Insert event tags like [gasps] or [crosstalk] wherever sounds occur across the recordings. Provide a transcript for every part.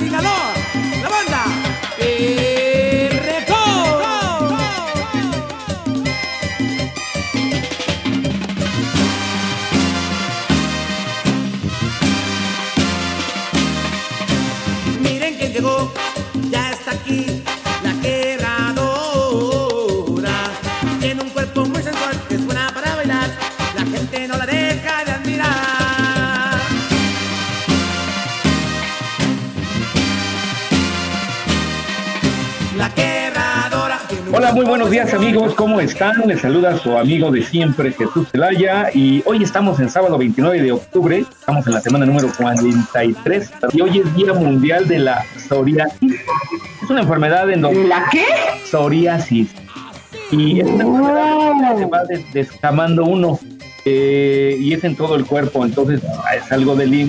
Sinaloa, Hola, muy buenos días amigos, ¿cómo están? Les saluda su amigo de siempre, Jesús Zelaya, y hoy estamos en sábado 29 de octubre, estamos en la semana número 43, y hoy es Día Mundial de la Psoriasis. Es una enfermedad en donde... ¿La qué? Psoriasis. Y es una enfermedad que se va des- descamando uno, eh, y es en todo el cuerpo, entonces es algo del...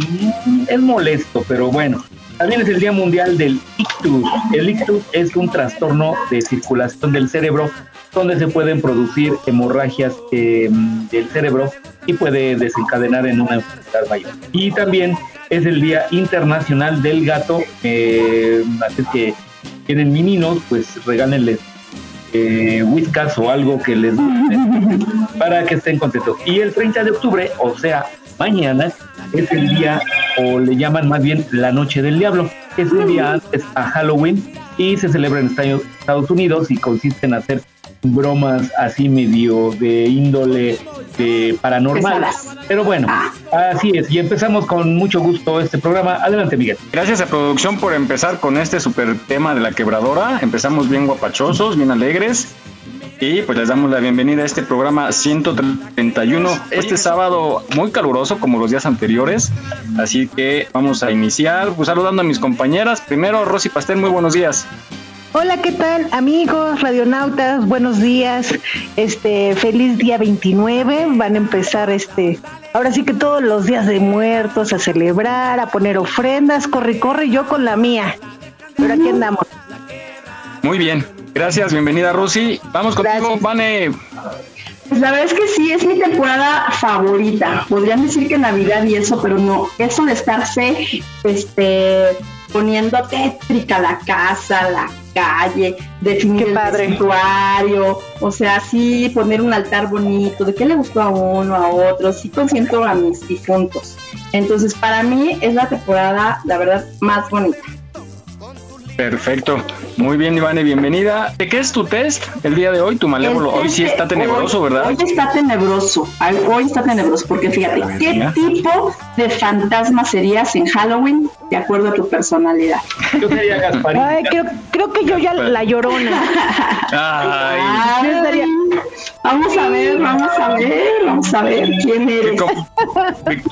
es molesto, pero bueno. También es el Día Mundial del Ictus. El ictus es un trastorno de circulación del cerebro donde se pueden producir hemorragias eh, del cerebro y puede desencadenar en una enfermedad mayor. Y también es el Día Internacional del Gato. eh, así que tienen meninos, pues regálenles eh, whiskas o algo que les guste para que estén contentos. Y el 30 de octubre, o sea, mañana, es el día, o le llaman más bien la Noche del Diablo. Es un día antes a Halloween y se celebra en Estados Unidos y consiste en hacer bromas así medio de índole de paranormal. Pero bueno, así es. Y empezamos con mucho gusto este programa. Adelante, Miguel. Gracias a producción por empezar con este super tema de la quebradora. Empezamos bien guapachosos, bien alegres. Y pues les damos la bienvenida a este programa 131. Este sábado muy caluroso como los días anteriores. Así que vamos a iniciar pues, saludando a mis compañeras. Primero, Rosy Pastel, muy buenos días. Hola, ¿qué tal, amigos, radionautas? Buenos días. Este, feliz día 29. Van a empezar este, ahora sí que todos los días de muertos a celebrar, a poner ofrendas. Corre, corre, yo con la mía. Pero aquí andamos. Muy bien. Gracias, bienvenida Rosy. Vamos contigo, Gracias. Vane. Pues la verdad es que sí, es mi temporada favorita. Podrían decir que Navidad y eso, pero no. Eso de estarse este, poniendo tétrica la casa, la calle, definir Qué el padre. vestuario, o sea, sí poner un altar bonito, de qué le gustó a uno, a otro, sí consiento a mis difuntos. Entonces, para mí es la temporada, la verdad, más bonita. Perfecto. Muy bien, Ivane, bienvenida. ¿De qué es tu test el día de hoy? Tu malévolo. Hoy sí está tenebroso, hoy- ¿verdad? Hoy está tenebroso. Hoy está tenebroso porque fíjate, ¿qué tipo de fantasma serías en Halloween de acuerdo a tu personalidad? Yo sería Gasparín. Ay, creo, creo que yo ya la llorona. [laughs] Ay. Ay, Vamos a ver, vamos a ver, vamos a ver quién eres.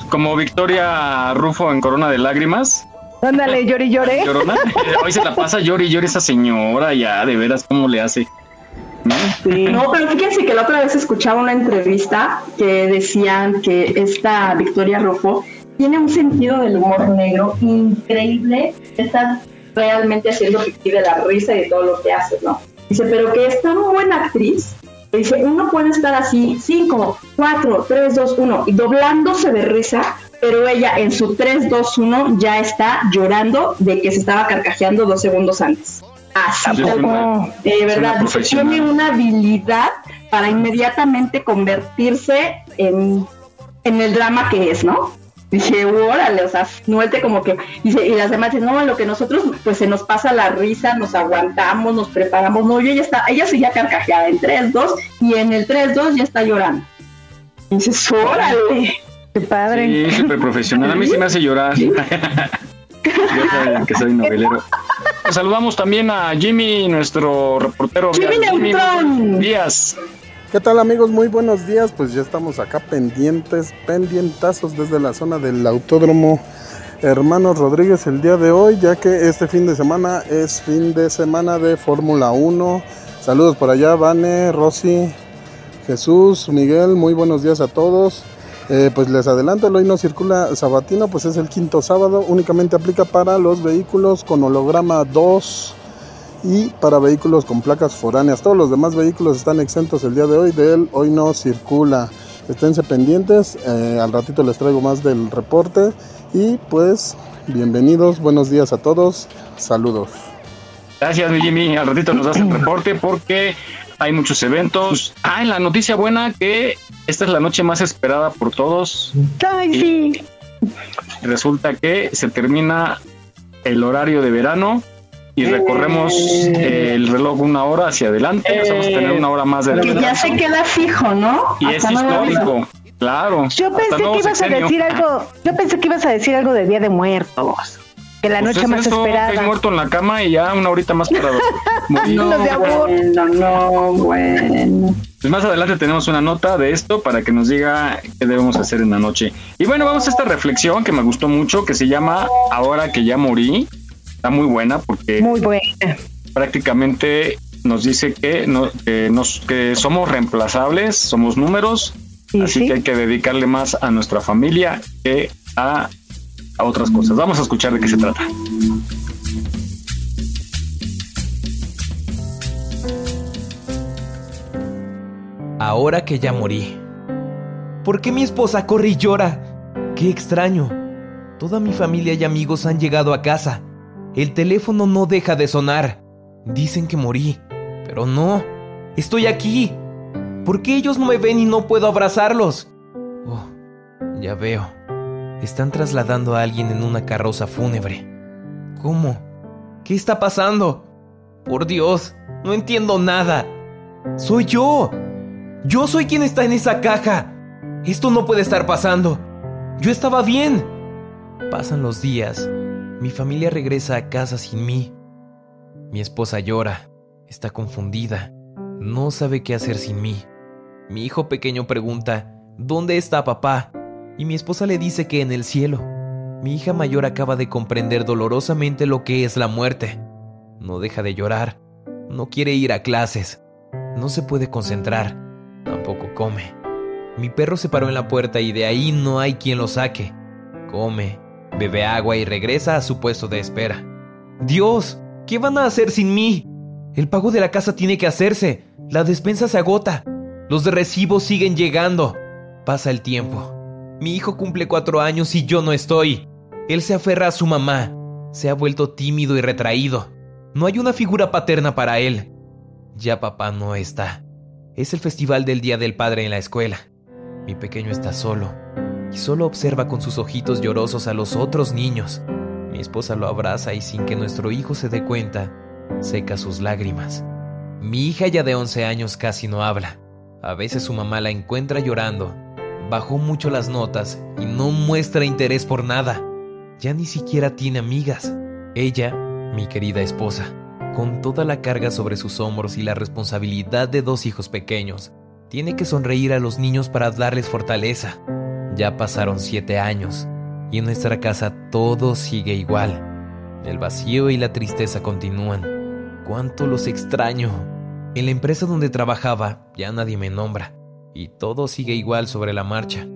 Como Victoria Rufo en Corona de Lágrimas. Ándale, llore, y llore. Llorona. Eh, Hoy se la pasa llori y llori esa señora ya, de veras, ¿cómo le hace? ¿No? No, pero fíjense que la otra vez escuchaba una entrevista que decían que esta Victoria Rojo tiene un sentido del humor negro increíble. Está realmente haciendo fictivo de la risa y de todo lo que hace, ¿no? Dice, pero que es tan buena actriz. que Dice, uno puede estar así, 5, 4, 3, 2, 1, y doblándose de risa, pero ella en su 3, 2, 1 ya está llorando de que se estaba carcajeando dos segundos antes. Así, Ah, pues, una- De una verdad, tiene una habilidad para inmediatamente convertirse en en el drama que es, ¿no? Dije, órale, o sea, muerte como que, y, y las demás dicen, no, lo que nosotros, pues se nos pasa la risa, nos aguantamos, nos preparamos, no, yo ella está, ella seguía carcajeada en 3, 2, y en el 3, 2 ya está llorando. Y dices, órale, qué padre. Sí, súper profesional, a mí sí me hace llorar. Yo saben que soy novelero. Saludamos también a Jimmy, nuestro reportero. Jimmy Neutron. Díaz. ¿Qué tal amigos? Muy buenos días. Pues ya estamos acá pendientes, pendientazos desde la zona del Autódromo Hermanos Rodríguez el día de hoy, ya que este fin de semana es fin de semana de Fórmula 1. Saludos por allá, Vane, Rosy, Jesús, Miguel, muy buenos días a todos. Eh, pues les adelanto, el hoy no circula sabatino, pues es el quinto sábado, únicamente aplica para los vehículos con holograma 2 y para vehículos con placas foráneas. Todos los demás vehículos están exentos el día de hoy, de él hoy no circula. Esténse pendientes, eh, al ratito les traigo más del reporte y pues bienvenidos, buenos días a todos, saludos. Gracias, mi Jimmy. Al ratito nos das el reporte porque hay muchos eventos. Ah, en la noticia buena que esta es la noche más esperada por todos. Ay, sí. Resulta que se termina el horario de verano y recorremos el reloj una hora hacia adelante. Vamos a tener una hora más de que ya se queda fijo, ¿no? Y es Hasta histórico, claro. Yo pensé que ibas a decir algo, yo pensé que ibas a decir algo de Día de Muertos. Que la Pues noche más eso, esperada. es muerto en la cama y ya una horita más para morir. [laughs] No, de amor. Bueno, no, bueno. Pues más adelante tenemos una nota de esto para que nos diga qué debemos hacer en la noche. Y bueno, vamos a esta reflexión que me gustó mucho, que se llama Ahora que ya morí. Está muy buena porque Muy buena. prácticamente nos dice que, no, que, nos, que somos reemplazables, somos números, así sí. que hay que dedicarle más a nuestra familia que a, a otras cosas. Vamos a escuchar de qué se trata. Ahora que ya morí. ¿Por qué mi esposa corre y llora? Qué extraño. Toda mi familia y amigos han llegado a casa. El teléfono no deja de sonar. Dicen que morí, pero no. Estoy aquí. ¿Por qué ellos no me ven y no puedo abrazarlos? Oh, ya veo. Están trasladando a alguien en una carroza fúnebre. ¿Cómo? ¿Qué está pasando? Por Dios, no entiendo nada. Soy yo. Yo soy quien está en esa caja. Esto no puede estar pasando. Yo estaba bien. Pasan los días. Mi familia regresa a casa sin mí. Mi esposa llora. Está confundida. No sabe qué hacer sin mí. Mi hijo pequeño pregunta, ¿dónde está papá? Y mi esposa le dice que en el cielo. Mi hija mayor acaba de comprender dolorosamente lo que es la muerte. No deja de llorar. No quiere ir a clases. No se puede concentrar. Tampoco come. Mi perro se paró en la puerta y de ahí no hay quien lo saque. Come, bebe agua y regresa a su puesto de espera. Dios, ¿qué van a hacer sin mí? El pago de la casa tiene que hacerse. La despensa se agota. Los de recibo siguen llegando. Pasa el tiempo. Mi hijo cumple cuatro años y yo no estoy. Él se aferra a su mamá. Se ha vuelto tímido y retraído. No hay una figura paterna para él. Ya papá no está. Es el festival del Día del Padre en la escuela. Mi pequeño está solo y solo observa con sus ojitos llorosos a los otros niños. Mi esposa lo abraza y sin que nuestro hijo se dé cuenta, seca sus lágrimas. Mi hija ya de 11 años casi no habla. A veces su mamá la encuentra llorando. Bajó mucho las notas y no muestra interés por nada. Ya ni siquiera tiene amigas. Ella, mi querida esposa, con toda la carga sobre sus hombros y la responsabilidad de dos hijos pequeños, tiene que sonreír a los niños para darles fortaleza. Ya pasaron siete años y en nuestra casa todo sigue igual. El vacío y la tristeza continúan. Cuánto los extraño. En la empresa donde trabajaba ya nadie me nombra y todo sigue igual sobre la marcha.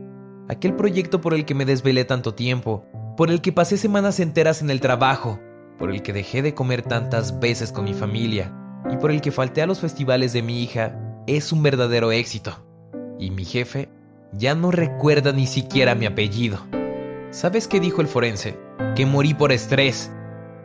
Aquel proyecto por el que me desvelé tanto tiempo, por el que pasé semanas enteras en el trabajo, por el que dejé de comer tantas veces con mi familia y por el que falté a los festivales de mi hija, es un verdadero éxito. Y mi jefe ya no recuerda ni siquiera mi apellido. ¿Sabes qué dijo el forense? Que morí por estrés.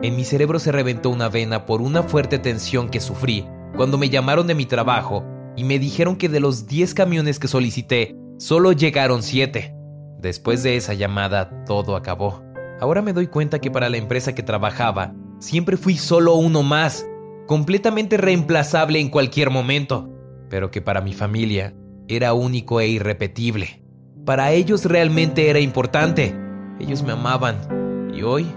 En mi cerebro se reventó una vena por una fuerte tensión que sufrí cuando me llamaron de mi trabajo y me dijeron que de los 10 camiones que solicité, solo llegaron 7. Después de esa llamada, todo acabó. Ahora me doy cuenta que para la empresa que trabajaba, siempre fui solo uno más, completamente reemplazable en cualquier momento, pero que para mi familia era único e irrepetible. Para ellos realmente era importante. Ellos me amaban. Y hoy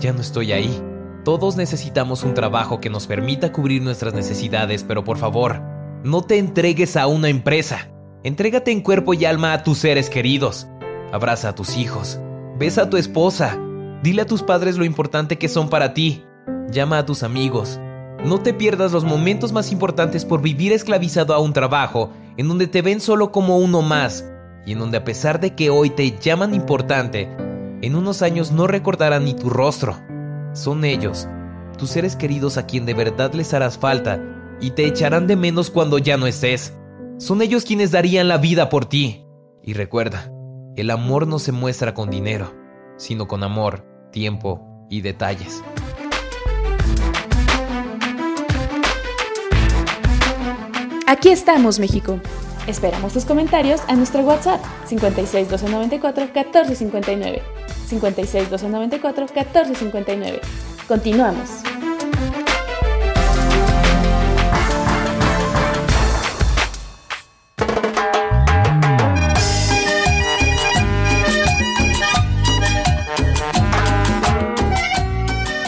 ya no estoy ahí. Todos necesitamos un trabajo que nos permita cubrir nuestras necesidades, pero por favor, no te entregues a una empresa. Entrégate en cuerpo y alma a tus seres queridos. Abraza a tus hijos. Besa a tu esposa. Dile a tus padres lo importante que son para ti. Llama a tus amigos. No te pierdas los momentos más importantes por vivir esclavizado a un trabajo en donde te ven solo como uno más y en donde a pesar de que hoy te llaman importante, en unos años no recordarán ni tu rostro. Son ellos, tus seres queridos a quien de verdad les harás falta y te echarán de menos cuando ya no estés. Son ellos quienes darían la vida por ti. Y recuerda, el amor no se muestra con dinero, sino con amor, tiempo y detalles. Aquí estamos, México. Esperamos tus comentarios a nuestro WhatsApp 56 294 1459. 56 294 1459. Continuamos.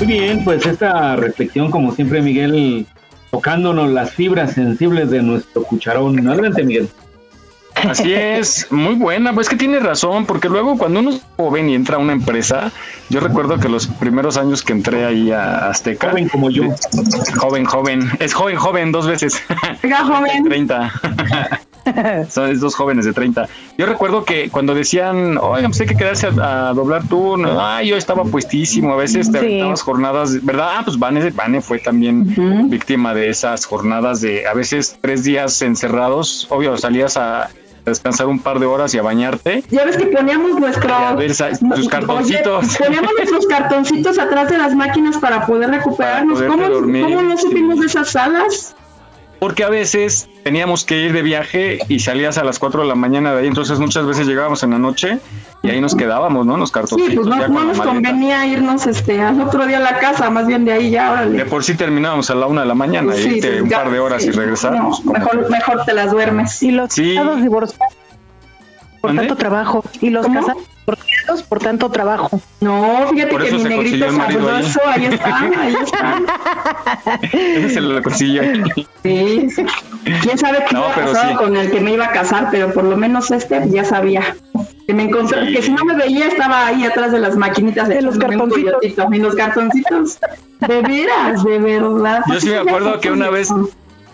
Muy bien, pues esta reflexión, como siempre, Miguel, tocándonos las fibras sensibles de nuestro cucharón. Adelante, Miguel. Así es, muy buena, pues que tiene razón, porque luego cuando uno es joven y entra a una empresa, yo recuerdo que los primeros años que entré ahí a Azteca. Joven como yo. Joven, joven. Es joven, joven, dos veces. Venga, joven. [laughs] 30. [laughs] Son dos jóvenes de 30. Yo recuerdo que cuando decían, oigan, pues hay que quedarse a, doblar turno, ah, yo estaba puestísimo, a veces te sí. jornadas, ¿verdad? Ah, pues Vane, Vane fue también víctima de esas jornadas de a veces tres días encerrados, obvio, salías a descansar un par de horas y a bañarte. Ya ves que poníamos nuestros cartoncitos. Oye, [laughs] poníamos nuestros cartoncitos atrás de las máquinas para poder recuperarnos. Para ¿Cómo, ¿Cómo no supimos de esas salas? Porque a veces teníamos que ir de viaje y salías a las 4 de la mañana de ahí, entonces muchas veces llegábamos en la noche y ahí nos quedábamos, ¿no? Los cartoncitos. Sí, pues no, no nos convenía irnos este, al otro día a la casa, más bien de ahí ya, órale. De por sí terminábamos a la una de la mañana, sí, y sí, un ya, par de horas y regresábamos. No, mejor, mejor te las duermes. Y los casados divorciados por tanto trabajo. Y los ¿Cómo? casados por tanto trabajo. No, fíjate que mi negrito sabroso, ahí. ahí está, ahí está. [laughs] Ese se lo consiguió. Sí, quién sabe qué no, pasado sí. con el que me iba a casar, pero por lo menos este ya sabía. Que me encontró, sí. que si no me veía estaba ahí atrás de las maquinitas de, de los cartoncitos. Y los cartoncitos. De veras, de verdad. Yo sí me acuerdo que una vez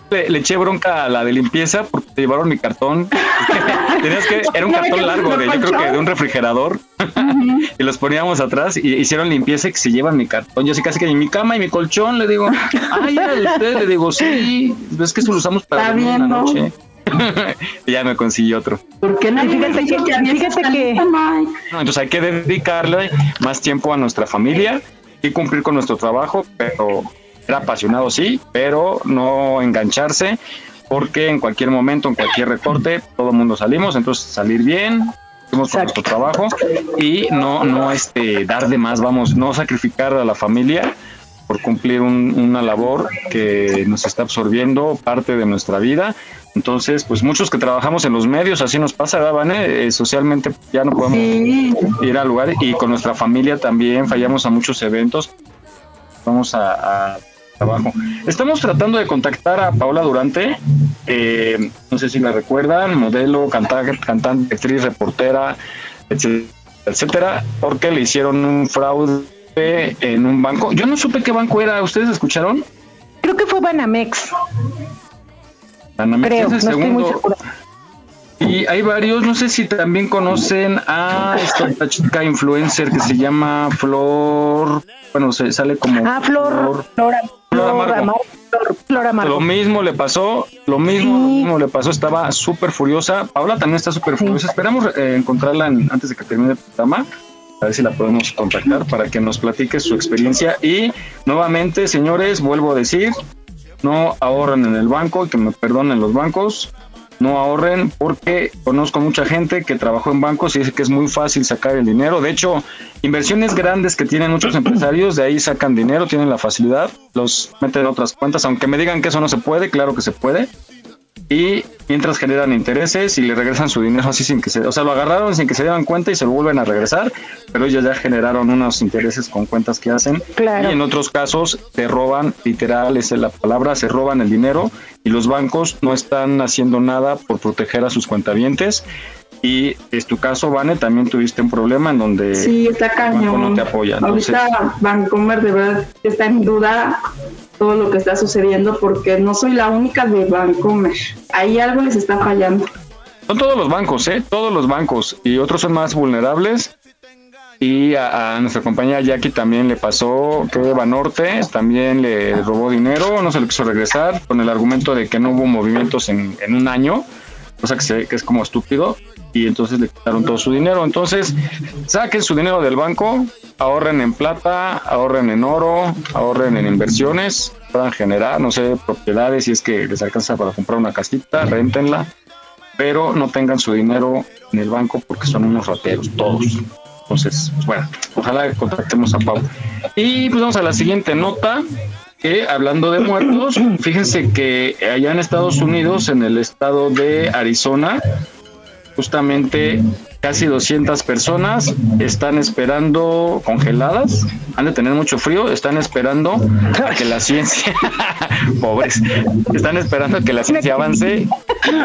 le, le, eché bronca a la de limpieza porque te llevaron mi cartón. [laughs] Tenías que, era un cartón largo, de, yo creo que de un refrigerador. [laughs] y los poníamos atrás y hicieron limpieza y que se llevan mi cartón. Yo así casi que en mi cama y mi colchón le digo, ay, era de usted. Le digo, sí, es que eso lo usamos para dormir en la noche. [laughs] y ya me consiguió otro. ¿Por qué no? Fíjate, que, fíjate que... No, entonces hay que dedicarle más tiempo a nuestra familia y cumplir con nuestro trabajo, pero era apasionado, sí, pero no engancharse, porque en cualquier momento, en cualquier recorte, todo el mundo salimos, entonces salir bien, hacemos con nuestro trabajo y no, no este, dar de más, vamos, no sacrificar a la familia por cumplir un, una labor que nos está absorbiendo parte de nuestra vida. Entonces, pues muchos que trabajamos en los medios, así nos pasa, ¿verdad, eh, socialmente ya no podemos sí. ir al lugar y con nuestra familia también fallamos a muchos eventos. Vamos a, a trabajo. Estamos tratando de contactar a Paola Durante, eh, no sé si la recuerdan, modelo, cantante, cantante, actriz, reportera, etcétera, etcétera, porque le hicieron un fraude en un banco. Yo no supe qué banco era, ¿ustedes escucharon? Creo que fue Banamex. Banamex Creo, es el no segundo. Y hay varios, no sé si también conocen a esta chica influencer que se llama Flor, bueno, se sale como Ah, Flor, Flor, Flor, Flor, Flor Amargo. Lo mismo le pasó, lo mismo, sí. lo mismo le pasó, estaba súper furiosa. Paola también está súper furiosa. Sí. Esperamos eh, encontrarla en, antes de que termine el programa. A ver si la podemos contactar para que nos platique su experiencia. Y nuevamente, señores, vuelvo a decir, no ahorran en el banco, que me perdonen los bancos no ahorren porque conozco mucha gente que trabajó en bancos y dice que es muy fácil sacar el dinero. De hecho, inversiones grandes que tienen muchos [clears throat] empresarios, de ahí sacan dinero, tienen la facilidad, los meten en otras cuentas, aunque me digan que eso no se puede, claro que se puede y mientras generan intereses y le regresan su dinero así sin que se, o sea, lo agarraron sin que se dieran cuenta y se lo vuelven a regresar, pero ellos ya generaron unos intereses con cuentas que hacen. Y en otros casos se roban, literal es la palabra, se roban el dinero y los bancos no están haciendo nada por proteger a sus cuentavientes y es tu caso, Vane, también tuviste un problema en donde sí, está cañón. no te apoya. Ahorita Vancomer de verdad está en duda todo lo que está sucediendo porque no soy la única de Vancomer. Ahí algo les está fallando. Son todos los bancos, ¿eh? Todos los bancos. Y otros son más vulnerables. Y a, nuestra compañera Jackie también le pasó que Banorte también le robó dinero, no se lo quiso regresar con el argumento de que no hubo movimientos en, en un año, cosa que, que es como estúpido y entonces le quitaron todo su dinero. Entonces, saquen su dinero del banco, ahorren en plata, ahorren en oro, ahorren en inversiones, puedan generar, no sé, propiedades si es que les alcanza para comprar una casita, rentenla, pero no tengan su dinero en el banco porque son unos rateros, todos. Entonces, bueno, ojalá contactemos a Pau. Y pues vamos a la siguiente nota. Que hablando de muertos, fíjense que allá en Estados Unidos, en el estado de Arizona, justamente casi 200 personas están esperando congeladas, han de tener mucho frío, están esperando a que la ciencia, [laughs] pobres, están esperando a que la ciencia avance y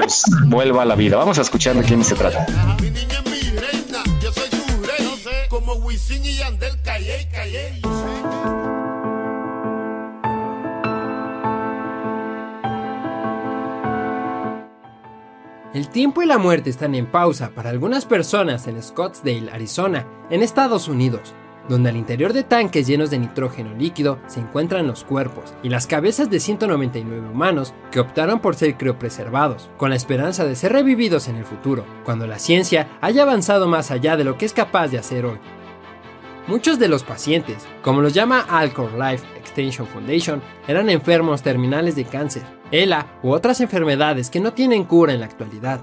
pues, vuelva a la vida. Vamos a escuchar de quién se trata. El tiempo y la muerte están en pausa para algunas personas en Scottsdale, Arizona, en Estados Unidos, donde al interior de tanques llenos de nitrógeno líquido se encuentran los cuerpos y las cabezas de 199 humanos que optaron por ser criopreservados, con la esperanza de ser revividos en el futuro, cuando la ciencia haya avanzado más allá de lo que es capaz de hacer hoy. Muchos de los pacientes, como los llama Alcor Life Extension Foundation, eran enfermos terminales de cáncer, ELA u otras enfermedades que no tienen cura en la actualidad.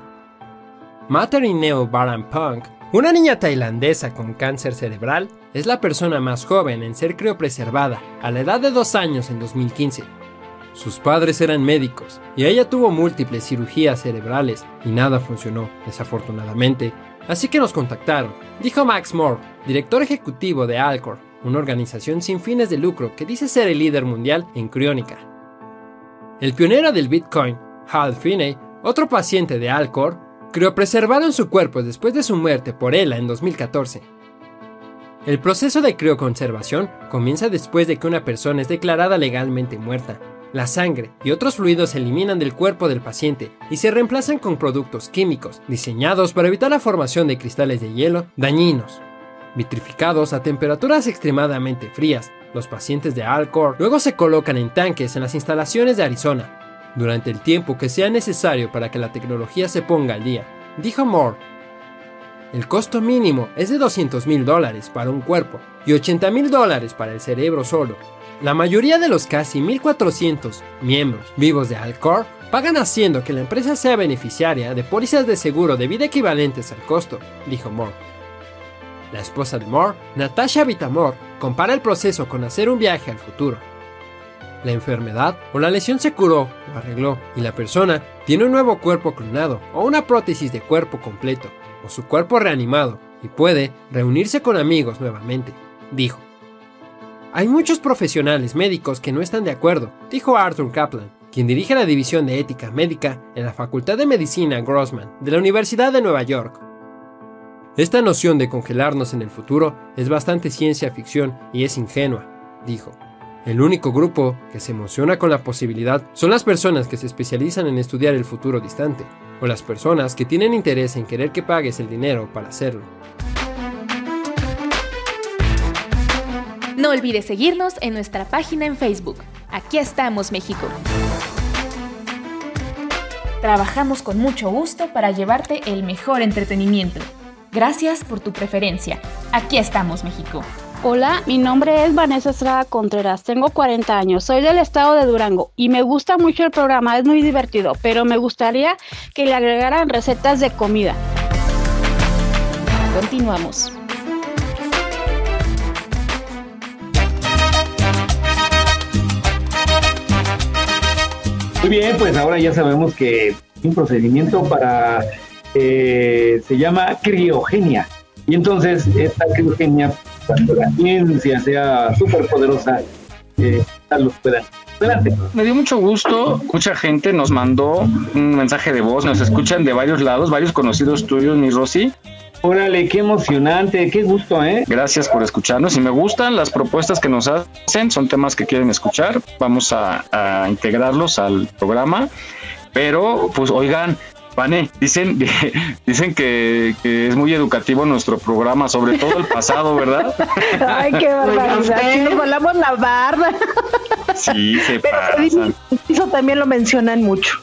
Materineo Baran Punk, una niña tailandesa con cáncer cerebral, es la persona más joven en ser criopreservada a la edad de dos años en 2015. Sus padres eran médicos y ella tuvo múltiples cirugías cerebrales y nada funcionó, desafortunadamente, así que nos contactaron, dijo Max Moore, director ejecutivo de Alcor, una organización sin fines de lucro que dice ser el líder mundial en criónica. El pionero del Bitcoin, Hal Finney, otro paciente de Alcor, criopreservaron su cuerpo después de su muerte por ELA en 2014. El proceso de crioconservación comienza después de que una persona es declarada legalmente muerta. La sangre y otros fluidos se eliminan del cuerpo del paciente y se reemplazan con productos químicos diseñados para evitar la formación de cristales de hielo dañinos. Vitrificados a temperaturas extremadamente frías, los pacientes de Alcor luego se colocan en tanques en las instalaciones de Arizona, durante el tiempo que sea necesario para que la tecnología se ponga al día, dijo Moore. El costo mínimo es de 200 mil dólares para un cuerpo y 80 mil dólares para el cerebro solo. La mayoría de los casi 1.400 miembros vivos de Alcor pagan haciendo que la empresa sea beneficiaria de pólizas de seguro de vida equivalentes al costo, dijo Moore. La esposa de Moore, Natasha Vitamor, compara el proceso con hacer un viaje al futuro. La enfermedad o la lesión se curó o arregló y la persona tiene un nuevo cuerpo clonado o una prótesis de cuerpo completo o su cuerpo reanimado y puede reunirse con amigos nuevamente, dijo. Hay muchos profesionales médicos que no están de acuerdo, dijo Arthur Kaplan, quien dirige la División de Ética Médica en la Facultad de Medicina Grossman de la Universidad de Nueva York. Esta noción de congelarnos en el futuro es bastante ciencia ficción y es ingenua, dijo. El único grupo que se emociona con la posibilidad son las personas que se especializan en estudiar el futuro distante, o las personas que tienen interés en querer que pagues el dinero para hacerlo. No olvides seguirnos en nuestra página en Facebook. Aquí estamos, México. Trabajamos con mucho gusto para llevarte el mejor entretenimiento. Gracias por tu preferencia. Aquí estamos, México. Hola, mi nombre es Vanessa Estrada Contreras, tengo 40 años, soy del estado de Durango y me gusta mucho el programa, es muy divertido, pero me gustaría que le agregaran recetas de comida. Continuamos. Muy bien, pues ahora ya sabemos que un procedimiento para eh, se llama criogenia. Y entonces esta criogenia, cuando la ciencia sea súper poderosa, eh, los puedan. Adelante. Me dio mucho gusto, mucha gente nos mandó un mensaje de voz, nos escuchan de varios lados, varios conocidos tuyos, mi Rosy. Órale, qué emocionante, qué gusto, ¿eh? Gracias por escucharnos. Y me gustan las propuestas que nos hacen, son temas que quieren escuchar. Vamos a, a integrarlos al programa. Pero, pues, oigan, Vane, dicen, [laughs] dicen que, que, es muy educativo nuestro programa, sobre todo el pasado, ¿verdad? [laughs] Ay, qué barbaridad. Si nos volamos la barba. Sí, se Pero pasan. Eso también lo mencionan mucho.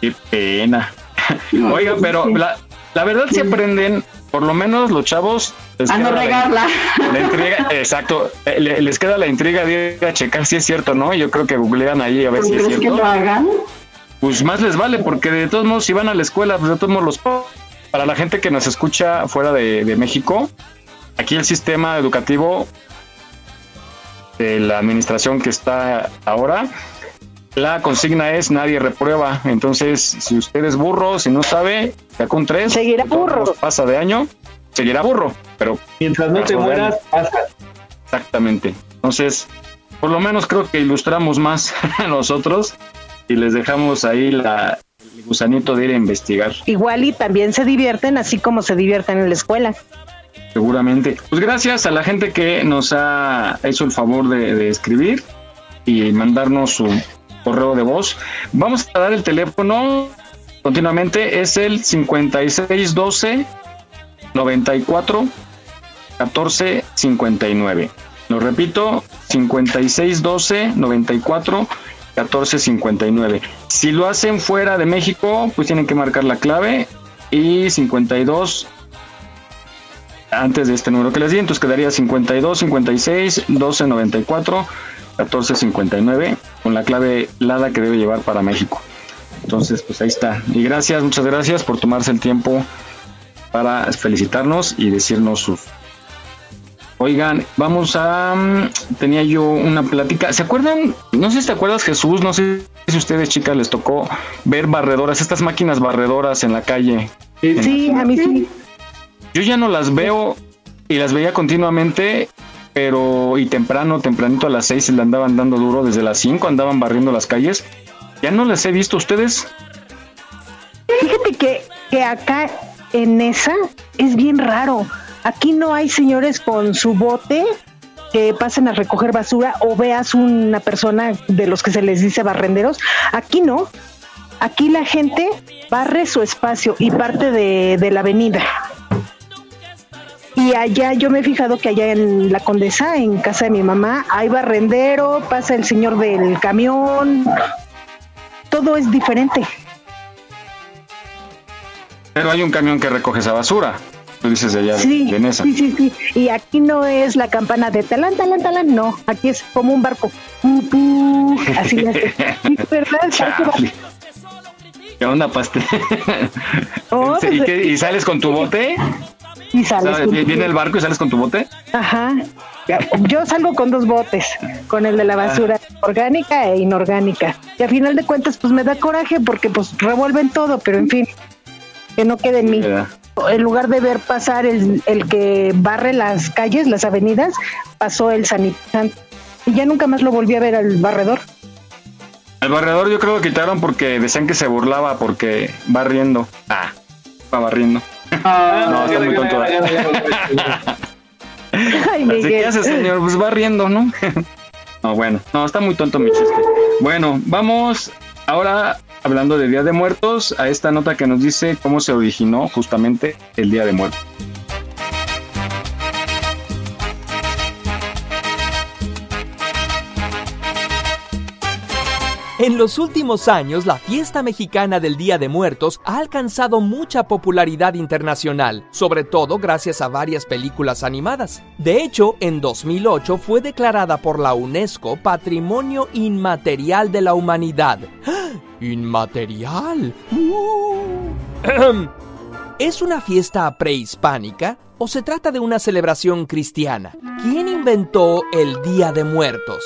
Qué pena. [laughs] Oigan, pero la, la verdad se aprenden, por lo menos los chavos. les A no queda la- regarla. La intriga, exacto. eh, le- les queda la intriga de ir a checar si es cierto, ¿no? Yo creo que googlean ahí a ver si es ¿Crees que cierto. lo hagan? Pues más les vale, porque de todos modos, si van a la escuela, pues de todos modos los. Para la gente que nos escucha fuera de, de México, aquí el sistema educativo de la administración que está ahora, la consigna es nadie reprueba. Entonces, si usted es burro, si no sabe, saca un 3. Seguirá burro. Pasa de año, seguirá burro. Pero mientras no te mueras, pasa. Exactamente. Entonces, por lo menos creo que ilustramos más [laughs] a nosotros y les dejamos ahí la, el gusanito de ir a investigar, Igual y también se divierten así como se divierten en la escuela. seguramente. Pues gracias a la gente que nos ha hecho el favor de, de escribir y mandarnos su correo de voz. Vamos a dar el teléfono continuamente, es el 5612 94 14 59. Lo repito, 5612 94 14 59. Si lo hacen fuera de México, pues tienen que marcar la clave y 52 antes de este número que les di, entonces quedaría 52 56 12 94 14 59 con la clave LADA que debe llevar para México. Entonces, pues ahí está. Y gracias, muchas gracias por tomarse el tiempo para felicitarnos y decirnos sus. Oigan, vamos a. mm, Tenía yo una plática. ¿Se acuerdan? No sé si te acuerdas, Jesús. No sé si a ustedes, chicas, les tocó ver barredoras, estas máquinas barredoras en la calle. Sí, a mí sí. Yo ya no las veo y las veía continuamente, pero y temprano, tempranito a las 6 le andaban dando duro, desde las 5 andaban barriendo las calles. Ya no las he visto ustedes. Fíjate que, que acá en esa es bien raro. Aquí no hay señores con su bote que pasen a recoger basura o veas una persona de los que se les dice barrenderos. Aquí no. Aquí la gente barre su espacio y parte de, la avenida. Y allá yo me he fijado que allá en la Condesa, en casa de mi mamá, hay barrendero, pasa el señor del camión. Todo es diferente. Pero hay un camión que recoge esa basura. Tú dices de allá Sí, de Nesa. sí, sí, sí. Y aquí no es la campana de talán, talán, talán, no. Aquí es como un barco. Así es. [laughs] Sí, ¿verdad? Chale. ¿Qué onda, pastel? [laughs] Oh, ¿Y, pues, qué- y sales con tu bote? Y O sea, sales con- ¿Viene el barco y sales con tu bote? Ajá. Yo salgo con dos botes, con el de la basura orgánica e inorgánica. Y a final de cuentas, pues me da coraje porque pues revuelven todo, pero en fin, que no quede en mí. En lugar de ver pasar el, el que barre las calles, las avenidas, pasó el sanitante. Y ya nunca más lo volví a ver al barredor. El barredor yo creo que quitaron porque decían que se burlaba porque va riendo. Ah, va barriendo. [laughs] no, está muy tonto. [laughs] Ay, Así Miguel. que hace, señor, pues va riendo, ¿no? [laughs] no, bueno, no, está muy tonto mi chiste. Bueno, vamos ahora hablando de Día de Muertos a esta nota que nos dice cómo se originó justamente el Día de Muertos. En los últimos años, la fiesta mexicana del Día de Muertos ha alcanzado mucha popularidad internacional, sobre todo gracias a varias películas animadas. De hecho, en 2008 fue declarada por la UNESCO Patrimonio Inmaterial de la Humanidad. [gasps] ¿Inmaterial? ¡Uh! [clears throat] ¿Es una fiesta prehispánica o se trata de una celebración cristiana? ¿Quién inventó el Día de Muertos?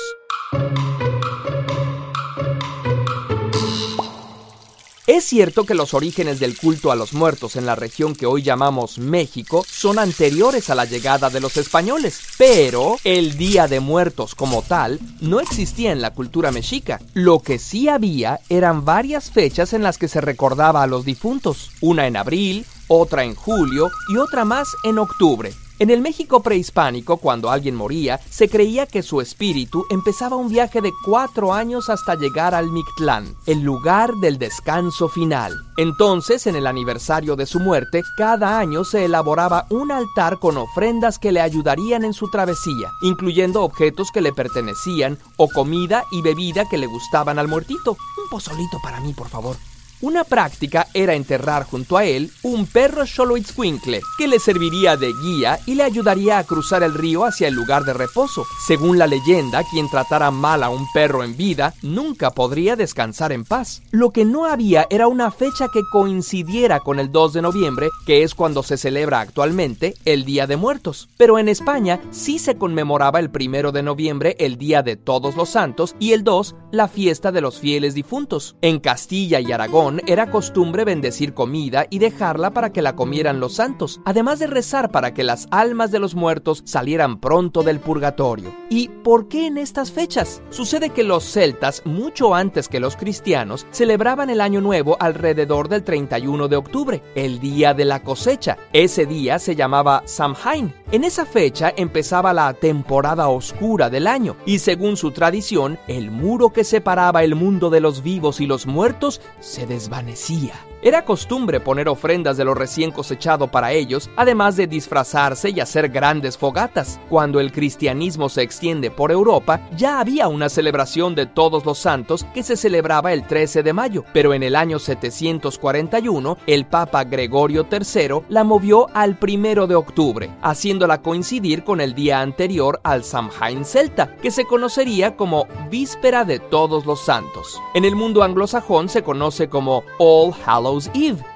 Es cierto que los orígenes del culto a los muertos en la región que hoy llamamos México son anteriores a la llegada de los españoles, pero el Día de Muertos como tal no existía en la cultura mexica. Lo que sí había eran varias fechas en las que se recordaba a los difuntos, una en abril, otra en julio y otra más en octubre. En el México prehispánico, cuando alguien moría, se creía que su espíritu empezaba un viaje de cuatro años hasta llegar al Mictlán, el lugar del descanso final. Entonces, en el aniversario de su muerte, cada año se elaboraba un altar con ofrendas que le ayudarían en su travesía, incluyendo objetos que le pertenecían o comida y bebida que le gustaban al muertito. Un pozolito para mí, por favor. Una práctica era enterrar junto a él un perro Xoloitzcuincle que le serviría de guía y le ayudaría a cruzar el río hacia el lugar de reposo. Según la leyenda, quien tratara mal a un perro en vida nunca podría descansar en paz. Lo que no había era una fecha que coincidiera con el 2 de noviembre, que es cuando se celebra actualmente el Día de Muertos. Pero en España sí se conmemoraba el 1 de noviembre el Día de Todos los Santos y el 2 la fiesta de los fieles difuntos. En Castilla y Aragón era costumbre bendecir comida y dejarla para que la comieran los santos, además de rezar para que las almas de los muertos salieran pronto del purgatorio. ¿Y por qué en estas fechas? Sucede que los celtas, mucho antes que los cristianos, celebraban el Año Nuevo alrededor del 31 de octubre, el día de la cosecha. Ese día se llamaba Samhain. En esa fecha empezaba la temporada oscura del año y según su tradición, el muro que separaba el mundo de los vivos y los muertos se desvanecía. Era costumbre poner ofrendas de lo recién cosechado para ellos, además de disfrazarse y hacer grandes fogatas. Cuando el cristianismo se extiende por Europa, ya había una celebración de todos los santos que se celebraba el 13 de mayo, pero en el año 741 el Papa Gregorio III la movió al 1 de octubre, haciéndola coincidir con el día anterior al Samhain celta, que se conocería como Víspera de Todos los Santos. En el mundo anglosajón se conoce como All Hallows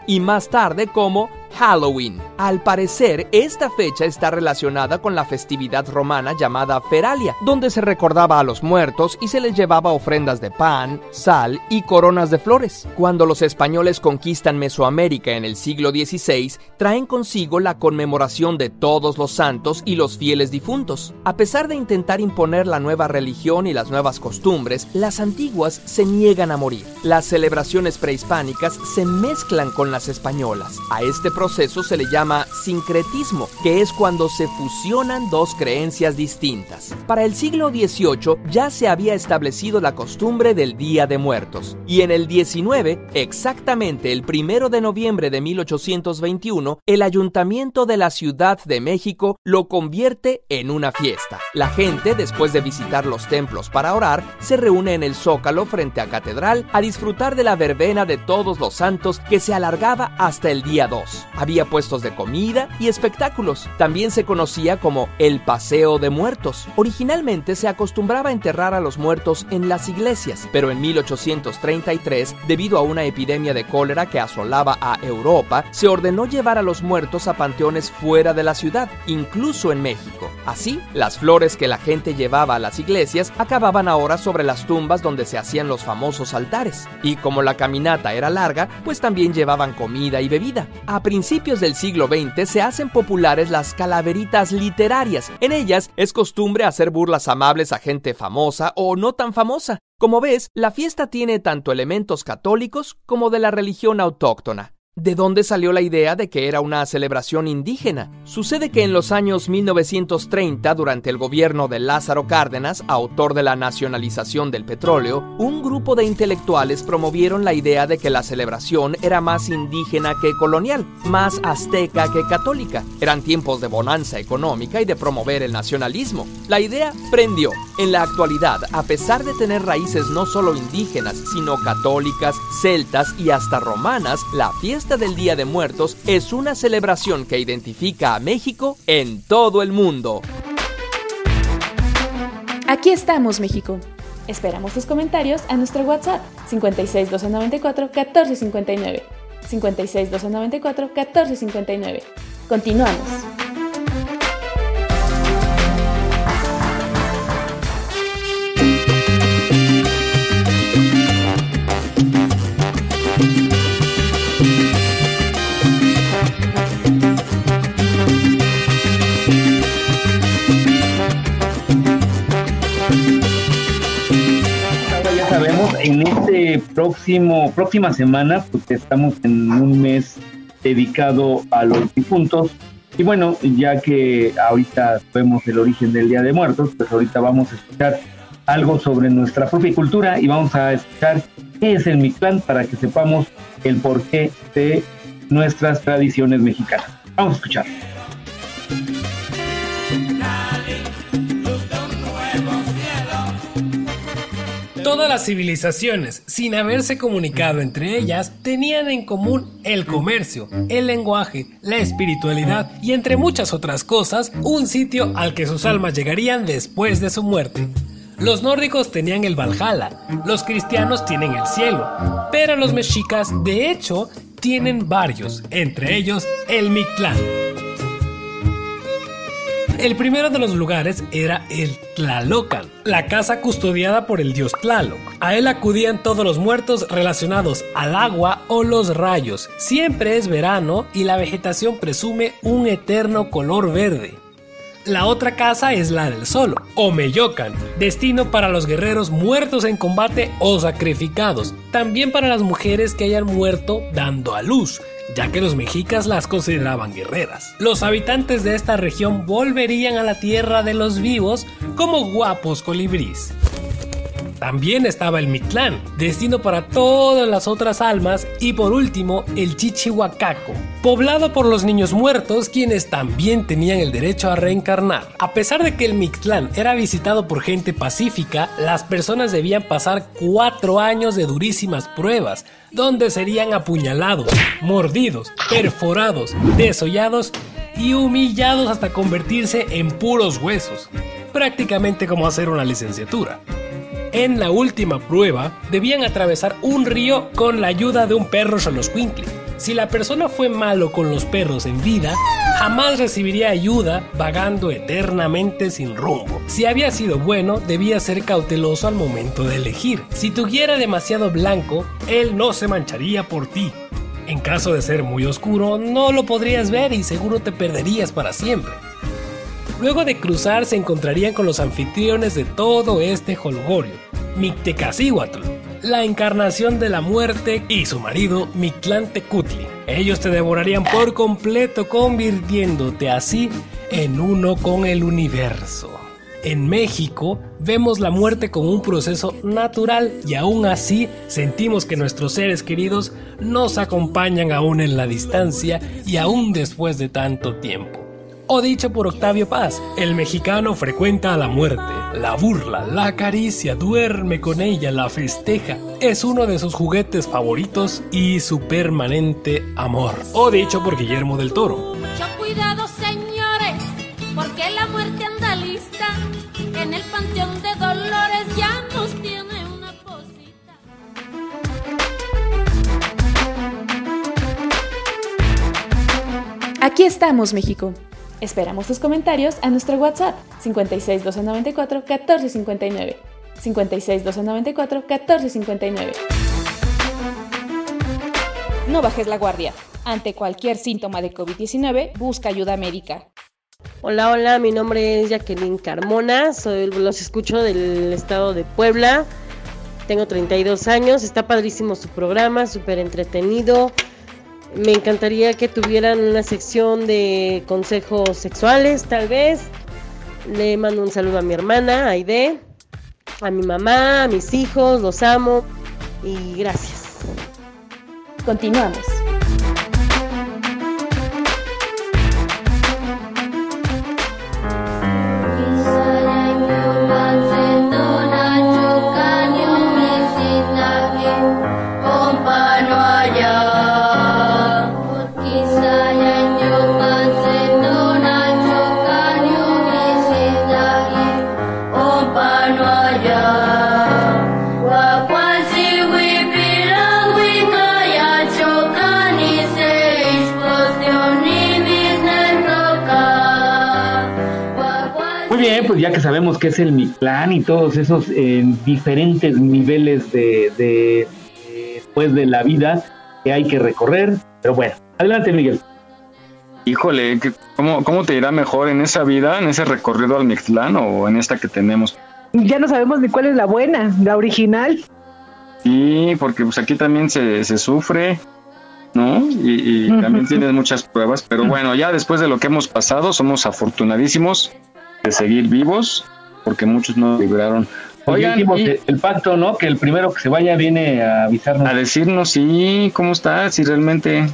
Y más tarde como Halloween. Al parecer, esta fecha está relacionada con la festividad romana llamada Feralia, donde se recordaba a los muertos y se les llevaba ofrendas de pan, sal y coronas de flores. Cuando los españoles conquistan Mesoamérica en el siglo XVI, traen consigo la conmemoración de todos los santos y los fieles difuntos. A pesar de intentar imponer la nueva religión y las nuevas costumbres, las antiguas se niegan a morir. Las celebraciones prehispánicas se mezclan con las españolas. A este proceso se le llama sincretismo, que es cuando se fusionan dos creencias distintas. Para el siglo XVIII ya se había establecido la costumbre del Día de Muertos, y en el XIX, exactamente el primero de noviembre de 1821, el Ayuntamiento de la Ciudad de México lo convierte en una fiesta. La gente, después de visitar los templos para orar, se reúne en el Zócalo frente a Catedral a disfrutar de la verbena de todos los santos que se alargaba hasta el día 2. Había puestos de comida y espectáculos. También se conocía como el Paseo de Muertos. Originalmente se acostumbraba enterrar a los muertos en las iglesias, pero en 1833, debido a una epidemia de cólera que asolaba a Europa, se ordenó llevar a los muertos a panteones fuera de la ciudad, incluso en México. Así, las flores que la gente llevaba a las iglesias acababan ahora sobre las tumbas donde se hacían los famosos altares. Y como la caminata era larga, pues también llevaban comida y bebida. A principios del siglo XX se hacen populares las calaveritas literarias. En ellas es costumbre hacer burlas amables a gente famosa o no tan famosa. Como ves, la fiesta tiene tanto elementos católicos como de la religión autóctona. ¿De dónde salió la idea de que era una celebración indígena? Sucede que en los años 1930, durante el gobierno de Lázaro Cárdenas, autor de la nacionalización del petróleo, un grupo de intelectuales promovieron la idea de que la celebración era más indígena que colonial, más azteca que católica. Eran tiempos de bonanza económica y de promover el nacionalismo. La idea prendió. En la actualidad, a pesar de tener raíces no solo indígenas, sino católicas, celtas y hasta romanas, la fiesta del Día de Muertos es una celebración que identifica a México en todo el mundo. Aquí estamos, México. Esperamos tus comentarios a nuestro WhatsApp 56 294 1459. 56 294 1459. Continuamos. Próximo, próxima semana, pues estamos en un mes dedicado a los difuntos. Y bueno, ya que ahorita vemos el origen del Día de Muertos, pues ahorita vamos a escuchar algo sobre nuestra propia cultura y vamos a escuchar qué es el Mictlán para que sepamos el porqué de nuestras tradiciones mexicanas. Vamos a escuchar. Todas las civilizaciones, sin haberse comunicado entre ellas, tenían en común el comercio, el lenguaje, la espiritualidad y entre muchas otras cosas, un sitio al que sus almas llegarían después de su muerte. Los nórdicos tenían el Valhalla, los cristianos tienen el cielo, pero los mexicas, de hecho, tienen varios, entre ellos el Mictlán. El primero de los lugares era el Tlalocan, la casa custodiada por el dios Tlaloc. A él acudían todos los muertos relacionados al agua o los rayos. Siempre es verano y la vegetación presume un eterno color verde. La otra casa es la del Solo, o Meyocan, destino para los guerreros muertos en combate o sacrificados, también para las mujeres que hayan muerto dando a luz, ya que los mexicas las consideraban guerreras. Los habitantes de esta región volverían a la tierra de los vivos como guapos colibríes. También estaba el Mictlán, destino para todas las otras almas, y por último el Chichihuacaco, poblado por los niños muertos quienes también tenían el derecho a reencarnar. A pesar de que el Mictlán era visitado por gente pacífica, las personas debían pasar cuatro años de durísimas pruebas, donde serían apuñalados, mordidos, perforados, desollados y humillados hasta convertirse en puros huesos, prácticamente como hacer una licenciatura. En la última prueba, debían atravesar un río con la ayuda de un perro Xoloscuincle. Si la persona fue malo con los perros en vida, jamás recibiría ayuda vagando eternamente sin rumbo. Si había sido bueno, debía ser cauteloso al momento de elegir. Si tuviera demasiado blanco, él no se mancharía por ti. En caso de ser muy oscuro, no lo podrías ver y seguro te perderías para siempre. Luego de cruzar se encontrarían con los anfitriones de todo este holgorio, Mictecacihuatl, la encarnación de la muerte y su marido Mictlantecutli. Ellos te devorarían por completo convirtiéndote así en uno con el universo. En México vemos la muerte como un proceso natural y aún así sentimos que nuestros seres queridos nos acompañan aún en la distancia y aún después de tanto tiempo o dicho por Octavio Paz, el mexicano frecuenta a la muerte, la burla, la acaricia, duerme con ella, la festeja, es uno de sus juguetes favoritos y su permanente amor, o dicho por Guillermo del Toro. Mucho cuidado señores, porque la muerte anda lista, en el panteón de Dolores ya nos tiene una posita. Aquí estamos, México. Esperamos tus comentarios a nuestro WhatsApp 56 294 1459. 56 294 1459. No bajes la guardia. Ante cualquier síntoma de COVID-19, busca ayuda médica. Hola, hola, mi nombre es Jacqueline Carmona, soy, los escucho del estado de Puebla, tengo 32 años, está padrísimo su programa, súper entretenido, Me encantaría que tuvieran una sección de consejos sexuales, tal vez. Le mando un saludo a mi hermana, Aide, a mi mamá, a mis hijos, los amo y gracias. Continuamos. Que sabemos qué es el Mictlán y todos esos eh, diferentes niveles de, de, de, pues, de la vida que hay que recorrer. Pero bueno, adelante Miguel. Híjole, ¿qué- ¿cómo, ¿cómo te irá mejor en esa vida, en ese recorrido al Mictlán o en esta que tenemos? Ya no sabemos ni cuál es la buena, la original. Sí, porque pues aquí también se, se sufre, ¿no? Y, y [laughs] también tienes muchas pruebas, pero bueno, ya después de lo que hemos pasado, somos afortunadísimos de seguir vivos, porque muchos no libraron. Oigan, Oigan, y- el, el pacto, ¿no? Que el primero que se vaya viene a avisarnos. a decirnos sí, cómo está, si realmente,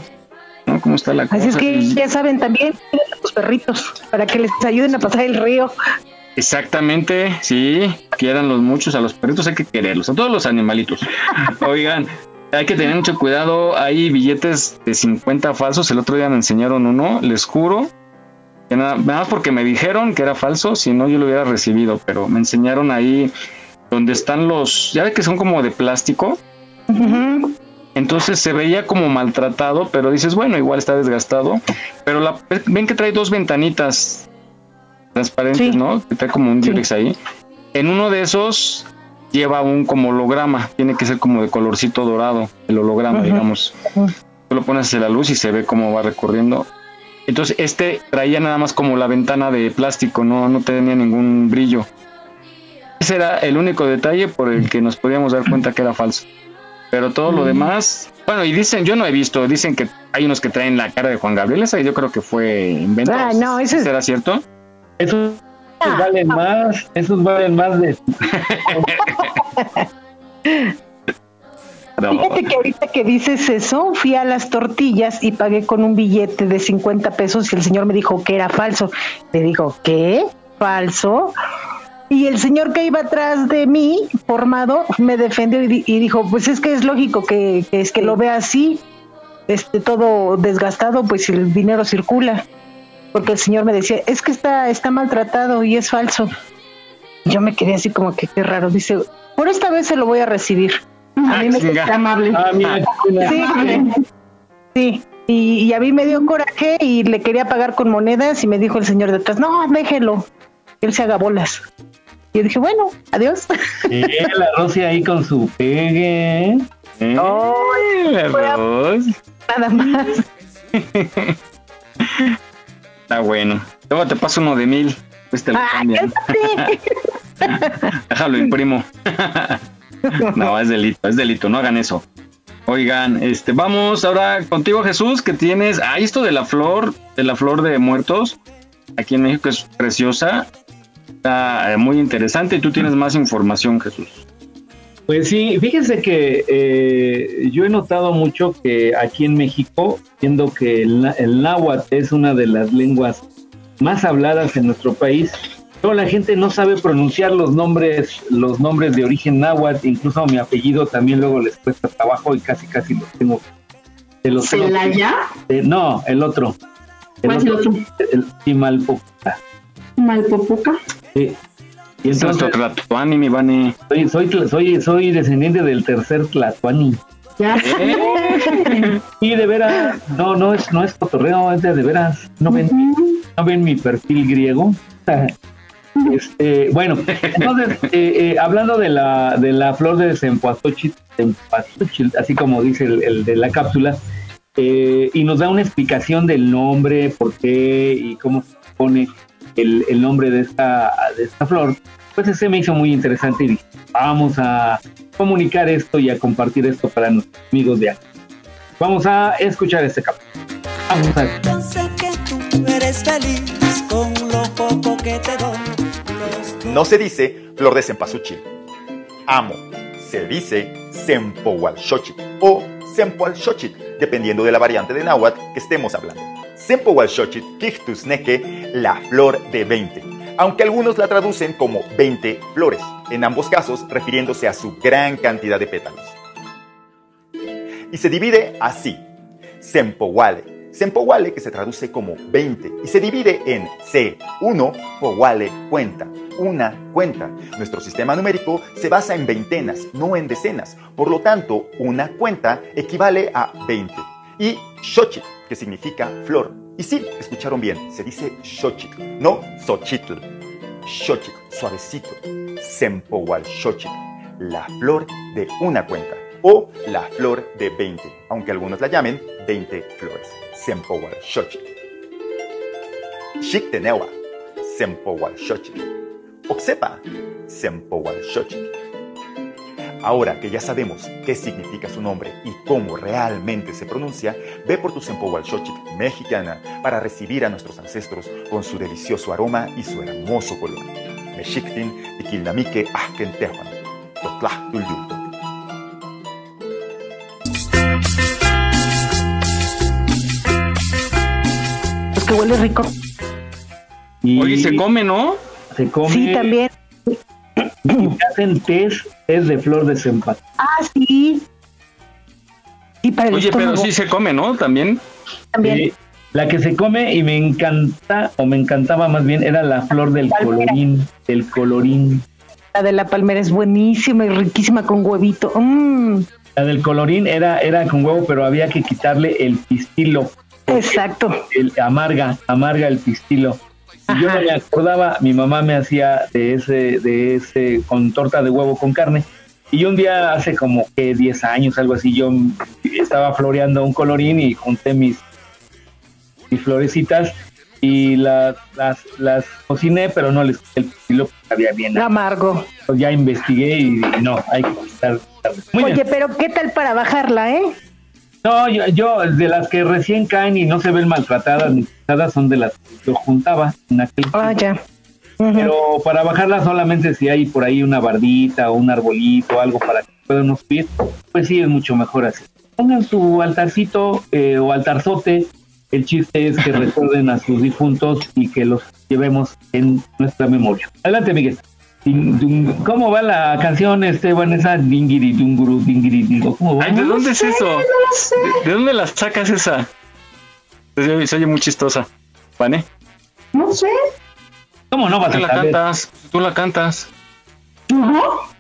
¿no? ¿Cómo está la cosa? Así es que Y- ya saben también los perritos para que les ayuden a pasar el río. Exactamente, sí, quieran los muchos, a los perritos hay que quererlos, a todos los animalitos. [laughs] Oigan, hay que tener mucho cuidado, hay billetes de 50 falsos, el otro día me enseñaron uno, les juro, que nada, nada más porque me dijeron que era falso, si no yo lo hubiera recibido, pero me enseñaron ahí donde están los, ya ve que son como de plástico, entonces se veía como maltratado, pero dices, bueno, igual está desgastado, pero la, ven que trae dos ventanitas transparentes, ¿no? Que trae como un Durex ahí. En uno de esos lleva un como holograma, tiene que ser como de colorcito dorado, el holograma, digamos. Tú lo pones hacia la luz y se ve cómo va recorriendo. Entonces este traía nada más como la ventana de plástico, no, no tenía ningún brillo. Ese era el único detalle por el que nos podíamos dar cuenta que era falso. Pero todo lo demás, bueno, y dicen, yo no he visto, dicen que hay unos que traen la cara de Juan Gabriel, esa yo creo que fue invento. Ah, no, ese es- ¿Será cierto? Esos, esos valen más, esos valen más de... [laughs] [laughs] [laughs] No. Fíjate que ahorita que dices eso, fui a las tortillas y pagué con un billete de 50 pesos y el señor me dijo que era falso. Le digo, ¿qué? ¿Falso? Y el señor que iba atrás de mí, formado, me defendió y, di- y dijo, pues es que es lógico que, que es que lo vea así, este todo desgastado, pues el dinero circula. Porque el señor me decía, es que está, está maltratado y es falso. Yo me quedé así como que qué raro. Dice, por esta vez se lo voy a recibir. A mí me Qué amable. Ah, mira. Sí, sí. Y, y a mí me dio coraje y le quería pagar con monedas y me dijo el señor de atrás, no, déjelo, que él se haga bolas. Y yo dije, bueno, adiós. Eh, la Rosy ahí con su pegue. ¿Eh? Ay, La Ros. Nada más. Está bueno. Luego te paso uno de mil. Pues te lo Ay, cambian. [laughs] Déjalo imprimo. [laughs] no, es delito, es delito, no hagan eso. Oigan, este, vamos ahora contigo, Jesús, que tienes. Ah, esto de la flor, de la flor de muertos. Aquí en México es preciosa. Está eh, muy interesante. Y tú tienes más información, Jesús. Pues sí, fíjense que eh, yo he notado mucho que aquí en México, siendo que el, el náhuatl es una de las lenguas más habladas en nuestro país, pero la gente no sabe pronunciar los nombres, los nombres de origen náhuatl, incluso mi apellido también luego les cuesta trabajo y casi casi los tengo. de los tengo- ¿Celaya? eh, no, el otro. ¿Cuál es el otro? El. ¿Malpopoca? Sí. Y entonces, Tlatuani, mi Vani. soy, soy, soy, soy descendiente del tercer Tlatuani. Ya. [laughs] Y de veras, no, no es, no es cotorreo, es de, de veras. No ven, no ven mi perfil griego. [laughs] Este, bueno, entonces, eh, eh, hablando de la, de la flor de Cempasúchil, así como dice el, de la cápsula, eh, y nos da una explicación del nombre, por qué y cómo se pone el, el nombre de esta, de esta flor, pues ese me hizo muy interesante y dije, vamos a comunicar esto y a compartir esto para nuestros amigos de acá. Vamos a escuchar este capítulo. Vamos a ver. No se dice flor de cempasúchil. Amo. Se dice Sempohualxochitl o Sempoalxochitl, dependiendo de la variante de náhuatl que estemos hablando. Sempohualxochitl, Quichtusneque, la flor de 20, aunque algunos la traducen como 20 flores, en ambos casos refiriéndose a su gran cantidad de pétalos. Y se divide así: Sempohuale, Sempohuale, que se traduce como 20, y se divide en C, 1, Pohuale, cuenta, una cuenta. Nuestro sistema numérico se basa en veintenas, no en decenas. Por lo tanto, una cuenta equivale a 20. Y Xochitl, que significa flor. Y sí, escucharon bien, se dice Xochitl, no Xochitl. Xochitl, suavecito. Sempohualxochitl, la flor de una cuenta. O la flor de 20, aunque algunos la llamen 20 flores. Sempohualxochitl. Xictenewa, Sempohualxochitl. Oxepa, Sempohualxochitl. Ahora que ya sabemos qué significa su nombre y cómo realmente se pronuncia, ve por tu Sempohualxochitl mexicana para recibir a nuestros ancestros con su delicioso aroma y su hermoso color. Mexictin, Tiquilnamique, Ahkentehuan, Totlachtulyu. Que huele rico. Oye, se come, ¿no? Se come. Sí, también. Y hacen test, es de flor de cempasúchil. Ah, sí. Y para el Oye, pero sí se come, ¿no? También. También. La que se come y me encanta, o me encantaba más bien, era la flor del Palmera. colorín. El colorín. La de la palmera es buenísima y riquísima con huevito. Mm, La del colorín era, era con huevo, pero había que quitarle el pistilo. Exacto. El, amarga, amarga el pistilo. Yo no me acordaba, mi mamá me hacía de ese, de ese, con torta de huevo con carne. Y un día, hace como que 10 años, algo así, yo estaba floreando un colorín y junté mis, mis florecitas y las, las, las cociné, pero no les el pistilo porque había bien. Amargo. Ya investigué y no, hay que bien. Oye, pero ¿qué tal para bajarla, eh? No, yo, yo, de las que recién caen y no se ven maltratadas ni quitadas son de las que yo juntaba en aquel Ah, ya. Pero para bajarla solamente si hay por ahí una bardita o un arbolito, algo para que puedan subir, pues sí es mucho mejor así. Pongan su altarcito eh, o altarzote. El chiste es que [laughs] recuerden a sus difuntos y que los llevemos en nuestra memoria. Adelante, Miguel. ¿Cómo va la canción, este, Vanessa? Dingiri, dunguru, dingiri, dingo. ¿Cómo va? Ay, ¿de dónde es eso? ¿De, de dónde la sacas esa? Se oye, se oye muy chistosa. ¿Vane? No sé. ¿Cómo no vas Tú a la saber? cantas, tú la cantas.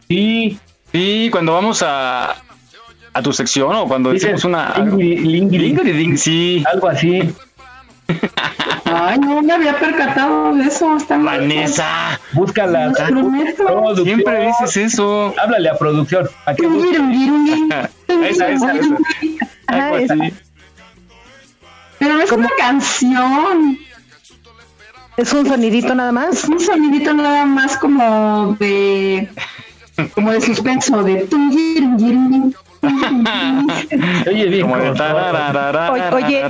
Sí. Sí, cuando vamos a, a tu sección o cuando Dice, decimos una... lingiri, lingiri. Lingiri, ding, sí. Algo así. Ay, no me había percatado de eso. Está Vanessa, Búscala. Prometo. Siempre dices eso. Háblale a producción. ¿A qué [laughs] esa, esa, esa. Ajá. Pero es una canción. ¿Es un sonidito nada más? un sonidito nada más como de. como de suspenso, de. [laughs] Oye, bien. Oye.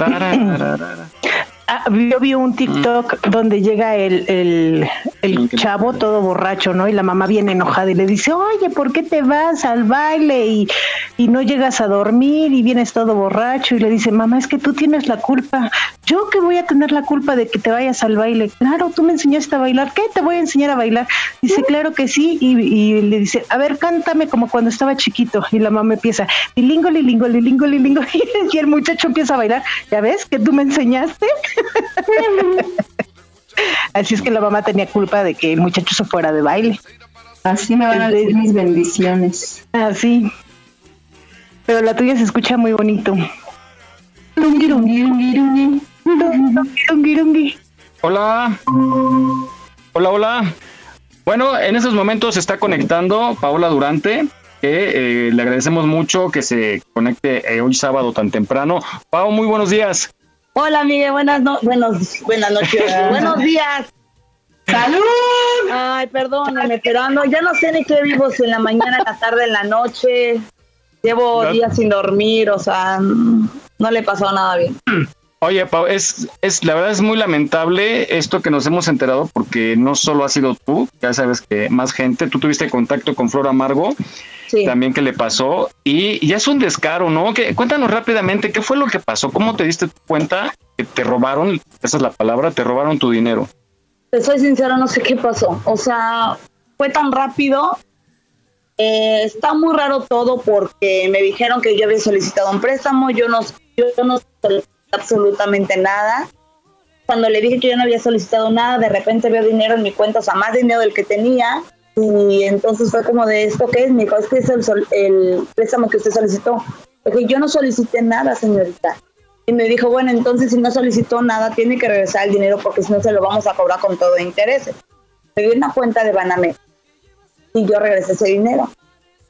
Ah, yo vi un TikTok donde llega el, el, el chavo todo borracho, ¿no? Y la mamá viene enojada y le dice, oye, ¿por qué te vas al baile y, y no llegas a dormir y vienes todo borracho? Y le dice, mamá, es que tú tienes la culpa. ¿Yo que voy a tener la culpa de que te vayas al baile? Claro, tú me enseñaste a bailar. ¿Qué? Te voy a enseñar a bailar. Dice, claro que sí. Y, y le dice, a ver, cántame como cuando estaba chiquito. Y la mamá empieza, lilingo, lilingo, lilingo, lilingo. [laughs] Y el muchacho empieza a bailar. ¿Ya ves que tú me enseñaste? Así es que la mamá tenía culpa de que el muchacho se fuera de baile. Así me van a decir mis bendiciones. Así. Pero la tuya se escucha muy bonito. Hola. Hola, hola. Bueno, en estos momentos se está conectando Paola Durante, que eh, le agradecemos mucho que se conecte eh, hoy sábado tan temprano. Pao, muy buenos días. Hola, Miguel, buenas, no buenos, buenas noches, [laughs] buenos días. ¡Salud! Ay, perdónenme, pero ando, ya no sé ni qué vivo, si en la mañana, en la tarde, en la noche. Llevo días sin dormir, o sea, no le pasó nada bien. [clears throat] Oye, Pau, es, es, la verdad es muy lamentable esto que nos hemos enterado porque no solo has sido tú, ya sabes que más gente, tú tuviste contacto con Flor Amargo, también que le pasó, y ya es un descaro, ¿no? Que, cuéntanos rápidamente, ¿qué fue lo que pasó? ¿Cómo te diste cuenta que te robaron, esa es la palabra, te robaron tu dinero? Te soy sincera, no sé qué pasó. O sea, fue tan rápido. Eh, está muy raro todo porque me dijeron que yo había solicitado un préstamo. Yo no, yo no solicité absolutamente nada. Cuando le dije que yo no había solicitado nada, de repente veo dinero en mi cuenta, o sea, más dinero del que tenía. Y entonces fue como de esto que es, me dijo, es que es el, préstamo que usted solicitó. Dije, yo no solicité nada, señorita. Y me dijo, bueno, entonces si no solicitó nada, tiene que regresar el dinero porque si no se lo vamos a cobrar con todo intereses. Me dio una cuenta de Banamex y yo regresé ese dinero.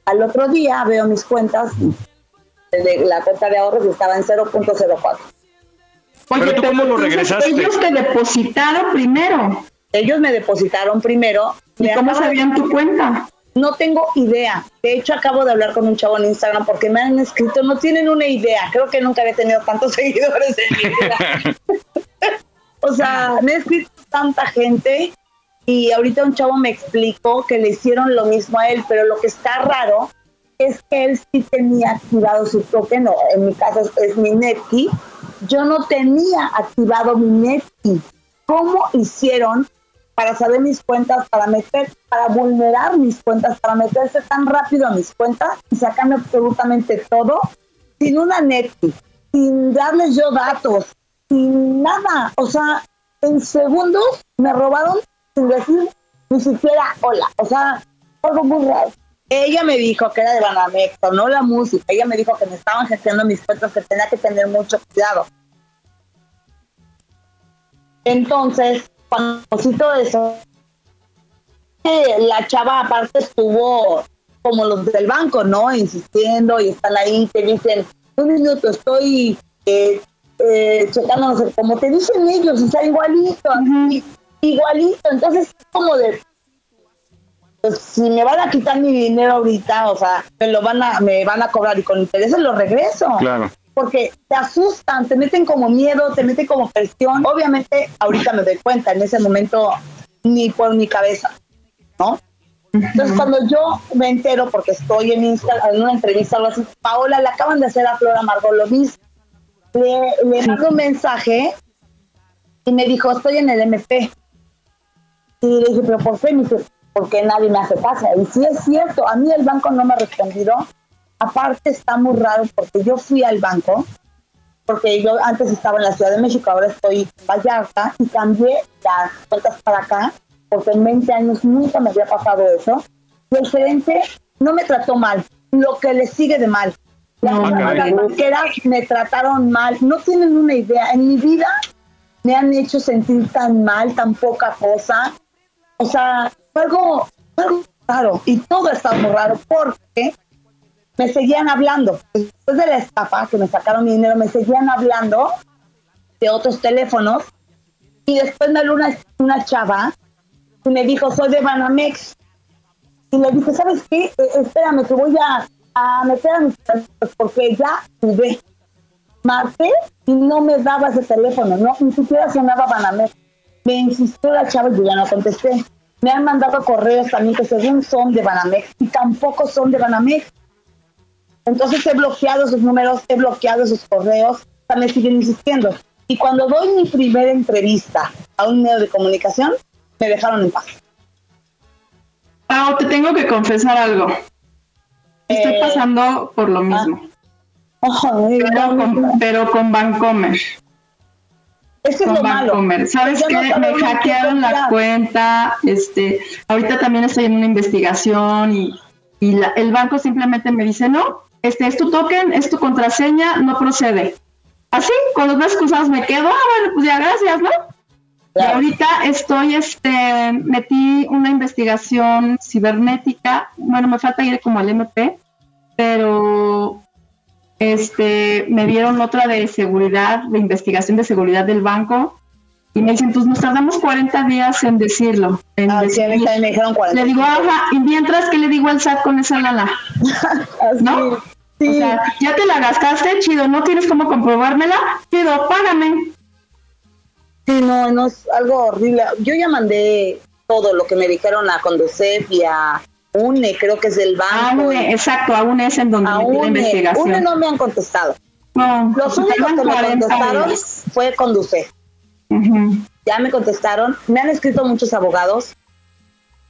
Al otro día veo mis cuentas de la cuenta de ahorros estaba en 0.04. Pero tú cómo lo regresaste? Ellos te depositaron primero. Ellos me depositaron primero. ¿Y Me cómo sabían tu cuenta? No tengo idea. De hecho, acabo de hablar con un chavo en Instagram porque me han escrito, no tienen una idea. Creo que nunca había tenido tantos [laughs] seguidores en mi vida. [laughs] o sea, me ha escrito tanta gente y ahorita un chavo me explicó que le hicieron lo mismo a él, pero lo que está raro es que él sí tenía activado su token, o en mi caso es, es mi Netki. Yo no tenía activado mi Netki. ¿Cómo hicieron para saber mis cuentas, para meter, para vulnerar mis cuentas, para meterse tan rápido a mis cuentas y sacarme absolutamente todo sin una Netki, sin darles yo datos, sin nada? O sea, en segundos me robaron sin decir ni siquiera hola. O sea, algo muy raro. Ella me dijo que era de Banamex, no la música. Ella me dijo que me estaban gestionando mis cuentas, que tenía que tener mucho cuidado. Entonces, cuando todo eso, eh, la chava aparte estuvo como los del banco, ¿no? Insistiendo y están ahí, te dicen, un minuto, estoy eh, eh, como te dicen ellos, o sea, igualito, así, igualito. Entonces, es como de, pues si me van a quitar mi dinero ahorita, o sea, me lo van a, me van a cobrar y con intereses lo regreso. Claro. Porque te asustan, te meten como miedo, te meten como presión. Obviamente, ahorita me doy cuenta, en ese momento ni por mi cabeza, ¿no? Entonces, cuando yo me entero, porque estoy en Instagram, en una entrevista, algo así, Paola, le acaban de hacer a Flor Amargo lo mismo. Le, le mando un mensaje y me dijo, estoy en el MP. Y le dije, ¿pero por qué? Me dice, porque nadie me hace caso. Y sí es cierto, a mí el banco no me ha respondido. Aparte está muy raro porque yo fui al banco, porque yo antes estaba en la Ciudad de México, ahora estoy en Vallarta y cambié las cuentas para acá, porque en 20 años nunca me había pasado eso. Y el gerente no me trató mal, lo que le sigue de mal. Las, banqueras me trataron mal, no tienen una idea. En mi vida me han hecho sentir tan mal, tan poca cosa. O sea, fue algo, algo raro. Y todo estaba muy raro porque me seguían hablando. Después de la estafa, que me sacaron mi dinero, me seguían hablando de otros teléfonos. Y después me habló una, una chava y me dijo, soy de Banamex. Y le dije, ¿sabes qué? Eh, espérame, que voy a, a meter a mis teléfonos porque ya tuve. Marqué y no me daba ese teléfono, no, ni siquiera sonaba Banamex. Me insistió la chava y yo ya no contesté. Me han mandado correos también que según son de Banamex y tampoco son de Banamex. Entonces he bloqueado esos números, he bloqueado esos correos, también siguen insistiendo. Y cuando doy mi primera entrevista a un medio de comunicación, me dejaron en paz. Pau, te tengo que confesar algo. Estoy Eh, pasando por lo mismo. Ay, pero, con, pero con Bancomer. Es que es lo malo. ¿Sabes qué? Me hackearon la cuenta. Este, ahorita también estoy en una investigación y, y la- el banco simplemente me dice, no, este es tu token, es tu contraseña, no procede. Así, con los brazos cruzados me quedo, ah, bueno, pues ya, gracias, ¿no? Y ahorita estoy, este, metí una investigación cibernética, bueno, me falta ir como al MP, pero este, me dieron otra de seguridad, de investigación de seguridad del banco, y me dicen, pues nos tardamos 40 días en decirlo. En Ah, sí, a mí decidir". también me dijeron 40. Le digo, ajá, y mientras, ¿qué le digo al SAT con esa lana? [laughs] ¿No? O sea, ya te la gastaste, chido, no tienes cómo comprobármela, chido, págame. Sí, no, no es algo horrible. Yo ya mandé todo lo que me dijeron a Conducef y a UNE, creo que es del banco. Exacto, a UNE es en donde la UNE, investigación. UNE no me han contestado. No, Los únicos que me 40 contestaron días. fue Conducef. Ya me contestaron, me han escrito muchos abogados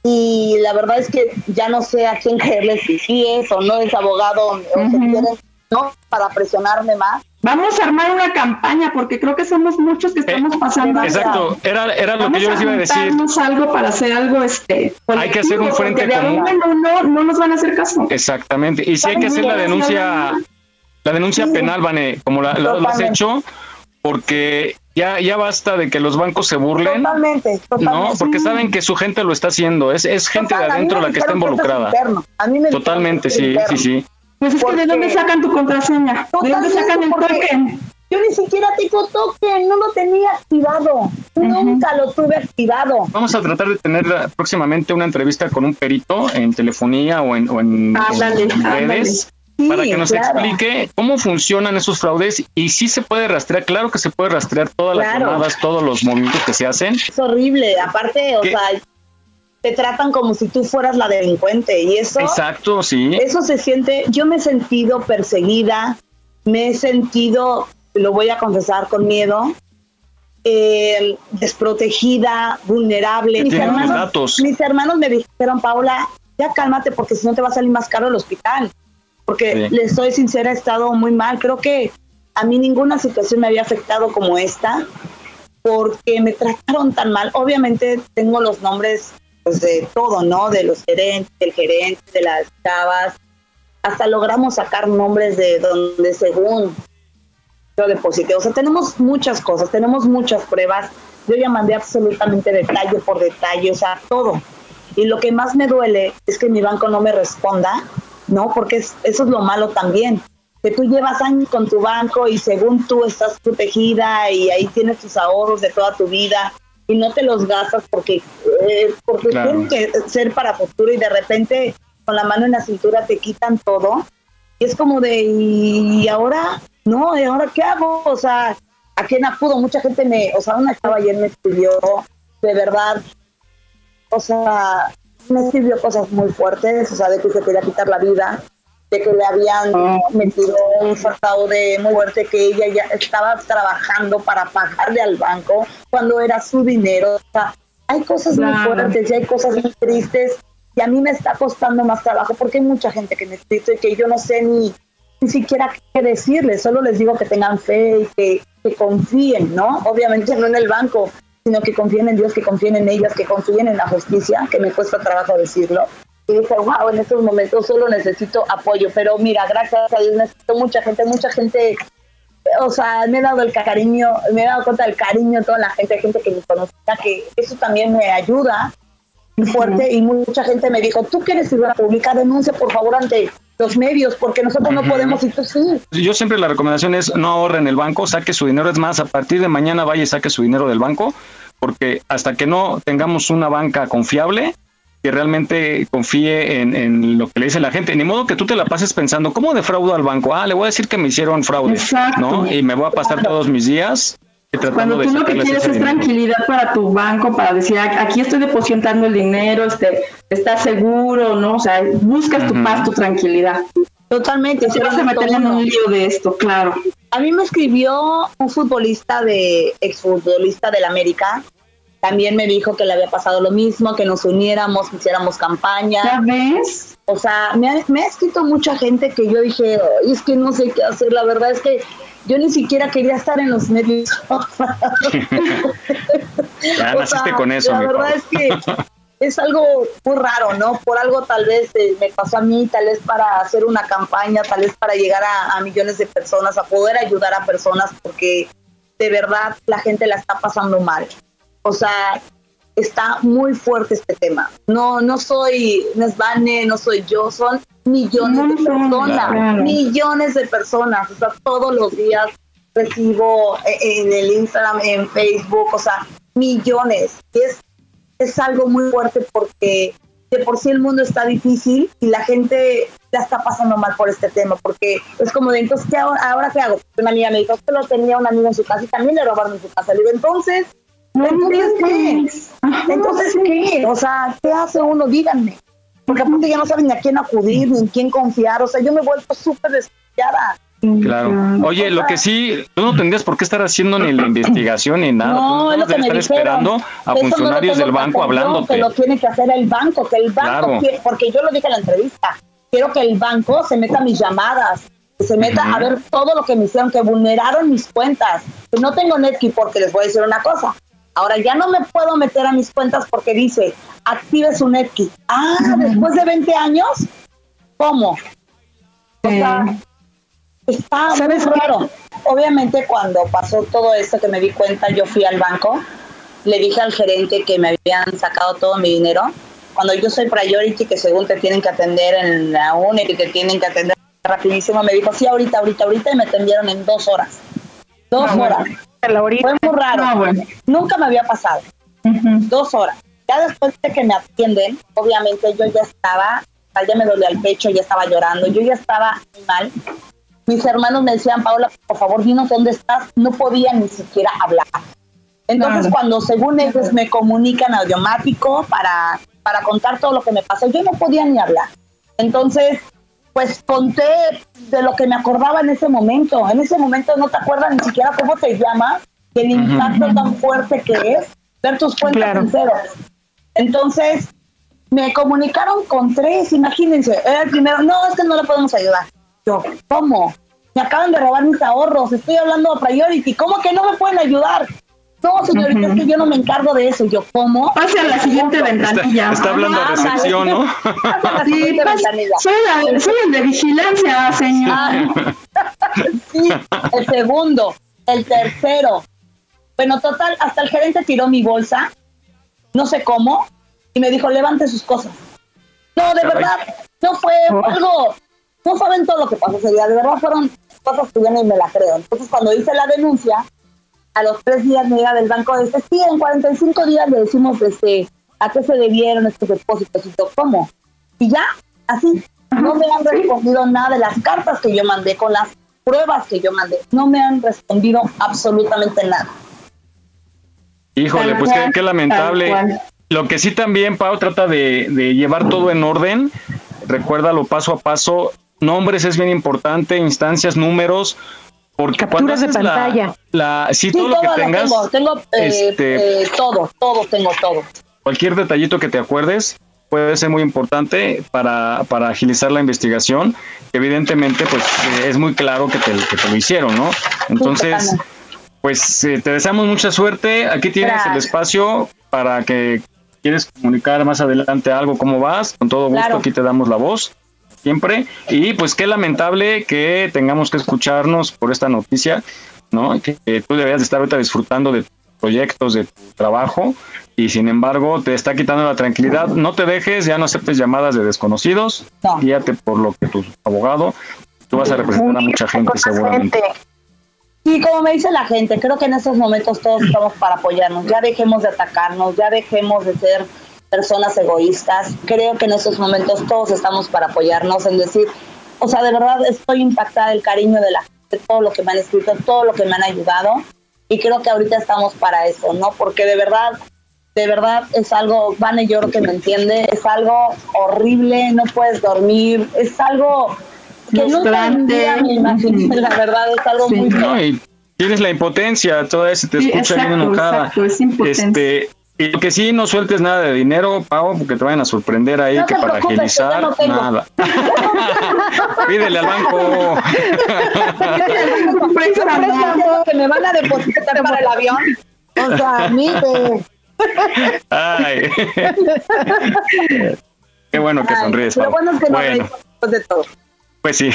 y la verdad es que ya no sé a quién creerle si sí es o no es abogado o se quieren, ¿no? Para presionarme más. Vamos a armar una campaña porque creo que somos muchos que estamos pasando. Exacto, era, era lo que yo les iba a decir. algo para hacer algo este. Hay que hacer un frente común. uno en uno no nos van a hacer caso. Exactamente. Y si hay que hacer la denuncia, la denuncia penal, Vane, como la, la- lo has hecho, porque ya, ya basta de que los bancos se burlen. Totalmente, No, totalmente. porque saben que su gente lo está haciendo. Es, es gente de Total, adentro la que está es involucrada. A mí me Totalmente, sí, sí, sí. Pues es que de dónde sacan tu contraseña, de dónde sacan el porque token. Yo ni siquiera tengo token, no lo tenía activado. Nunca lo tuve activado. Vamos a tratar de tener próximamente una entrevista con un perito en telefonía o en, o en- Ándale, en ándale. redes Sí, para que nos claro. explique cómo funcionan esos fraudes y si se puede rastrear. Claro que se puede rastrear todas las Claro. llamadas, todos los movimientos que se hacen. Es horrible. Aparte, o sea, te tratan como si tú fueras la delincuente y eso. Exacto, sí. Eso se siente, yo me he sentido perseguida, me he sentido, lo voy a confesar con miedo, eh, desprotegida, vulnerable. Mis datos. mis hermanos me dijeron, Paula, ya cálmate porque si no te va a salir más caro el hospital. Porque Sí. les soy sincera, he estado muy mal. Creo que a mí ninguna situación me había afectado como esta porque me trataron tan mal. Obviamente tengo los nombres pues, de todo, ¿no? De los gerentes, del gerente, de las chavas. Hasta logramos sacar nombres de donde según yo deposité. O sea, tenemos muchas cosas, tenemos muchas pruebas. Yo ya mandé absolutamente detalle por detalle, o sea, todo. Y lo que más me duele es que mi banco no me responda, ¿no? Porque es- eso es lo malo también. Que tú llevas años con tu banco y según tú estás protegida y ahí tienes tus ahorros de toda tu vida y no te los gastas porque, eh, porque Claro. tienen que ser para futuro y de repente con la mano en la cintura te quitan todo. Y es como de, ¿y ahora? No, ¿y ahora qué hago? O sea, ¿a quién acudo? Mucha gente me, o sea, una chava ayer me escribió, de verdad, o sea, me escribió cosas muy fuertes, o sea, de que se quería quitar la vida, de que le habían metido un fraude muy fuerte, que ella ya estaba trabajando para pagarle al banco cuando era su dinero. O sea, hay cosas muy fuertes y hay cosas muy tristes y a mí me está costando más trabajo porque hay mucha gente que me escribe y que yo no sé ni, ni siquiera qué decirles, solo les digo que tengan fe y que, que confíen, ¿no? Obviamente no en el banco, sino que confíen en Dios, que confíen en ellas, que confíen en la justicia, que me cuesta trabajo decirlo. Y dije, wow, en estos momentos solo necesito apoyo, pero mira, gracias a Dios necesito mucha gente, mucha gente, o sea, me he dado el cariño, me he dado cuenta del cariño de toda la gente, gente que me conocía, que eso también me ayuda muy fuerte y mucha gente me dijo, tú que eres figura pública, denuncia por favor ante los medios, porque nosotros no podemos, y tú sí. Yo siempre la recomendación es no ahorre en el banco, saque su dinero. Es más, a partir de mañana vaya y saque su dinero del banco, porque hasta que no tengamos una banca confiable, que realmente confíe en, en lo que le dice la gente. Ni modo que tú te la pases pensando, ¿cómo defraudo al banco? Ah, le voy a decir que me hicieron fraude, Exacto. ¿no? Y me voy a pasar todos mis días Cuando de tú lo que quieres es tranquilidad para tu banco, para decir, "Aquí- estoy depositando el dinero, este, estás seguro, ¿no? O sea, buscas tu paz, tu tranquilidad. Totalmente. Te vas a meter en un lío de esto, claro. A mí me escribió un futbolista de, exfutbolista del América. También me dijo que le había pasado lo mismo, que nos uniéramos, que hiciéramos campaña. ¿Ya ves? O sea, me ha, me ha escrito mucha gente que yo dije, "Ay, es que no sé qué hacer. La verdad es que yo ni siquiera quería estar en los medios. [laughs] Ya naciste sea, con eso, La mi verdad es que es algo muy raro, ¿no? Por algo tal vez eh, me pasó a mí, tal vez para hacer una campaña, tal vez para llegar a, a millones de personas, a poder ayudar a personas, porque de verdad la gente la está pasando mal. O sea, está muy fuerte este tema. No, no soy Nesvane, no soy yo, son millones de personas, claro. millones de personas. O sea, todos los días recibo eh, en el Instagram, en Facebook, o sea, millones. Y es, es algo muy fuerte porque de por sí el mundo está difícil y la gente ya está pasando mal por este tema, porque es como de, entonces, ¿qué ahora, ahora qué hago? Una amiga me dijo que lo tenía un amigo en su casa y también le robaron en su casa. Le digo, entonces, entonces qué? Entonces, ¿qué? O sea, ¿qué hace uno? Díganme. Porque aparte ya no saben ni a quién acudir, ni en quién confiar. O sea, yo me he vuelto súper desconfiada. Claro. Oye, lo que sí, tú no tendrías por qué estar haciendo ni la investigación ni nada. No, es lo que me estar dijeron. esperando a Eso no funcionarios tengo del banco hablándote. Que lo tiene que hacer el banco, que el banco, Claro. quiere- porque yo lo dije en la entrevista, quiero que el banco se meta a mis llamadas, que se meta a ver todo lo que me hicieron, que vulneraron mis cuentas. Que no tengo Netki porque les voy a decir una cosa. Ahora ya no me puedo meter a mis cuentas porque dice, active su Netki. Ah, después de 20 años, ¿cómo? O sea, está muy raro. Obviamente cuando pasó todo esto que me di cuenta, yo fui al banco, le dije al gerente que me habían sacado todo mi dinero. Cuando yo soy priority, que según te tienen que atender en la UNE, que te tienen que atender rapidísimo, me dijo, sí, ahorita, ahorita, ahorita, y me atendieron en dos horas. Dos Ah, bueno. Horas. Fue muy raro. Bueno. Nunca me había pasado. Dos horas. Ya después de que me atienden, obviamente yo ya estaba, ya me dolía el pecho, ya estaba llorando, yo ya estaba mal. Mis hermanos me decían, Paola, por favor, dinos dónde estás. No podía ni siquiera hablar. Entonces, cuando según ellos me comunican automático para, para contar todo lo que me pasó, yo no podía ni hablar. Entonces, pues conté de lo que me acordaba en ese momento. En ese momento no te acuerdas ni siquiera cómo te llamas, y el impacto tan fuerte que es ver tus cuentas Claro. en cero. Entonces, me comunicaron con tres, imagínense. Era el primero, no, es que no le podemos ayudar. Yo, ¿cómo? Me acaban de robar mis ahorros, estoy hablando a Priority, ¿cómo que no me pueden ayudar? No, señorita, es que yo no me encargo de eso. Yo, ¿cómo? Pase a la siguiente ventanilla. Está hablando de recepción, ¿no? [laughs] Pase a la Sí, siguiente ventanilla. soy, la- soy el de vigilancia, señor. Ah, sí, el segundo, el tercero. Bueno, total, hasta el gerente tiró mi bolsa, no sé cómo, y me dijo, levante sus cosas. No, de Caray. verdad, no fue algo, no saben todo lo que pasó ese día, de verdad fueron cosas que yo ni me la creo. Entonces, cuando hice la denuncia, a los tres días me llega del banco, este, sí, en 45 días le decimos este, a qué se debieron estos depósitos y yo, ¿cómo? Y ya, así, no me han respondido nada de las cartas que yo mandé, con las pruebas que yo mandé, no me han respondido absolutamente nada. Híjole, pues qué, lamentable. Lo que sí también, Pau, trata de, de llevar todo en orden. Recuérdalo paso a paso. Nombres es bien importante, instancias, números. Porque Capturas de haces la- pantalla. La, sí, Sí, todo lo que lo tengas, tengo, tengo eh, este- eh, todo, todo, tengo todo. cualquier detallito que te acuerdes puede ser muy importante para, para agilizar la investigación. Evidentemente, pues eh, es muy claro que te, que te lo hicieron, ¿no? Entonces, pues eh, te deseamos mucha suerte. Aquí tienes el espacio para que quieres comunicar más adelante algo, cómo vas. Con todo gusto, Claro. aquí te damos la voz siempre. Y pues qué lamentable que tengamos que escucharnos por esta noticia, ¿no? Que, que tú deberías de estar ahorita disfrutando de tus proyectos, de tu trabajo, y sin embargo te está quitando la tranquilidad. No te dejes, ya no aceptes llamadas de desconocidos, guíate por lo que tu abogado, tú vas a representar a mucha gente seguramente. Y como me dice la gente, creo que en estos momentos todos estamos para apoyarnos. Ya dejemos de atacarnos, ya dejemos de ser personas egoístas. Creo que en estos momentos todos estamos para apoyarnos en decir, o sea, de verdad estoy impactada del cariño de la gente, todo lo que me han escrito, todo lo que me han ayudado. Y creo que ahorita estamos para eso, ¿no? Porque de verdad, de verdad es algo, yo creo que me entiende, es algo horrible, no puedes dormir, es algo que nunca me imaginé, la verdad, es algo muy No, y tienes la impotencia, toda esa te Sí, escucha bien enojada. exacto, es impotencia. Este, y lo que sí, no sueltes nada de dinero, Pau, porque te vayan a sorprender ahí No que para agilizar, no nada. [laughs] Pídele al banco. Que me van a depositar para el avión. O sea, a mí de... Ay. [laughs] Qué bueno que sonríes, Lo Pau. bueno es que no Bueno, después de todo. pues sí.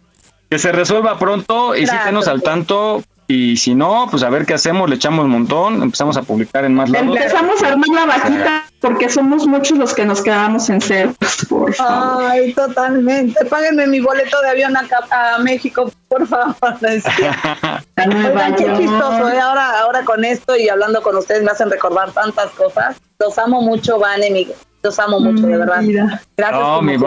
[laughs] que se resuelva pronto y sí Gracias. tenos al tanto. Y si no, pues a ver qué hacemos, le echamos un montón, empezamos a publicar en más lados. Empezamos a armar la vaquita porque somos muchos los que nos quedamos en cero. Por favor. Ay, totalmente. Páguenme mi boleto de avión acá a México, por favor. [laughs] Oigan, qué chistoso, ¿eh? Ahora, ahora con esto y hablando con ustedes me hacen recordar tantas cosas. Los amo mucho, Vane, mi- Los amo mucho, de verdad. Gracias. No, como mi.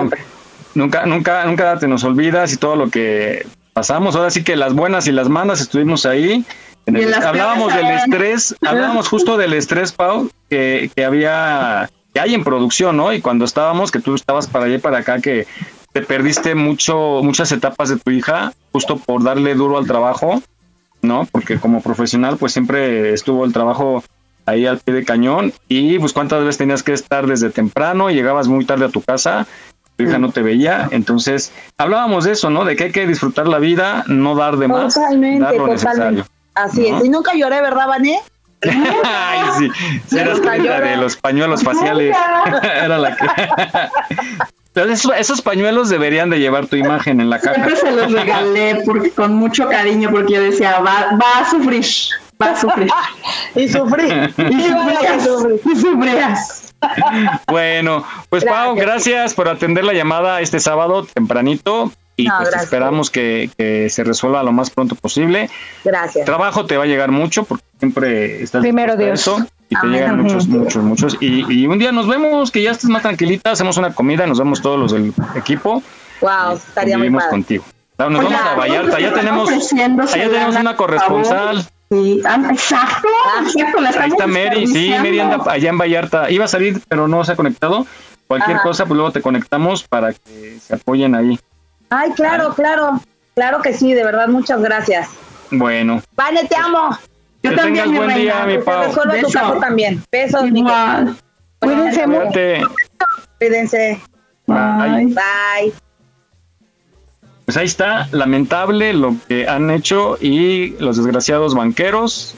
Nunca, nunca, nunca te nos olvidas y todo lo que pasamos. Ahora sí que las buenas y las malas estuvimos ahí. En Y el- las hablábamos del estrés, [laughs] hablábamos justo del estrés, Pau, que, que había, que hay en producción, ¿no? Y cuando estábamos, que tú estabas para allá y para acá, que te perdiste mucho, muchas etapas de tu hija, justo por darle duro al trabajo, ¿no? Porque como profesional, pues siempre estuvo el trabajo ahí al pie de cañón y pues cuántas veces tenías que estar desde temprano, llegabas muy tarde a tu casa, tu hija no te veía, entonces hablábamos de eso, ¿no? De que hay que disfrutar la vida, no dar de más, Totalmente, dar lo totalmente. necesario. Así ¿no? es. Y nunca lloré, ¿verdad, Vané? Ay, sí, sí, eras llora. de los pañuelos faciales. [laughs] Era la que... [laughs] Pero esos, esos pañuelos deberían de llevar tu imagen en la caja. Siempre se los regalé porque, con mucho cariño porque yo decía, va, va a sufrir, va a sufrir. [laughs] y sufrí. Y sufrías. Y sufrías. Bueno, pues Pau, gracias por atender la llamada este sábado tempranito y No, pues gracias. esperamos que, que se resuelva lo más pronto posible. Gracias. Trabajo te va a llegar mucho porque siempre estás Primero Dios. eso y te Amén. llegan muchos, muchos, muchos. Y, y un día nos vemos, que ya estés más tranquilita, hacemos una comida, nos vemos todos los del equipo, Wow, estaría muy padre. contigo. Nos vamos a Vallarta, ya tenemos, allá tenemos una corresponsal. Sí, ah, exacto, exacto, la Ahí está Mary, sí, Mary anda allá en Vallarta. Iba a salir, pero no se ha conectado. Cualquier Ajá. cosa, pues luego te conectamos para que se apoyen ahí. Ay, claro, claro. Claro que sí, de verdad, muchas gracias. Bueno, Vane, te amo. Que tengas buen día, mi Pau. resuelva tu caso también. Besos, Miguel. Cuídense mucho. Cuídense. Bye. Bye. Pues ahí está, lamentable lo que han hecho y los desgraciados banqueros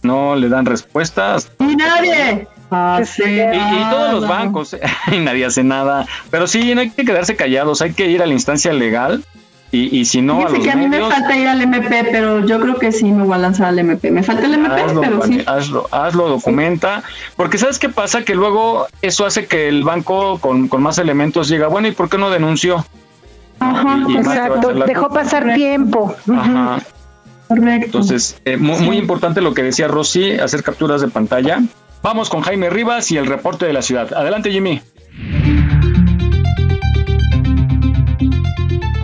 no le dan respuestas. Y nadie. hace Y, y todos los nada. bancos, [laughs] y nadie hace nada. Pero sí, no hay que quedarse callados, hay que ir a la instancia legal y, y si no, a Fíjese los que a mí me falta ir al MP, pero yo creo que sí me voy a lanzar al MP. Me falta el MP, Hazlo, pero sí. hazlo, hazlo, documenta, porque ¿sabes qué pasa? Que luego eso hace que el banco con, con más elementos diga, bueno, ¿y por qué no denunció? Ajá, Y- Exacto, dejó pasar tiempo. Ajá. Correcto. Entonces, eh, mu- muy, importante lo que decía Rosy, hacer capturas de pantalla. Vamos con Jaime Rivas y el reporte de la ciudad. Adelante, Jimmy.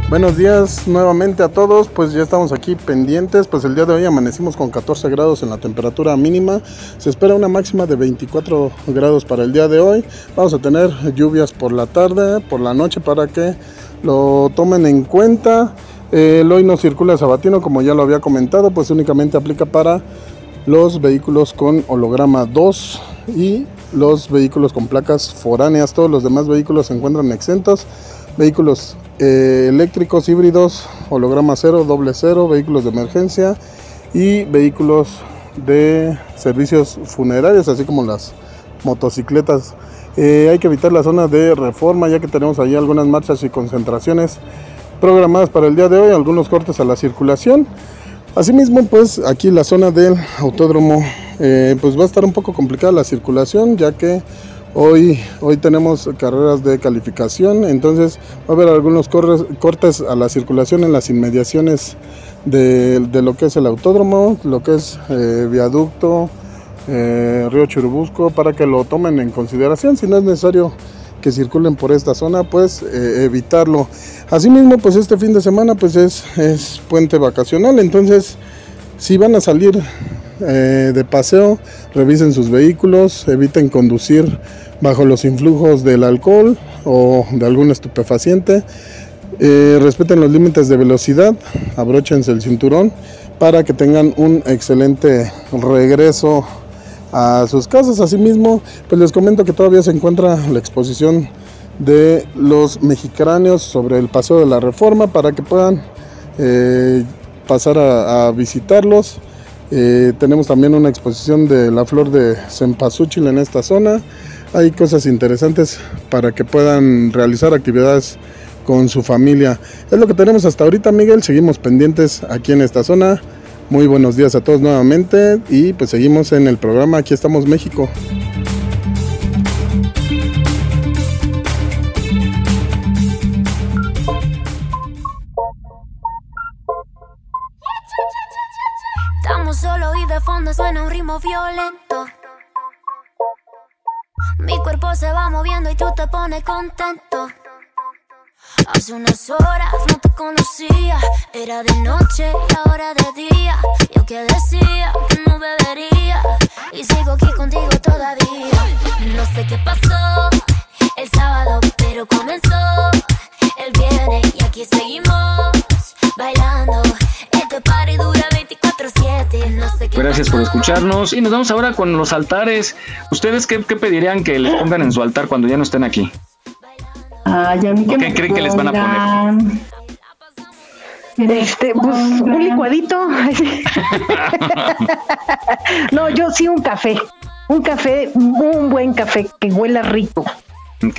Buenos días nuevamente a todos, pues ya estamos aquí pendientes, pues el día de hoy amanecimos con 14 grados en la temperatura mínima, se espera una máxima de 24 grados para el día de hoy, vamos a tener lluvias por la tarde, por la noche para que lo tomen en cuenta, Eh, el hoy no circula sabatino como ya lo había comentado, pues únicamente aplica para los vehículos con holograma 2 y los vehículos con placas foráneas. Todos los demás vehículos se encuentran exentos. Vehículos eh, eléctricos, híbridos, holograma 0, doble 0, vehículos de emergencia y vehículos de servicios funerarios, así como las motocicletas. Eh, hay que evitar la zona de reforma ya que tenemos ahí algunas marchas y concentraciones programadas para el día de hoy, algunos cortes a la circulación. Asimismo, pues aquí la zona del autódromo, eh, pues va a estar un poco complicada la circulación, ya que hoy, hoy tenemos carreras de calificación, entonces va a haber algunos cortes a la circulación en las inmediaciones de, de lo que es el autódromo, lo que es eh, viaducto, eh, Río Churubusco, para que lo tomen en consideración, si no es necesario que circulen por esta zona, pues eh, evitarlo. Asimismo, pues este fin de semana pues es, es puente vacacional, entonces si van a salir eh, de paseo, revisen sus vehículos, eviten conducir bajo los influjos del alcohol o de algún estupefaciente, eh, respeten los límites de velocidad, abróchense el cinturón para que tengan un excelente regreso a sus casas. Asimismo, pues les comento que todavía se encuentra la exposición de los mexicráneos sobre el paseo de la reforma para que puedan eh, pasar a, visitarlos. Eh, tenemos también una exposición de la flor de cempasúchil en esta zona. Hay cosas interesantes para que puedan realizar actividades con su familia. Es lo que tenemos hasta ahorita, Miguel. Seguimos pendientes aquí en esta zona. Muy buenos días a todos nuevamente y pues seguimos en el programa Aquí estamos México. Estamos solos y de fondo suena un ritmo violento. Mi cuerpo se va moviendo y tú te pones contento. Hace unas horas no te conocía, era de noche y ahora de día. Yo que decía que no bebería y sigo aquí contigo todavía. No sé qué pasó el sábado, pero comenzó el viernes y aquí seguimos bailando. Este party dura 24/7, no sé qué Gracias por pasó. escucharnos y nos vamos ahora con los altares. ¿Ustedes qué, qué pedirían que les pongan en su altar cuando ya no estén aquí? Ay, a mí que ¿Qué me creen que les van a poner? Este, pues un licuadito. [laughs] no, yo sí un café. Un café, un buen café que huela rico. Ok.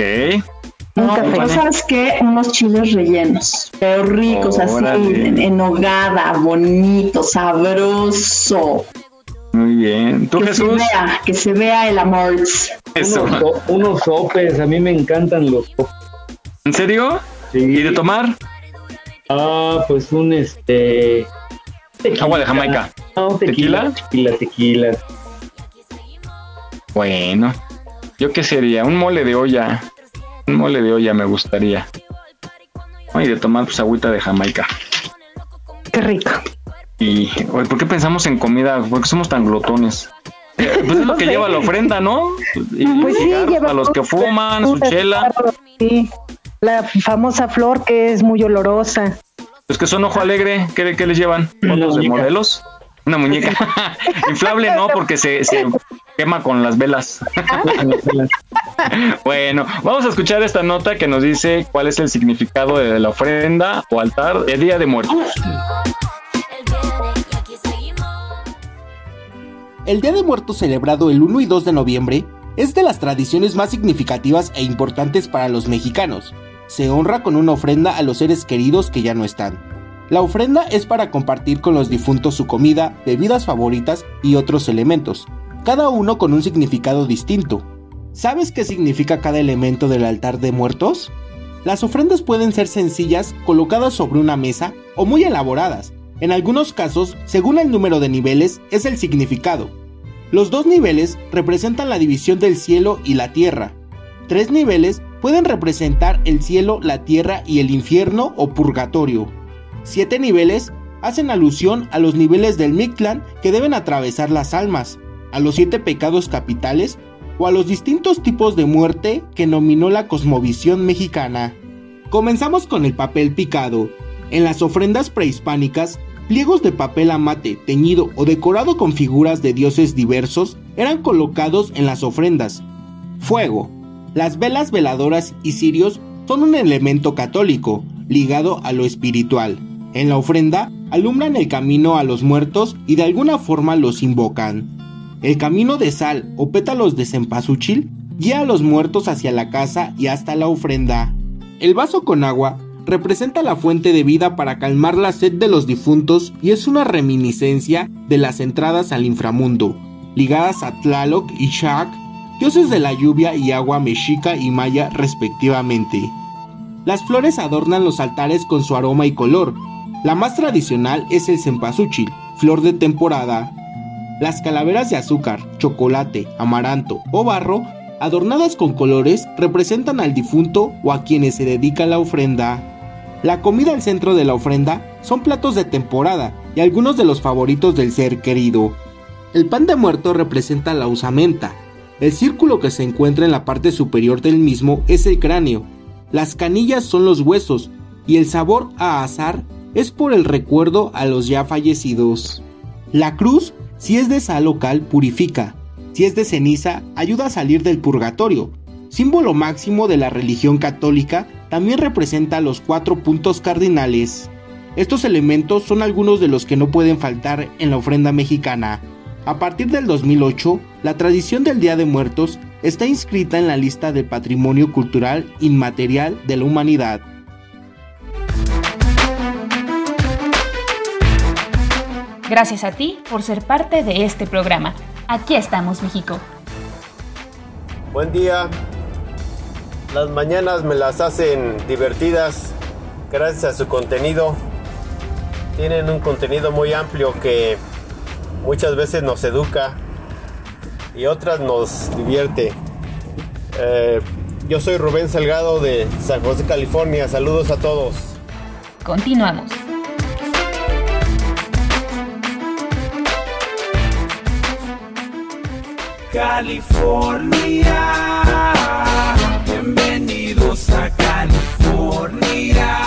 Un No, café. ¿tú ¿sabes qué? Unos chiles rellenos, pero ricos, así, en, en hogada, bonito, sabroso. Muy bien. ¿Tú, que Jesús? se vea, que se vea el amor. Eso. Unos, unos sopes, a mí me encantan los sopes. ¿En serio? ¿Y de tomar? Ah, pues un este. Agua de Jamaica. No, tequila. Tequila, tequila. Bueno. ¿Yo qué sería? Un mole de olla. Un mole de olla me gustaría. Ay, de tomar pues agüita de Jamaica. Qué rico. Y, oye, ¿por qué pensamos en comida? ¿Por qué somos tan glotones? Eh, Pues es lo [laughs] que lleva la ofrenda, ¿no? Y Pues sí, lleva a los que fuman, su chela. Sí, la famosa flor que es muy olorosa. Los que son ojo alegre, ¿qué, qué les llevan? ¿Fotos de modelos? Una muñeca. [laughs] Inflable no, porque se, se quema con las velas. [laughs] bueno, vamos a escuchar esta nota que nos dice cuál es el significado de la ofrenda o altar de Día de Muertos. El Día de Muertos celebrado el 1 y 2 de noviembre es de las tradiciones más significativas e importantes para los mexicanos. Se honra con una ofrenda a los seres queridos que ya no están. La ofrenda es para compartir con los difuntos su comida, bebidas favoritas y otros elementos, cada uno con un significado distinto. ¿Sabes qué significa cada elemento del altar de muertos? Las ofrendas pueden ser sencillas, colocadas sobre una mesa o muy elaboradas. En algunos casos, según el número de niveles, es el significado. Los dos niveles representan la división del cielo y la tierra. Tres niveles pueden representar el cielo, la tierra y el infierno o purgatorio. Siete niveles hacen alusión a los niveles del Mictlán que deben atravesar las almas, a los siete pecados capitales o a los distintos tipos de muerte que nominó la cosmovisión mexicana. Comenzamos con el papel picado. En las ofrendas prehispánicas, pliegos de papel amate teñido o decorado con figuras de dioses diversos eran colocados en las ofrendas. Fuego. Las velas veladoras y cirios son un elemento católico, ligado a lo espiritual. En la ofrenda alumbran el camino a los muertos y de alguna forma los invocan. El camino de sal o pétalos de cempasúchil guía a los muertos hacia la casa y hasta la ofrenda. El vaso con agua representa la fuente de vida para calmar la sed de los difuntos y es una reminiscencia de las entradas al inframundo, ligadas a Tlaloc y Shak, dioses de la lluvia y agua mexica y maya respectivamente. Las flores adornan los altares con su aroma y color. La más tradicional es el cempasúchil, flor de temporada. Las calaveras de azúcar, chocolate, amaranto o barro, adornadas con colores, representan al difunto o a quienes se dedica la ofrenda. La comida al centro de la ofrenda son platos de temporada y algunos de los favoritos del ser querido. El pan de muerto representa la usamenta. El círculo que se encuentra en la parte superior del mismo es el cráneo. Las canillas son los huesos y el sabor a azar es por el recuerdo a los ya fallecidos. La cruz, si es de sal local, purifica. Si es de ceniza, ayuda a salir del purgatorio. Símbolo máximo de la religión católica, también representa los cuatro puntos cardinales. Estos elementos son algunos de los que no pueden faltar en la ofrenda mexicana. A partir del 2008, la tradición del Día de Muertos está inscrita en la lista de Patrimonio Cultural Inmaterial de la Humanidad. Gracias a ti por ser parte de este programa. Aquí estamos, México. Buen día. Las mañanas me las hacen divertidas gracias a su contenido. Tienen un contenido muy amplio que muchas veces nos educa y otras nos divierte. Eh, Yo soy Rubén Salgado de San José, California. Saludos a todos. Continuamos. California, bienvenidos a California.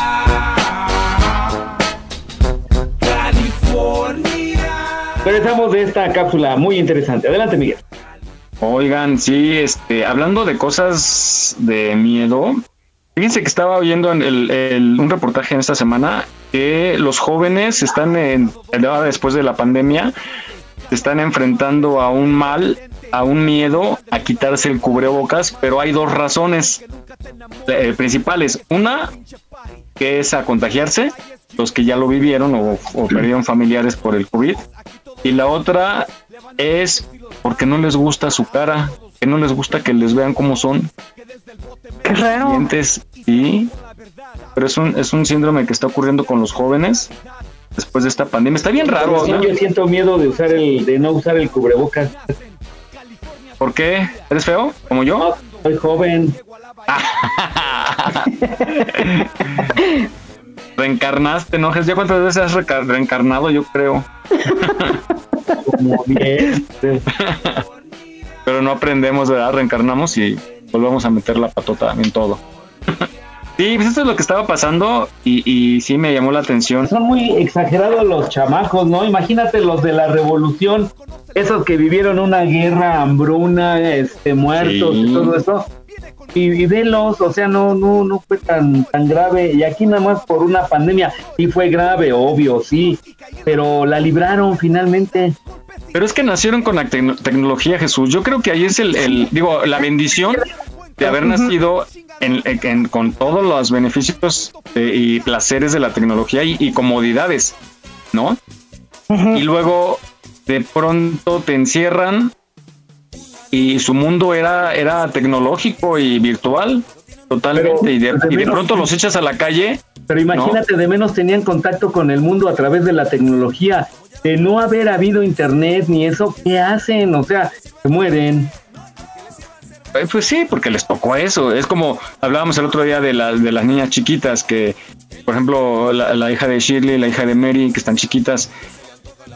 California. Regresamos de esta cápsula muy interesante. Adelante, Miguel. Oigan, sí, este, hablando de cosas de miedo, fíjense que estaba oyendo en el, un reportaje en esta semana que los jóvenes están en, después de la pandemia, se están enfrentando a un mal, a un miedo a quitarse el cubrebocas, pero hay dos razones eh, principales. Una, que es a contagiarse, los que ya lo vivieron o, o perdieron familiares por el COVID. Y la otra es porque no les gusta su cara, que no les gusta que les vean cómo son. Qué raro. Dientes, sí. Pero es un, es un síndrome que está ocurriendo con los jóvenes después de esta pandemia. Está bien raro. Sí, ¿no? Yo siento miedo de usar el, de no usar el cubrebocas. ¿Por qué? ¿Eres feo? ¿Como yo? Soy joven. [laughs] Reencarnaste, ¿no? ¿Ya cuántas veces has reencarnado? Yo creo. Como. Pero no aprendemos, ¿verdad? Reencarnamos y volvemos a meter la patota en todo. sí, pues esto es lo que estaba pasando y, y sí me llamó la atención. Son muy exagerados los chamacos, ¿no? Imagínate los de la revolución, esos que vivieron una guerra, hambruna, este, muertos Sí. y todo eso. Y, y velos, o sea, no, no, no fue tan, tan grave. Y aquí nada más por una pandemia, sí fue grave, obvio, sí. Pero la libraron finalmente. Pero es que nacieron con la tecno- tecnología, Jesús. Yo creo que ahí es el, el- digo, la bendición de haber nacido en- en- con todos los beneficios eh, y placeres de la tecnología y, y comodidades, ¿no? Y luego de pronto te encierran y su mundo era, era tecnológico y virtual, totalmente. Pero, y, de, pues, de y de menos- pronto los echas a la calle. Pero imagínate, de menos tenían contacto con el mundo a través de la tecnología. De no haber habido internet ni eso, ¿qué hacen? O sea, se mueren. Eh, Pues sí, porque les tocó eso. Es como hablábamos el otro día de, la- de las niñas chiquitas que, por ejemplo, la, la hija de Shirley, la hija de Mary, que están chiquitas.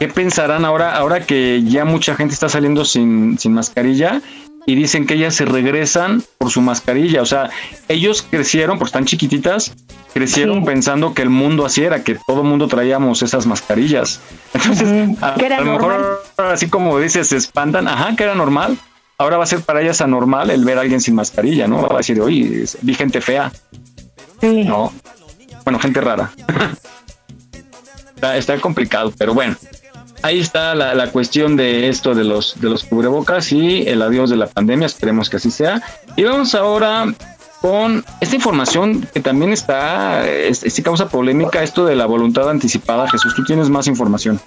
¿Qué pensarán ahora, ahora que ya mucha gente está saliendo sin, sin mascarilla y dicen que ellas se regresan por su mascarilla? O sea, ellos crecieron, porque están chiquititas, crecieron pensando que el mundo así era, que todo mundo traíamos esas mascarillas. [laughs] Entonces, a, lo mejor, así como dices, se espantan, ajá, que era normal. Ahora va a ser para ellas anormal el ver a alguien sin mascarilla, ¿no? Va a decir, oye, vi gente fea. No. Bueno, gente rara. [laughs] está, está complicado, pero bueno. Ahí está la, la cuestión de esto de los, de los cubrebocas y el adiós de la pandemia. Esperemos que así sea. Y vamos ahora con esta información que también está, es, sí causa polémica, esto de la voluntad anticipada. Jesús, tú tienes más información.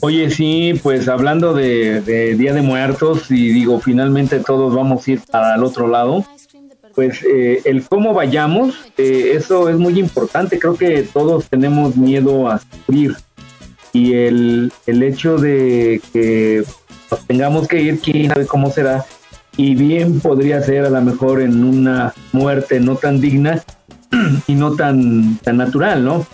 Oye, sí, pues hablando de, de Día de Muertos y digo, finalmente todos vamos a ir para el otro lado, pues eh, el cómo vayamos, eh, eso es muy importante. Creo que todos tenemos miedo a sufrir y el, el hecho de que pues, tengamos que ir, quién sabe cómo será, y bien podría ser a lo mejor en una muerte no tan digna [clears throat] y no tan, tan natural, ¿no?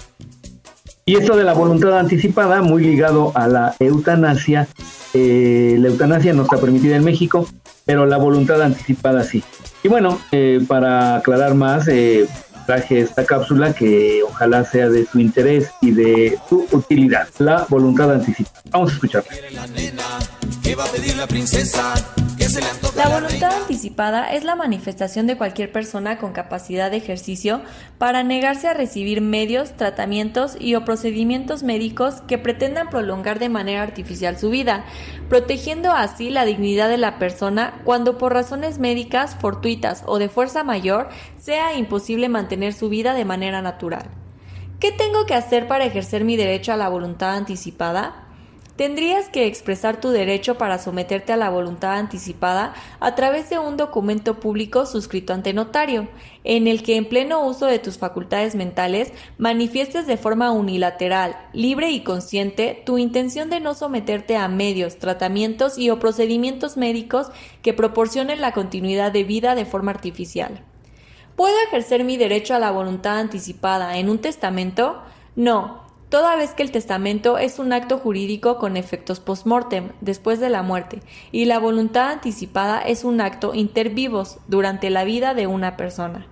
Y esto de la voluntad anticipada, muy ligado a la eutanasia, eh, la eutanasia no está permitida en México, pero la voluntad anticipada sí. Y bueno, eh, para aclarar más, eh, traje esta cápsula que ojalá sea de su interés y de su utilidad, la voluntad anticipada. Vamos a escucharla. ¿Qué va a pedir la princesa? ¿Qué se le antoja La a la voluntad anticipada es la manifestación de cualquier persona con capacidad de ejercicio para negarse a recibir medios, tratamientos y o procedimientos médicos que pretendan prolongar de manera artificial su vida, protegiendo así la dignidad de la persona cuando por razones médicas, fortuitas o de fuerza mayor sea imposible mantener su vida de manera natural. ¿Qué tengo que hacer para ejercer mi derecho a la voluntad anticipada? Tendrías que expresar tu derecho para someterte a la voluntad anticipada a través de un documento público suscrito ante notario, en el que en pleno uso de tus facultades mentales manifiestes de forma unilateral, libre y consciente tu intención de no someterte a medios, tratamientos y o procedimientos médicos que proporcionen la continuidad de vida de forma artificial. ¿Puedo ejercer mi derecho a la voluntad anticipada en un testamento? No, toda vez que el testamento es un acto jurídico con efectos post-mortem, después de la muerte, y la voluntad anticipada es un acto inter vivos, durante la vida de una persona.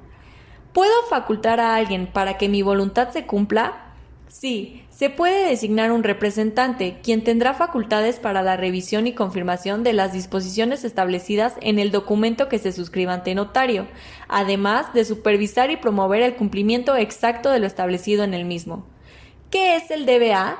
¿Puedo facultar a alguien para que mi voluntad se cumpla? Sí, se puede designar un representante, quien tendrá facultades para la revisión y confirmación de las disposiciones establecidas en el documento que se suscriba ante notario, además de supervisar y promover el cumplimiento exacto de lo establecido en el mismo. ¿Qué es el DBA?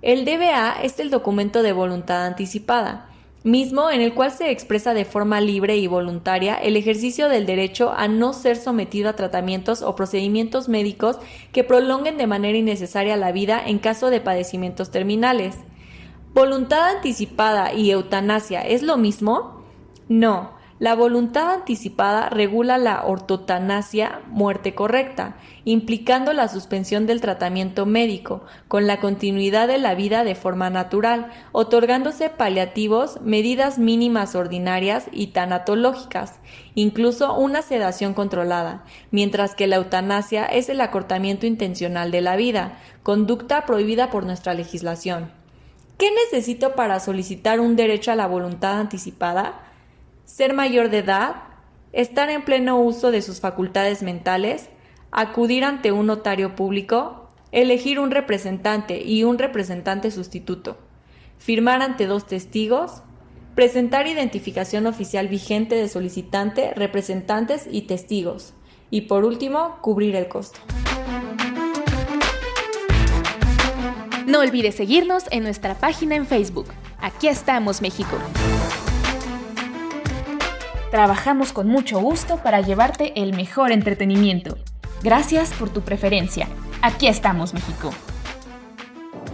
El DBA es el documento de voluntad anticipada, mismo en el cual se expresa de forma libre y voluntaria el ejercicio del derecho a no ser sometido a tratamientos o procedimientos médicos que prolonguen de manera innecesaria la vida en caso de padecimientos terminales. ¿Voluntad anticipada y eutanasia es lo mismo? No. La voluntad anticipada regula la ortotanasia, muerte correcta, implicando la suspensión del tratamiento médico, con la continuidad de la vida de forma natural, otorgándose paliativos, medidas mínimas ordinarias y tanatológicas, incluso una sedación controlada, mientras que la eutanasia es el acortamiento intencional de la vida, conducta prohibida por nuestra legislación. ¿Qué necesito para solicitar un derecho a la voluntad anticipada? Ser mayor de edad, estar en pleno uso de sus facultades mentales, acudir ante un notario público, elegir un representante y un representante sustituto, firmar ante dos testigos, presentar identificación oficial vigente de solicitante, representantes y testigos, y por último, cubrir el costo. No olvides seguirnos en nuestra página en Facebook. Aquí estamos, México. Trabajamos con mucho gusto para llevarte el mejor entretenimiento. Gracias por tu preferencia. Aquí estamos, México.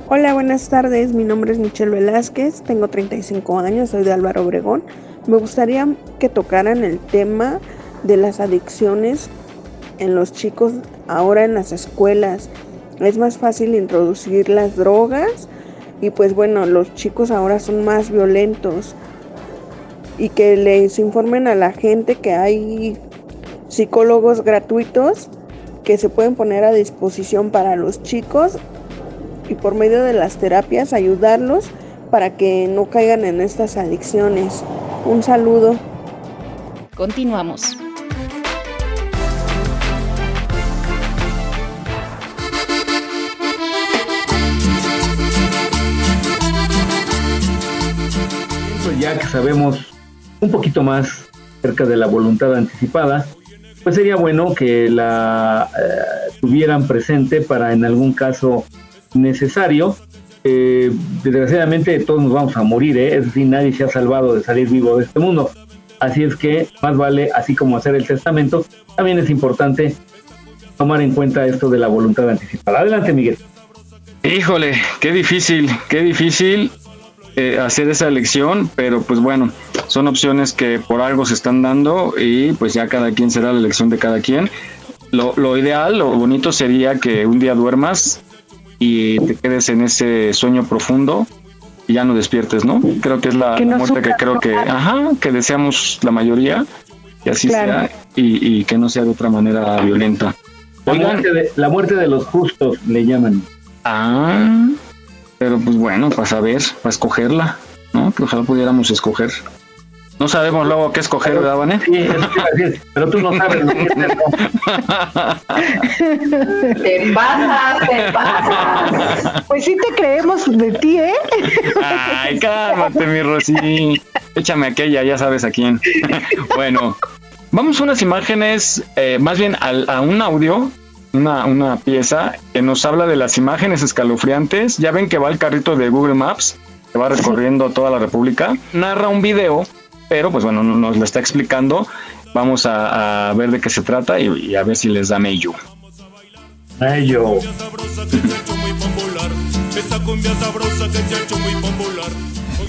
Hola, buenas tardes. Mi nombre es Michelle Velázquez, tengo 35 años, soy de Álvaro Obregón. Me gustaría que tocaran el tema de las adicciones en los chicos ahora en las escuelas. Es más fácil introducir las drogas y pues bueno, los chicos ahora son más violentos y que les informen a la gente que hay psicólogos gratuitos que se pueden poner a disposición para los chicos y por medio de las terapias ayudarlos para que no caigan en estas adicciones. Un saludo. Continuamos. Ya que sabemos un poquito más cerca de la voluntad anticipada, pues sería bueno que la eh, tuvieran presente para en algún caso necesario. Desgraciadamente todos nos vamos a morir, ¿eh? es decir, nadie se ha salvado de salir vivo de este mundo. Así es que más vale, así como hacer el testamento, también es importante tomar en cuenta esto de la voluntad anticipada. Adelante, Miguel. Híjole, qué difícil, qué difícil eh, hacer esa elección, pero pues bueno, son opciones que por algo se están dando y pues ya cada quien será la elección de cada quien. Lo, lo ideal, lo bonito sería que un día duermas y te quedes en ese sueño profundo y ya no despiertes, ¿no? Creo que es la, Que no muerte que creo que, ajá, que deseamos la mayoría, que así Claro. sea y, y que no sea de otra manera violenta. La muerte, de, la muerte de los justos le llaman. Ah, pero pues bueno, para saber, para escogerla, ¿no? Que ojalá pudiéramos escoger. No sabemos luego qué escoger, ¿verdad, Vané? Sí, eso te iba a decir, pero tú no sabes lo que es Te pasas, te pasas. Pues sí te creemos de ti, ¿eh? Ay, cálmate, mi Rosy. Échame aquella, ya sabes a quién. bueno, vamos a unas imágenes, eh, más bien al- a, un audio, una, una pieza que nos habla de las imágenes escalofriantes. Ya ven que va el carrito de Google Maps, que va recorriendo toda la República. Narra un video, pero pues bueno, no- nos lo está explicando. Vamos a, a ver de qué se trata y, y a ver si les da mello. Mello. [laughs] esa cumbia sabrosa que se ha hecho muy popular.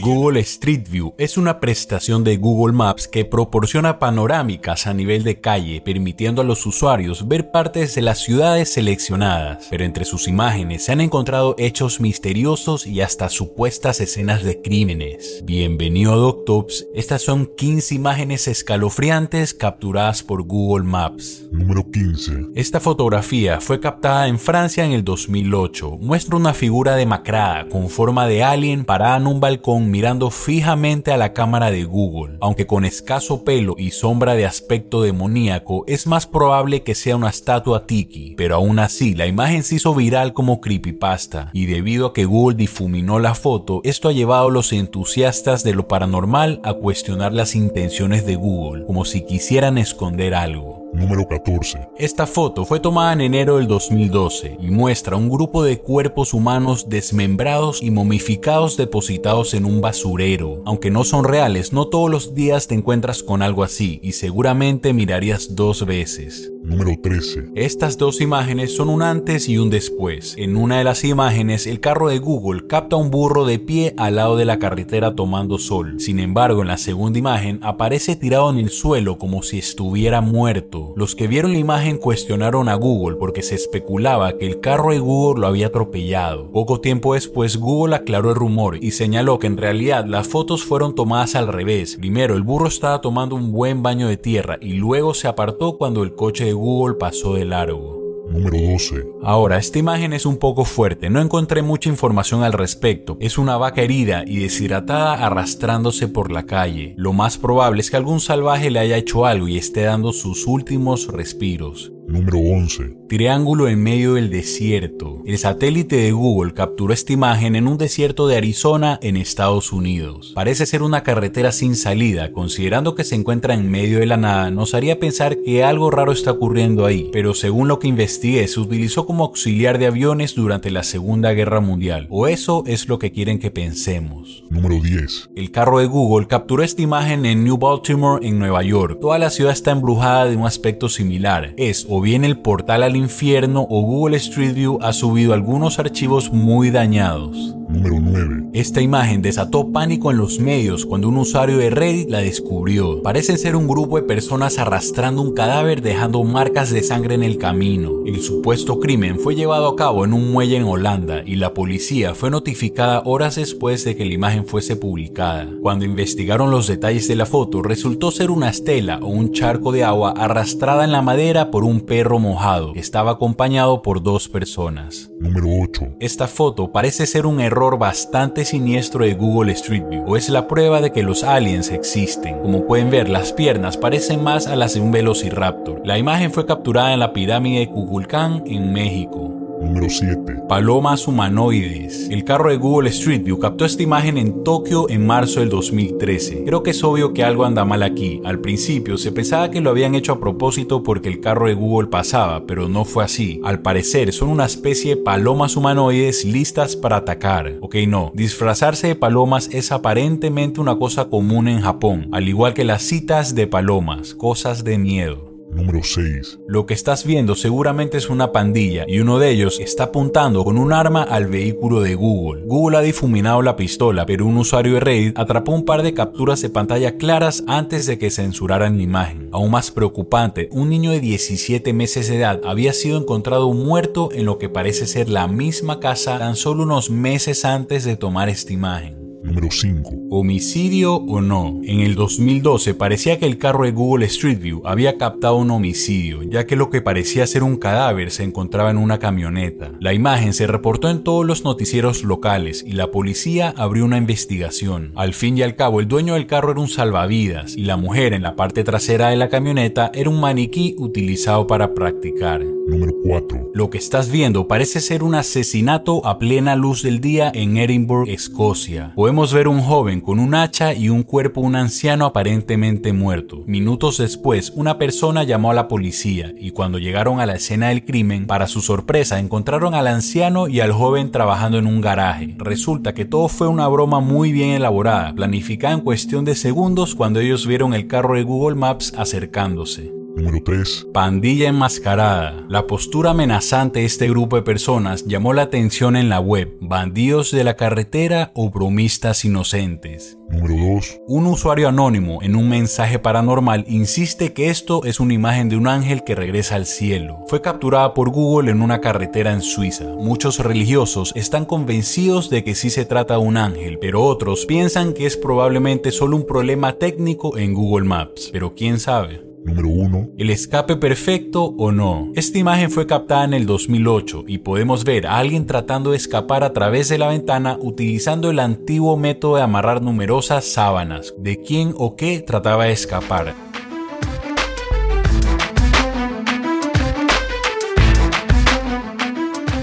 Google Street View es una prestación de Google Maps que proporciona panorámicas a nivel de calle, permitiendo a los usuarios ver partes de las ciudades seleccionadas. Pero entre sus imágenes se han encontrado hechos misteriosos y hasta supuestas escenas de crímenes. Bienvenido a Doctops, estas son 15 imágenes escalofriantes capturadas por Google Maps. Número 15. Esta fotografía fue captada en Francia en el 2008. Muestra una figura demacrada con forma de alien parada en un balcón mirando fijamente a la cámara de Google. Aunque con escaso pelo y sombra de aspecto demoníaco, es más probable que sea una estatua tiki, pero aún así la imagen se hizo viral como creepypasta y debido a que Google difuminó la foto, esto ha llevado a los entusiastas de lo paranormal a cuestionar las intenciones de Google, como si quisieran esconder algo. Número 14. Esta foto fue tomada en enero del 2012 y muestra un grupo de cuerpos humanos desmembrados y momificados depositados en un basurero. Aunque no son reales, no todos los días te encuentras con algo así y seguramente mirarías dos veces. Número 13. Estas dos imágenes son un antes y un después. En una de las imágenes, el carro de Google capta un burro de pie al lado de la carretera tomando sol. Sin embargo, en la segunda imagen aparece tirado en el suelo como si estuviera muerto. Los que vieron la imagen cuestionaron a Google porque se especulaba que el carro de Google lo había atropellado. Poco tiempo después, Google aclaró el rumor y señaló que en realidad las fotos fueron tomadas al revés. Primero, el burro estaba tomando un buen baño de tierra y luego se apartó cuando el coche de Google pasó de largo. Número 12. Ahora, esta imagen es un poco fuerte, no encontré mucha información al respecto. Es una vaca herida y deshidratada arrastrándose por la calle. Lo más probable es que algún salvaje le haya hecho algo y esté dando sus últimos respiros. Número 11. Triángulo en medio del desierto. El satélite de Google capturó esta imagen en un desierto de Arizona en Estados Unidos. Parece ser una carretera sin salida, considerando que se encuentra en medio de la nada, nos haría pensar que algo raro está ocurriendo ahí, pero según lo que investigué, se utilizó como auxiliar de aviones durante la Segunda Guerra Mundial, o eso es lo que quieren que pensemos. Número 10. El carro de Google capturó esta imagen en New Baltimore, en Nueva York. Toda la ciudad está embrujada de un aspecto similar. Es o bien el portal al infierno o Google Street View ha subido algunos archivos muy dañados. Número 9. Esta imagen desató pánico en los medios cuando un usuario de Reddit la descubrió. Parecen ser un grupo de personas arrastrando un cadáver dejando marcas de sangre en el camino. El supuesto crimen fue llevado a cabo en un muelle en Holanda y la policía fue notificada horas después de que la imagen fuese publicada. Cuando investigaron los detalles de la foto, resultó ser una estela o un charco de agua arrastrada en la madera por un perro mojado que estaba acompañado por dos personas. Número 8. Esta foto parece ser un error bastante siniestro de Google Street View o es la prueba de que los aliens existen. Como pueden ver, las piernas parecen más a las de un velociraptor. La imagen fue capturada en la pirámide de Kukulcán en México. Número 7. Palomas humanoides. El carro de Google Street View captó esta imagen en Tokio en marzo del 2013. Creo que es obvio que algo anda mal aquí. Al principio se pensaba que lo habían hecho a propósito porque el carro de Google pasaba, pero no fue así. Al parecer son una especie de palomas humanoides listas para atacar. Ok, no. Disfrazarse de palomas es aparentemente una cosa común en Japón, al igual que las citas de palomas, cosas de miedo. Número 6. Lo que estás viendo seguramente es una pandilla y uno de ellos está apuntando con un arma al vehículo de Google. Google ha difuminado la pistola, pero un usuario de Reddit atrapó un par de capturas de pantalla claras antes de que censuraran la imagen. Aún más preocupante, un niño de 17 meses de edad había sido encontrado muerto en lo que parece ser la misma casa tan solo unos meses antes de tomar esta imagen. Número 5. ¿Homicidio o no? En el 2012 parecía que el carro de Google Street View había captado un homicidio, ya que lo que parecía ser un cadáver se encontraba en una camioneta. La imagen se reportó en todos los noticieros locales y la policía abrió una investigación. Al fin y al cabo, el dueño del carro era un salvavidas y la mujer en la parte trasera de la camioneta era un maniquí utilizado para practicar. Número 4. Lo que estás viendo parece ser un asesinato a plena luz del día en Edinburgh, Escocia. Podemos ver un joven con un hacha y un cuerpo un anciano aparentemente muerto. Minutos después, una persona llamó a la policía y cuando llegaron a la escena del crimen, para su sorpresa encontraron al anciano y al joven trabajando en un garaje. Resulta que todo fue una broma muy bien elaborada, planificada en cuestión de segundos cuando ellos vieron el carro de Google Maps acercándose. Número 3. Pandilla enmascarada. La postura amenazante de este grupo de personas llamó la atención en la web. Bandidos de la carretera o bromistas inocentes. Número 2. Un usuario anónimo en un mensaje paranormal insiste que esto es una imagen de un ángel que regresa al cielo. Fue capturada por Google en una carretera en Suiza. Muchos religiosos están convencidos de que sí se trata de un ángel, pero otros piensan que es probablemente solo un problema técnico en Google Maps. Pero quién sabe. Número 1. ¿El escape perfecto o no? Esta imagen fue captada en el 2008 y podemos ver a alguien tratando de escapar a través de la ventana utilizando el antiguo método de amarrar numerosas sábanas. ¿De quién o qué trataba de escapar?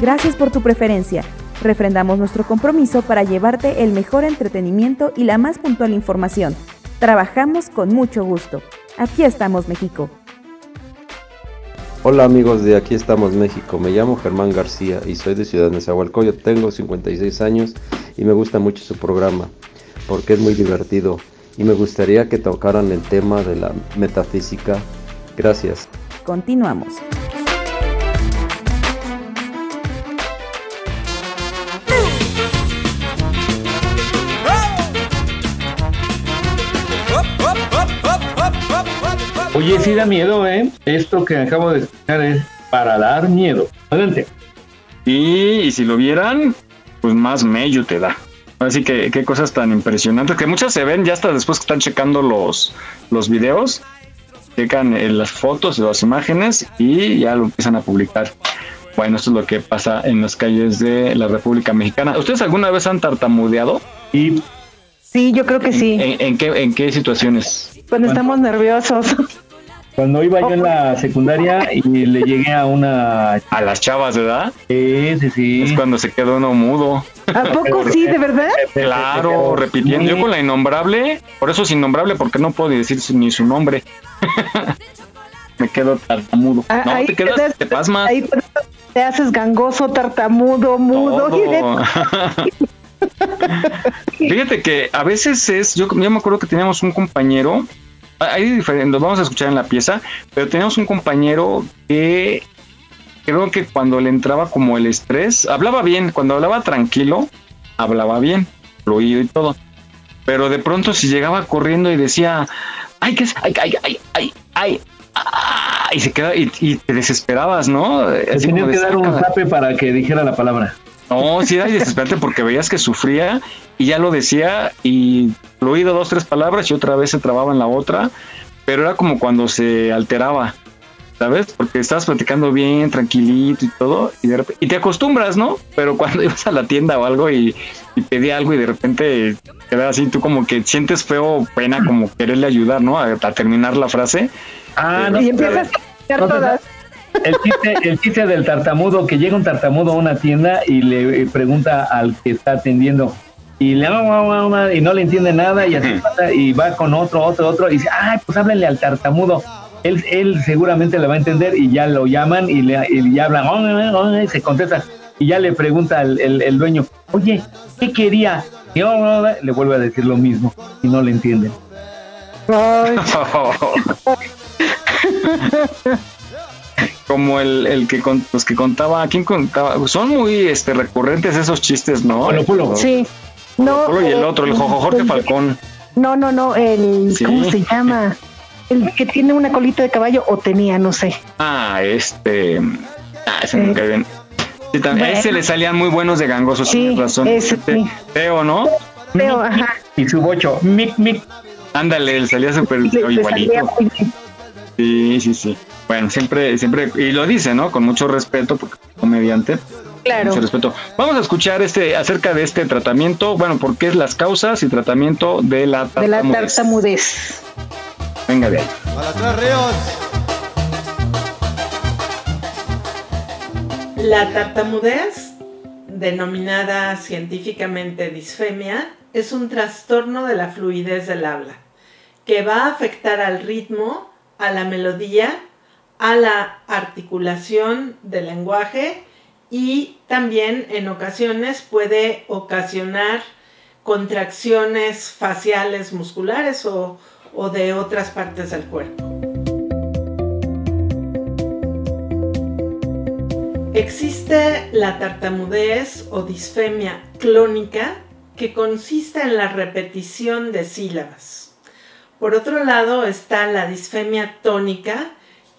Gracias por tu preferencia. Refrendamos nuestro compromiso para llevarte el mejor entretenimiento y la más puntual información. Trabajamos con mucho gusto. Aquí estamos, México. Hola amigos de Aquí estamos México, me llamo Germán García y soy de Ciudad Nezahualcóyotl, tengo 56 años y me gusta mucho su programa porque es muy divertido y me gustaría que tocaran el tema de la metafísica. Gracias. Continuamos. Oye, sí da miedo, ¿eh? Esto que acabo de escuchar es para dar miedo. Adelante. Y, y si lo vieran, pues más mello te da. Así que qué cosas tan impresionantes, que muchas se ven ya hasta después que están checando los, los videos, checan eh, las fotos y las imágenes y ya lo empiezan a publicar. Bueno, esto es lo que pasa en las calles de la República Mexicana. ¿Ustedes alguna vez han tartamudeado? Y Sí, yo creo que sí. ¿En, en qué, en qué situaciones? Cuando estamos nerviosos. Cuando iba yo en la secundaria y le llegué a una... A las chavas, ¿verdad? Sí, sí, sí. Es cuando se queda uno mudo. ¿A poco sí, de verdad? Claro, repitiendo. Yo con la innombrable, por eso es innombrable, porque no puedo decir ni su nombre. [laughs] Me quedo tartamudo. Ah, No, ahí te quedas, das- te pasmas. Ahí te haces gangoso, tartamudo, mudo. [laughs] Fíjate que a veces es, yo, yo me acuerdo que teníamos un compañero, hay diferentes, los vamos a escuchar en la pieza, pero teníamos un compañero que creo que cuando le entraba como el estrés, hablaba bien, cuando hablaba tranquilo, hablaba bien, fluido y todo. Pero de pronto si llegaba corriendo y decía, ay, ¿qué es? Ay, ay, ay, ay, ay, ah", y se queda, y, y te desesperabas, ¿no? Así tenía como que dar un zape para que dijera la palabra. No, sí era desesperante porque veías que sufría y ya lo decía y fluido dos, tres palabras y otra vez se trababa en la otra, pero era como cuando se alteraba, ¿sabes? Porque estabas platicando bien, tranquilito y todo, y, de repente, y te acostumbras, ¿no? Pero cuando [laughs] ibas a la tienda o algo y, y pedía algo y de repente queda así, tú como que sientes feo, pena, como quererle ayudar, ¿no? A, a terminar la frase. Ah, no, sabes. No, sabes. El chiste, el chiste del tartamudo, que llega un tartamudo a una tienda y le pregunta al que está atendiendo y le y no le entiende nada y así pasa y va con otro, otro, otro y dice, ay, pues háblenle al tartamudo. Él, él seguramente le va a entender y ya lo llaman y le y ya hablan, "Oh, oh, oh", y se contesta y ya le pregunta al el, el dueño, oye, ¿qué quería? Y "Oh, oh, oh", le vuelve a decir lo mismo y no le entienden. [laughs] [laughs] Como el, el que con- los que contaba, ¿quién contaba? Son muy este recurrentes esos chistes, ¿no? Polo, Polo. Sí. No, Polo y el eh, otro, el Jojo Jorge el- Falcón. No, no, no, el, Sí. ¿cómo se llama? El que tiene una colita de caballo o tenía, no sé. Ah, este. Ah, ese me cae bien. Sí, también, a ese Bueno. le salían muy buenos de gangosos, Sí, tienes razón. ese Este, sí. Feo, ¿no? Feo, ajá. Y su bocho, mic, mic. Ándale, él salía súper igualito. salía. Sí, sí, sí. Bueno, siempre, siempre, y lo dice, ¿no? Con mucho respeto, porque es comediante. Claro. Mucho respeto. Vamos a escuchar este acerca de este tratamiento, bueno, porque es las causas y tratamiento de la De la tartamudez. tartamudez. Venga de ahí. A las tres ríos. La tartamudez, denominada científicamente disfemia, es un trastorno de la fluidez del habla, que va a afectar al ritmo, a la melodía, a la articulación del lenguaje y también en ocasiones puede ocasionar contracciones faciales musculares o, o de otras partes del cuerpo. Existe la tartamudez o disfemia clónica que consiste en la repetición de sílabas. Por otro lado está la disfemia tónica,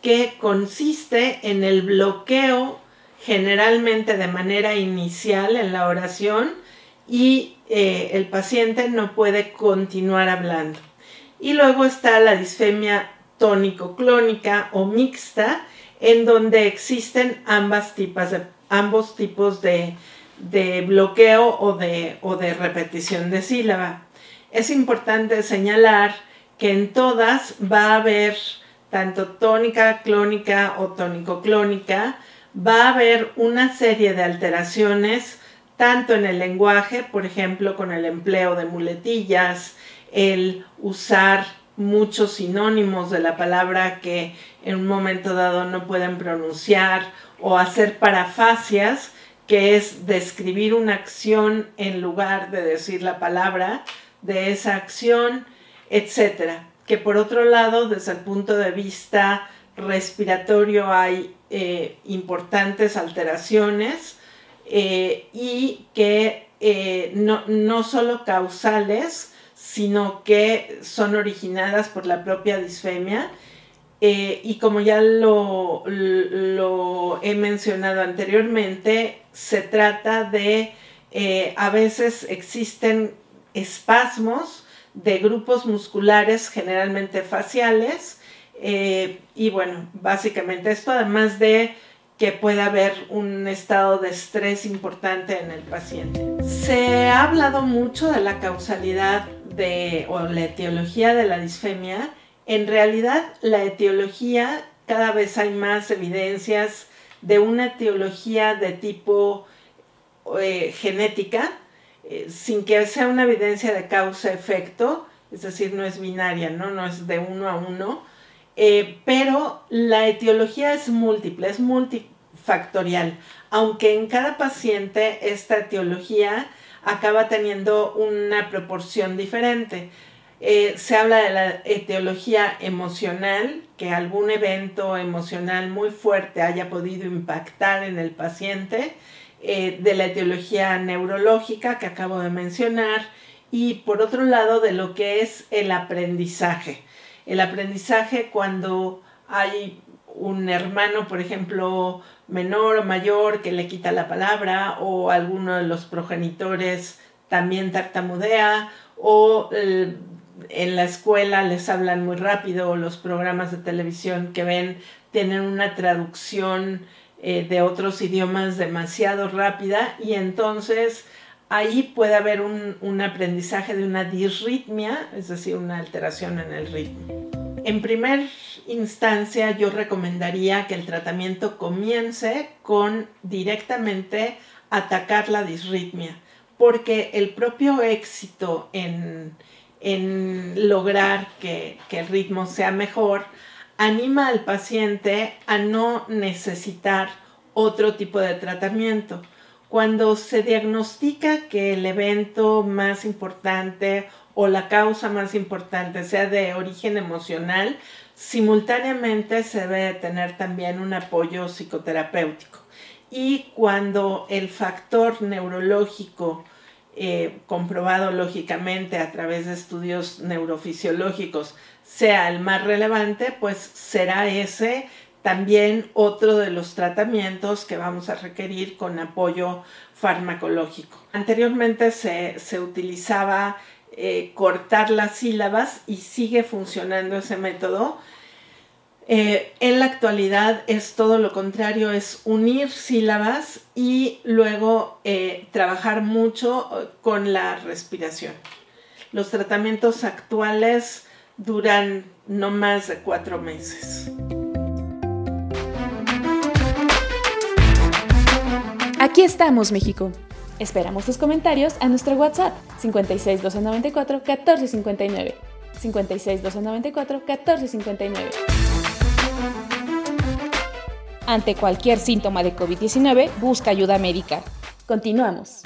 que consiste en el bloqueo generalmente de manera inicial en la oración y eh, el paciente no puede continuar hablando. Y luego está la disfemia tónico-clónica o mixta, en donde existen ambas ambos tipos de, bloqueo o de, o de repetición de sílaba. Es importante señalar que en todas va a haber tanto tónica clónica o tónico-clónica, va a haber una serie de alteraciones tanto en el lenguaje, por ejemplo, con el empleo de muletillas, el usar muchos sinónimos de la palabra que en un momento dado no pueden pronunciar o hacer parafasias, que es describir una acción en lugar de decir la palabra de esa acción, etcétera. Que por otro lado, desde el punto de vista respiratorio hay eh, importantes alteraciones eh, y que eh, no, no solo causales, sino que son originadas por la propia disfemia. Y como ya lo, he mencionado anteriormente, se trata de, a veces existen espasmos de grupos musculares, generalmente faciales, eh, y bueno, básicamente esto, además de que puede haber un estado de estrés importante en el paciente. Se ha hablado mucho de la causalidad de, o la etiología de la disfemia, en realidad la etiología, cada vez hay más evidencias de una etiología de tipo eh, genética, eh, sin que sea una evidencia de causa-efecto, es decir, no es binaria, no, no es de uno a uno, eh, pero la etiología es múltiple, es multifactorial, aunque en cada paciente esta etiología acaba teniendo una proporción diferente. Eh, se habla de la etiología emocional, que algún evento emocional muy fuerte haya podido impactar en el paciente, eh, de la etiología neurológica que acabo de mencionar, y por otro lado de lo que es el aprendizaje. El aprendizaje cuando hay un hermano, por ejemplo, menor o mayor que le quita la palabra o alguno de los progenitores también tartamudea o eh, en la escuela les hablan muy rápido o los programas de televisión que ven tienen una traducción eh, de otros idiomas demasiado rápida y entonces ahí puede haber un, un aprendizaje de una disritmia, es decir, una alteración en el ritmo. En primer instancia yo recomendaría que el tratamiento comience con directamente atacar la disritmia, porque el propio éxito en, lograr que, que el ritmo sea mejor anima al paciente a no necesitar otro tipo de tratamiento. Cuando se diagnostica que el evento más importante o la causa más importante sea de origen emocional, simultáneamente se debe tener también un apoyo psicoterapéutico. Y cuando el factor neurológico eh, comprobado lógicamente a través de estudios neurofisiológicos sea el más relevante, pues será ese también otro de los tratamientos que vamos a requerir con apoyo farmacológico. Anteriormente se, se utilizaba eh, cortar las sílabas y sigue funcionando ese método. Eh, en la actualidad es todo lo contrario, es unir sílabas y luego eh, trabajar mucho con la respiración. Los tratamientos actuales duran no más de cuatro meses. Aquí estamos, México. Esperamos tus comentarios a nuestro WhatsApp 56 294 1459. 56 294 1459. Ante cualquier síntoma de COVID-19, busca ayuda médica. Continuamos.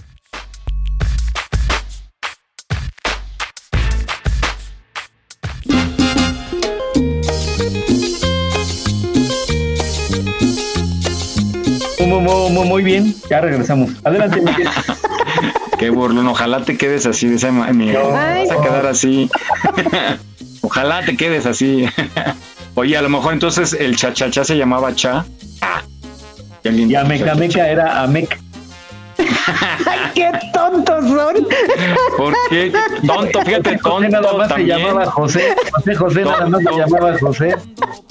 Muy bien. Ya regresamos. Adelante, Miguel. [laughs] Qué burlón, ojalá te quedes así de esa manera. Vas a quedar así. [laughs] ojalá te quedes así. Oye, a lo mejor entonces el cha-cha-cha se llamaba cha. Y Ameca Meca era Amec. ¡Qué tontos son! ¿Por qué? Tonto, fíjate, José nada tonto más se llamaba José. José José nada más se llamaba José.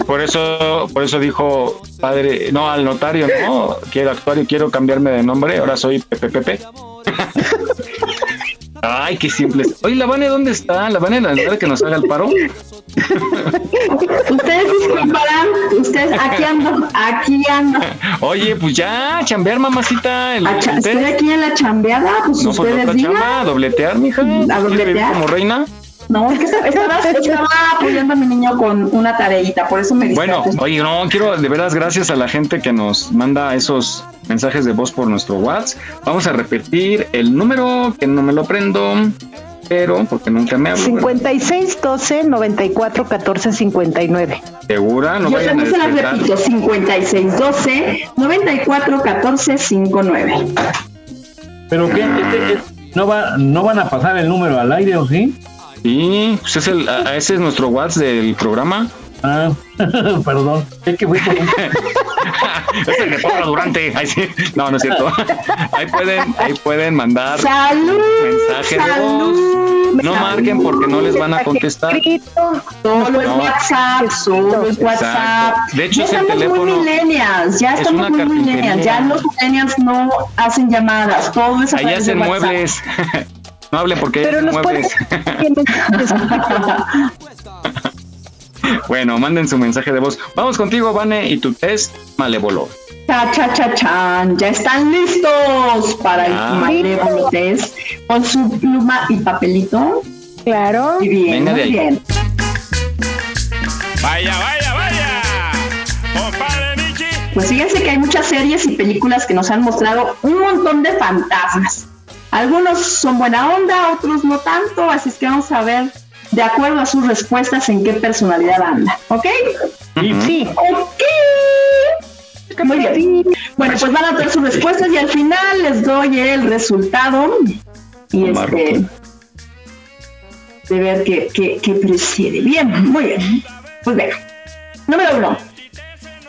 Por eso, por eso dijo padre, no, al notario, no, quiero actuar y quiero cambiarme de nombre, ahora soy Pepe Pepe. [laughs] Ay, qué simple. Oye, la Vane, ¿dónde está? La Vane, la verdad que nos haga el paro. Ustedes disculparán, ustedes, aquí ando, aquí ando. Oye, pues ya, chambear, mamacita. El, cha- estoy aquí en la chambeada, pues no, pues ustedes otra digan. chamba, dobletear, mija. A ¿Quieres vivir dobletear. como reina? No, es que estaba, apoyando a mi niño con una tareita, por eso me Bueno, oye, no, quiero de veras gracias a la gente que nos manda esos mensajes de voz por nuestro WhatsApp. Vamos a repetir el número que no me lo prendo, pero porque nunca me hablo. 56 12 94 14 59. ¿Segura? No Yo vayan a también se las repito, 5612 94 14 59. ¿Pero qué? Este- este- ¿no, va, ¿No van a pasar el número al aire o sí? Sí, pues es el, a- ese es nuestro WhatsApp del programa. Ah, [laughs] perdón. Es que fui por un... [laughs] es el de Pablo Durante. Ay, sí. No, no es cierto. [laughs] Ahí pueden, ahí pueden mandar ¡Salud! mensaje de voz. No marquen porque no les van a contestar. Solo es No. WhatsApp, solo es WhatsApp. De hecho, ya es el estamos muy teléfono- millennials, ya es estamos muy millennials. Ya los millennials no hacen llamadas, todo es a Ahí de hacen WhatsApp. muebles. No hablen porque Pero nos. [laughs] [laughs] Bueno, manden su mensaje de voz. Vamos contigo, Vane, y tu test malévolo. Cha, cha, cha, chan. Ya están listos para Ah. el malévolo test con su pluma y papelito. Claro. Muy bien, Venga de muy ahí. bien. Vaya, vaya, vaya. Compadre Michi. Pues fíjense que hay muchas series y películas que nos han mostrado un montón de fantasmas. Algunos son buena onda, otros no tanto, así es que vamos a ver de acuerdo a sus respuestas en qué personalidad anda, ¿ok? Sí. Ok. Muy bien. Bueno, pues van a dar sus respuestas y al final les doy el resultado y este de ver qué, qué, qué prefiere. Bien, muy bien. Pues venga. Número uno.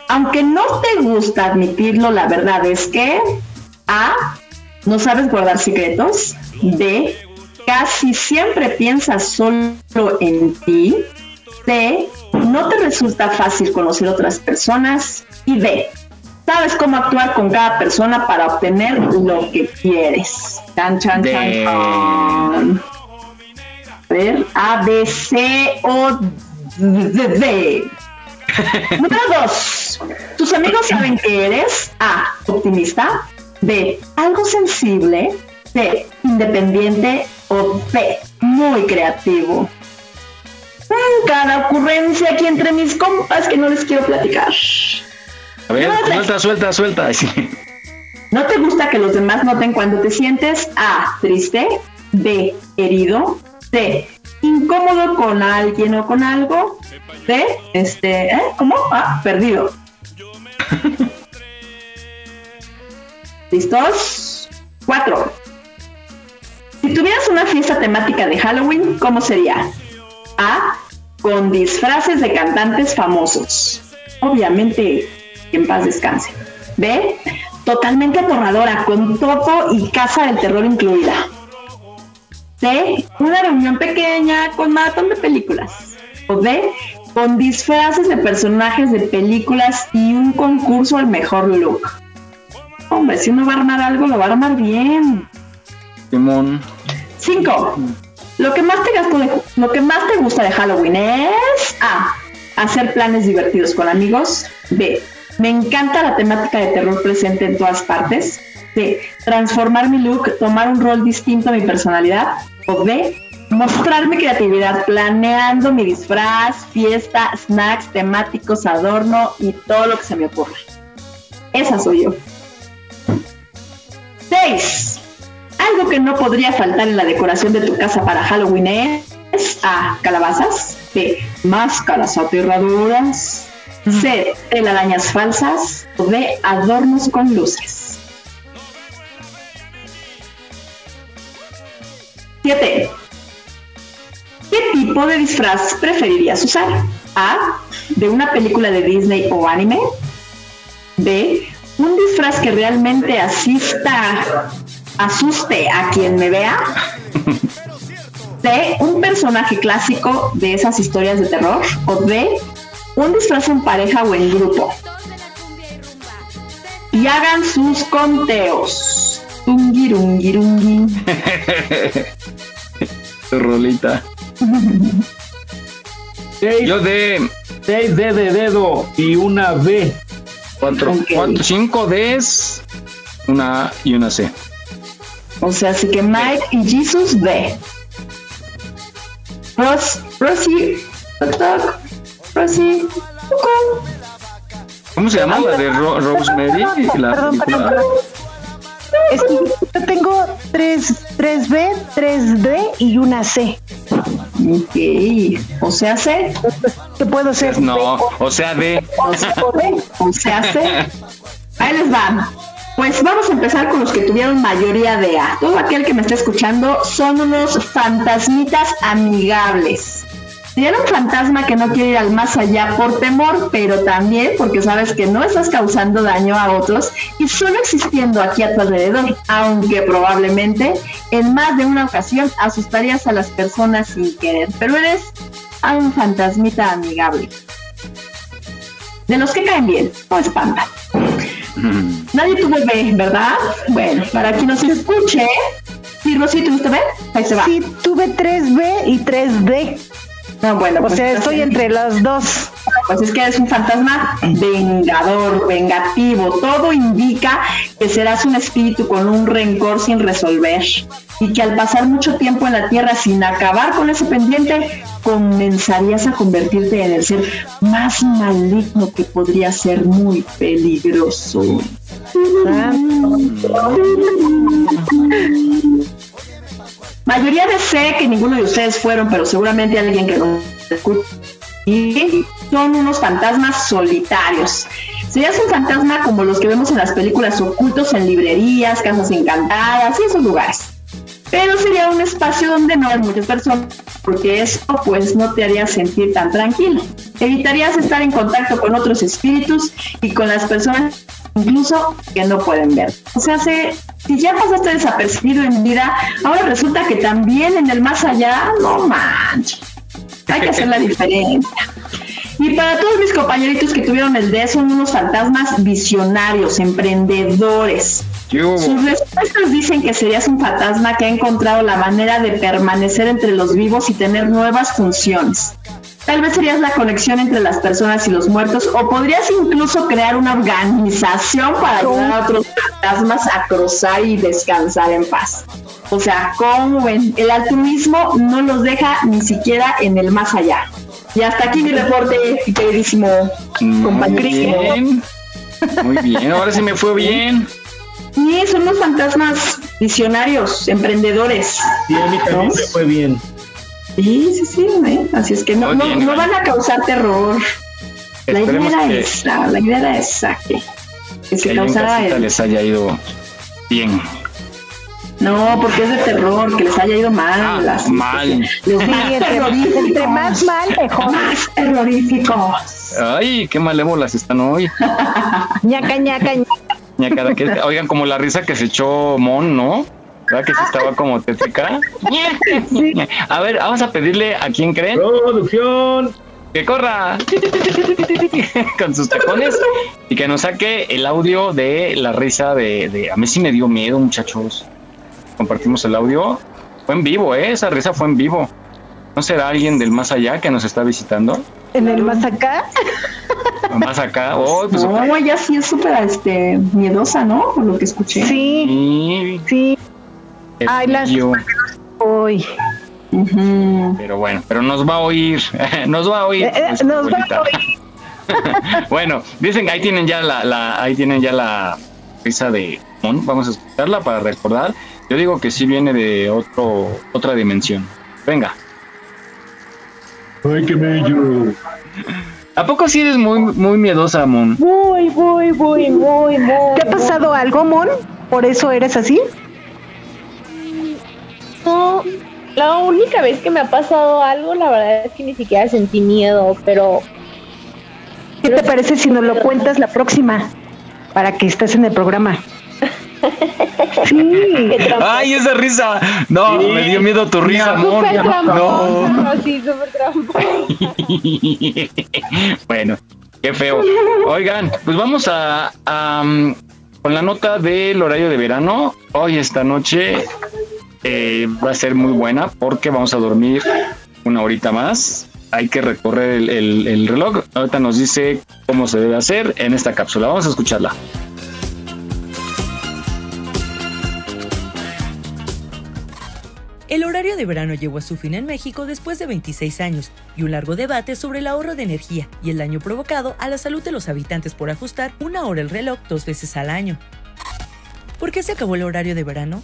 Aunque no te gusta admitirlo, la verdad es que A. No sabes guardar secretos. B. Casi siempre piensas solo en ti. C. No te resulta fácil conocer otras personas. Y D. Sabes cómo actuar con cada persona para obtener lo que quieres. Chan, chan, chan, D. chan. A ver, A, B, C o D. D. [laughs] Número dos. Tus amigos saben que eres A. Optimista. B. Algo sensible. C. Independiente. O C. Muy creativo. Cada ocurrencia aquí entre mis compas que no les quiero platicar. A ver, suelta, suelta, suelta. Sí. [laughs] ¿No te gusta que los demás noten cuando te sientes A. Triste. B. Herido. C. Incómodo con alguien o con algo. D. Este, ¿eh? ¿Cómo? Ah, perdido. [laughs] ¿Listos? Cuatro. Si tuvieras una fiesta temática de Halloween, ¿cómo sería? A. Con disfraces de cantantes famosos. Obviamente, en paz descanse. B. Totalmente aterradora, con todo y casa del terror incluida. C. Una reunión pequeña con maratón de películas. O D. Con disfraces de personajes de películas y un concurso al mejor look. Hombre, si uno va a armar algo, lo va a armar bien. Simón. 5. Lo que más te gasto de- lo que más te gusta de Halloween es A. Hacer planes divertidos con amigos. B. Me encanta la temática de terror presente en todas partes. C. Transformar mi look, tomar un rol distinto a mi personalidad. O B. Mostrar mi creatividad planeando mi disfraz, fiesta, snacks temáticos, adorno y todo lo que se me ocurra. Esa soy yo. 6. Algo que no podría faltar en la decoración de tu casa para Halloween es A. Calabazas. B. Máscaras aterradoras. C. Telarañas falsas. D. Adornos con luces. 7. ¿Qué tipo de disfraz preferirías usar? A. De una película de Disney o anime. B. Un disfraz que realmente asista, asuste a quien me vea. C. Un personaje clásico de esas historias de terror. O D. Un disfraz en pareja o en grupo. Y hagan sus conteos. Tungirungirungi. [laughs] Tu rolita. Yo de 6 D de dedo y una B. cuatro, cuatro, cinco Ds, una A y una C. O sea, así que Mike y Jesus B. Ros, Rosy. ¿Cómo se llama la de Ro- Rosemary? La Perdón, perdón, película? perdón. Es que yo tengo 3, 3B, 3D y una C. Ok. O sea, C. ¿Qué puedo ser? No, o sea, de. O sea, B. O sea, C. Ahí les va. Pues vamos a empezar con los que tuvieron mayoría de A. Todo aquel que me está escuchando son unos fantasmitas amigables. Serían un fantasma que no quiere ir al más allá por temor, pero también porque sabes que no estás causando daño a otros y solo existiendo aquí a tu alrededor, aunque probablemente en más de una ocasión asustarías a las personas sin querer, pero eres un fantasmita amigable. De los que caen bien, no espantan. Nadie tuvo B, ¿verdad? Bueno, para quien nos escuche, ¿sí, Rosy, tuviste B? Ahí se va. Sí, tuve 3B y 3D. No, bueno, O pues sea, estoy en- entre las dos. Pues es que eres un fantasma vengador, vengativo. Todo indica que serás un espíritu con un rencor sin resolver y que al pasar mucho tiempo en la tierra sin acabar con ese pendiente, comenzarías a convertirte en el ser más maligno que podría ser muy peligroso. Mayoría de sé que ninguno de ustedes fueron, pero seguramente alguien que nos escucha. Y son unos fantasmas solitarios. Serías un fantasma como los que vemos en las películas ocultos en librerías, casas encantadas y esos lugares. Pero sería un espacio donde no hay muchas personas, porque eso pues no te haría sentir tan tranquilo. Evitarías estar en contacto con otros espíritus y con las personas incluso que no pueden ver. O sea, se- si ya pasaste desapercibido en vida, ahora resulta que también en el más allá, no manches. Hay que hacer la diferencia. Y para todos mis compañeritos que tuvieron el D, son unos fantasmas visionarios, emprendedores. Sus respuestas dicen que serías un fantasma que ha encontrado la manera de permanecer entre los vivos y tener nuevas funciones. Tal vez serías la conexión entre las personas y los muertos, o podrías incluso crear una organización para ayudar a otros fantasmas a cruzar y descansar en paz. O sea, como ven, el altruismo no los deja ni siquiera en el más allá. Y hasta aquí mi reporte, queridísimo Muy compañerísimo. bien. Muy bien, ahora sí me fue bien. Y son unos fantasmas visionarios, emprendedores. Sí, a mí también me fue bien. Sí, sí, sí, ¿eh? así es que no, no, no van a causar terror. La idea era que- esa, la idea era esa, que, que Que se causara el... les haya ido bien. No, porque es de terror, que les haya ido mal. las- Ah, mal. Les Sí, [laughs] entre, terroríficos. entre más mal, mejor. Más terroríficos. Ay, qué malévolas están hoy. [laughs] ñaca, ñaca, ñaca. Que, oigan, como la risa que se echó Mon, ¿no? ¿Verdad que sí estaba como tétrica? [laughs] A ver, vamos a pedirle a quién creen. Producción. Que corra [laughs] con sus tacones y que nos saque el audio de la risa de, de- A mí sí me dio miedo, muchachos. Compartimos el audio. Fue en vivo, ¿eh? Esa risa fue en vivo. ¿No será alguien del más allá que nos está visitando? En el más acá. Más acá. Oh, pues, No, ella sí es súper este, miedosa, ¿no? Por lo que escuché. Sí, sí. Ay, las yo. Uy. Pero bueno, pero nos va a oír. [laughs] nos va a oír. Eh, eh, pues, nos va a abuelita. [laughs] bueno, dicen que ahí tienen ya la, la- ahí tienen ya la risa de Mon. Vamos a escucharla para recordar. Yo digo que sí viene de otro, otra dimensión. Venga. Ay, qué bello. ¿A poco sí eres muy, muy miedosa, Mon? Muy, muy, muy, muy, muy. ¿Te ha pasado algo, Mon? ¿Por eso eres así? No, La única vez que me ha pasado algo, la verdad es que ni siquiera sentí miedo, pero... ¿Qué te parece si nos lo cuentas la próxima? Para que estés en el programa. [laughs] Sí, ¡Ay, esa risa! No, me dio miedo tu risa, amor. Súper No. tramposo, sí, súper [laughs] bueno, qué feo. Oigan, pues vamos a, a, um, con la nota del horario de verano. Hoy esta noche eh, va a ser muy buena porque vamos a dormir una horita más. Hay que recorrer el, el- el reloj. Ahorita nos dice cómo se debe hacer en esta cápsula. Vamos a escucharla. El horario de verano llegó a su fin en México después de 26 años y un largo debate sobre el ahorro de energía y el daño provocado a la salud de los habitantes por ajustar una hora el reloj dos veces al año. ¿Por qué se acabó el horario de verano?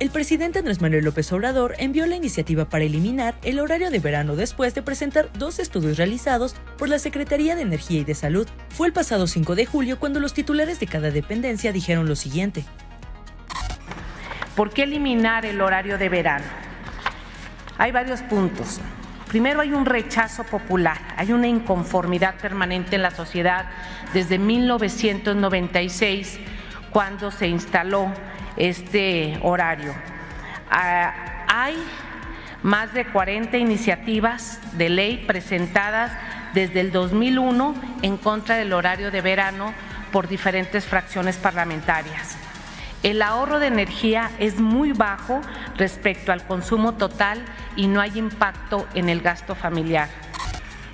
El presidente Andrés Manuel López Obrador envió la iniciativa para eliminar el horario de verano después de presentar dos estudios realizados por la Secretaría de Energía y de Salud. Fue el pasado 5 de julio cuando los titulares de cada dependencia dijeron lo siguiente. ¿Por qué eliminar el horario de verano? Hay varios puntos. Primero hay un rechazo popular, hay una inconformidad permanente en la sociedad desde 1996, cuando se instaló este horario. Ah, hay más de 40 iniciativas de ley presentadas desde el 2001 en contra del horario de verano por diferentes fracciones parlamentarias. El ahorro de energía es muy bajo respecto al consumo total y no hay impacto en el gasto familiar.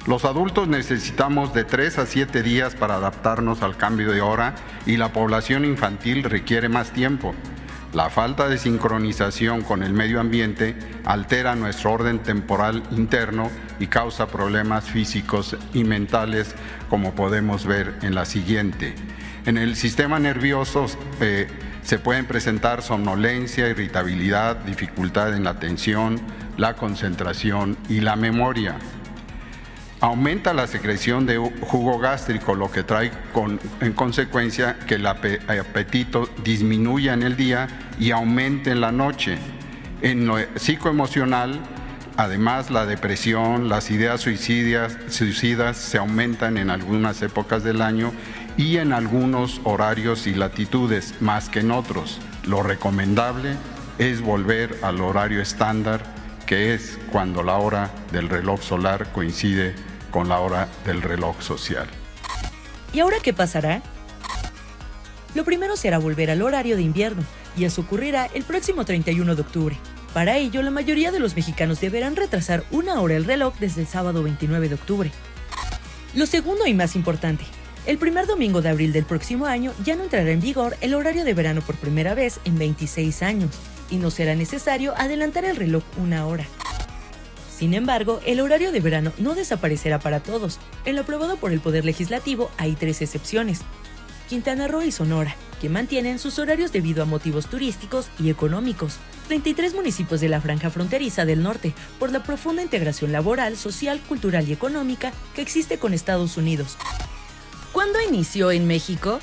Los adultos necesitamos de 3 a 7 días para adaptarnos al cambio de hora y la población infantil requiere más tiempo. La falta de sincronización con el medio ambiente altera nuestro orden temporal interno y causa problemas físicos y mentales como podemos ver en la siguiente. En el sistema nervioso eh, se pueden presentar somnolencia, irritabilidad, dificultad en la atención, la concentración y la memoria. Aumenta la secreción de jugo gástrico, lo que trae con- en consecuencia que el ape- apetito disminuya en el día y aumente en la noche. En lo psicoemocional, además la depresión, las ideas suicidas se aumentan en algunas épocas del año y en algunos horarios y latitudes más que en otros. Lo recomendable es volver al horario estándar, que es cuando la hora del reloj solar coincide con la hora del reloj social. ¿Y ahora qué pasará? Lo primero será volver al horario de invierno, y eso ocurrirá el próximo 31 de octubre. Para ello, la mayoría de los mexicanos deberán retrasar una hora el reloj desde el sábado 29 de octubre. Lo segundo y más importante, el primer domingo de abril del próximo año ya no entrará en vigor el horario de verano por primera vez en 26 años, y no será necesario adelantar el reloj una hora. Sin embargo, el horario de verano no desaparecerá para todos. En lo aprobado por el Poder Legislativo hay tres excepciones. Quintana Roo y Sonora, que mantienen sus horarios debido a motivos turísticos y económicos. 33 municipios de la franja fronteriza del norte, por la profunda integración laboral, social, cultural y económica que existe con Estados Unidos. ¿Cuándo inició en México?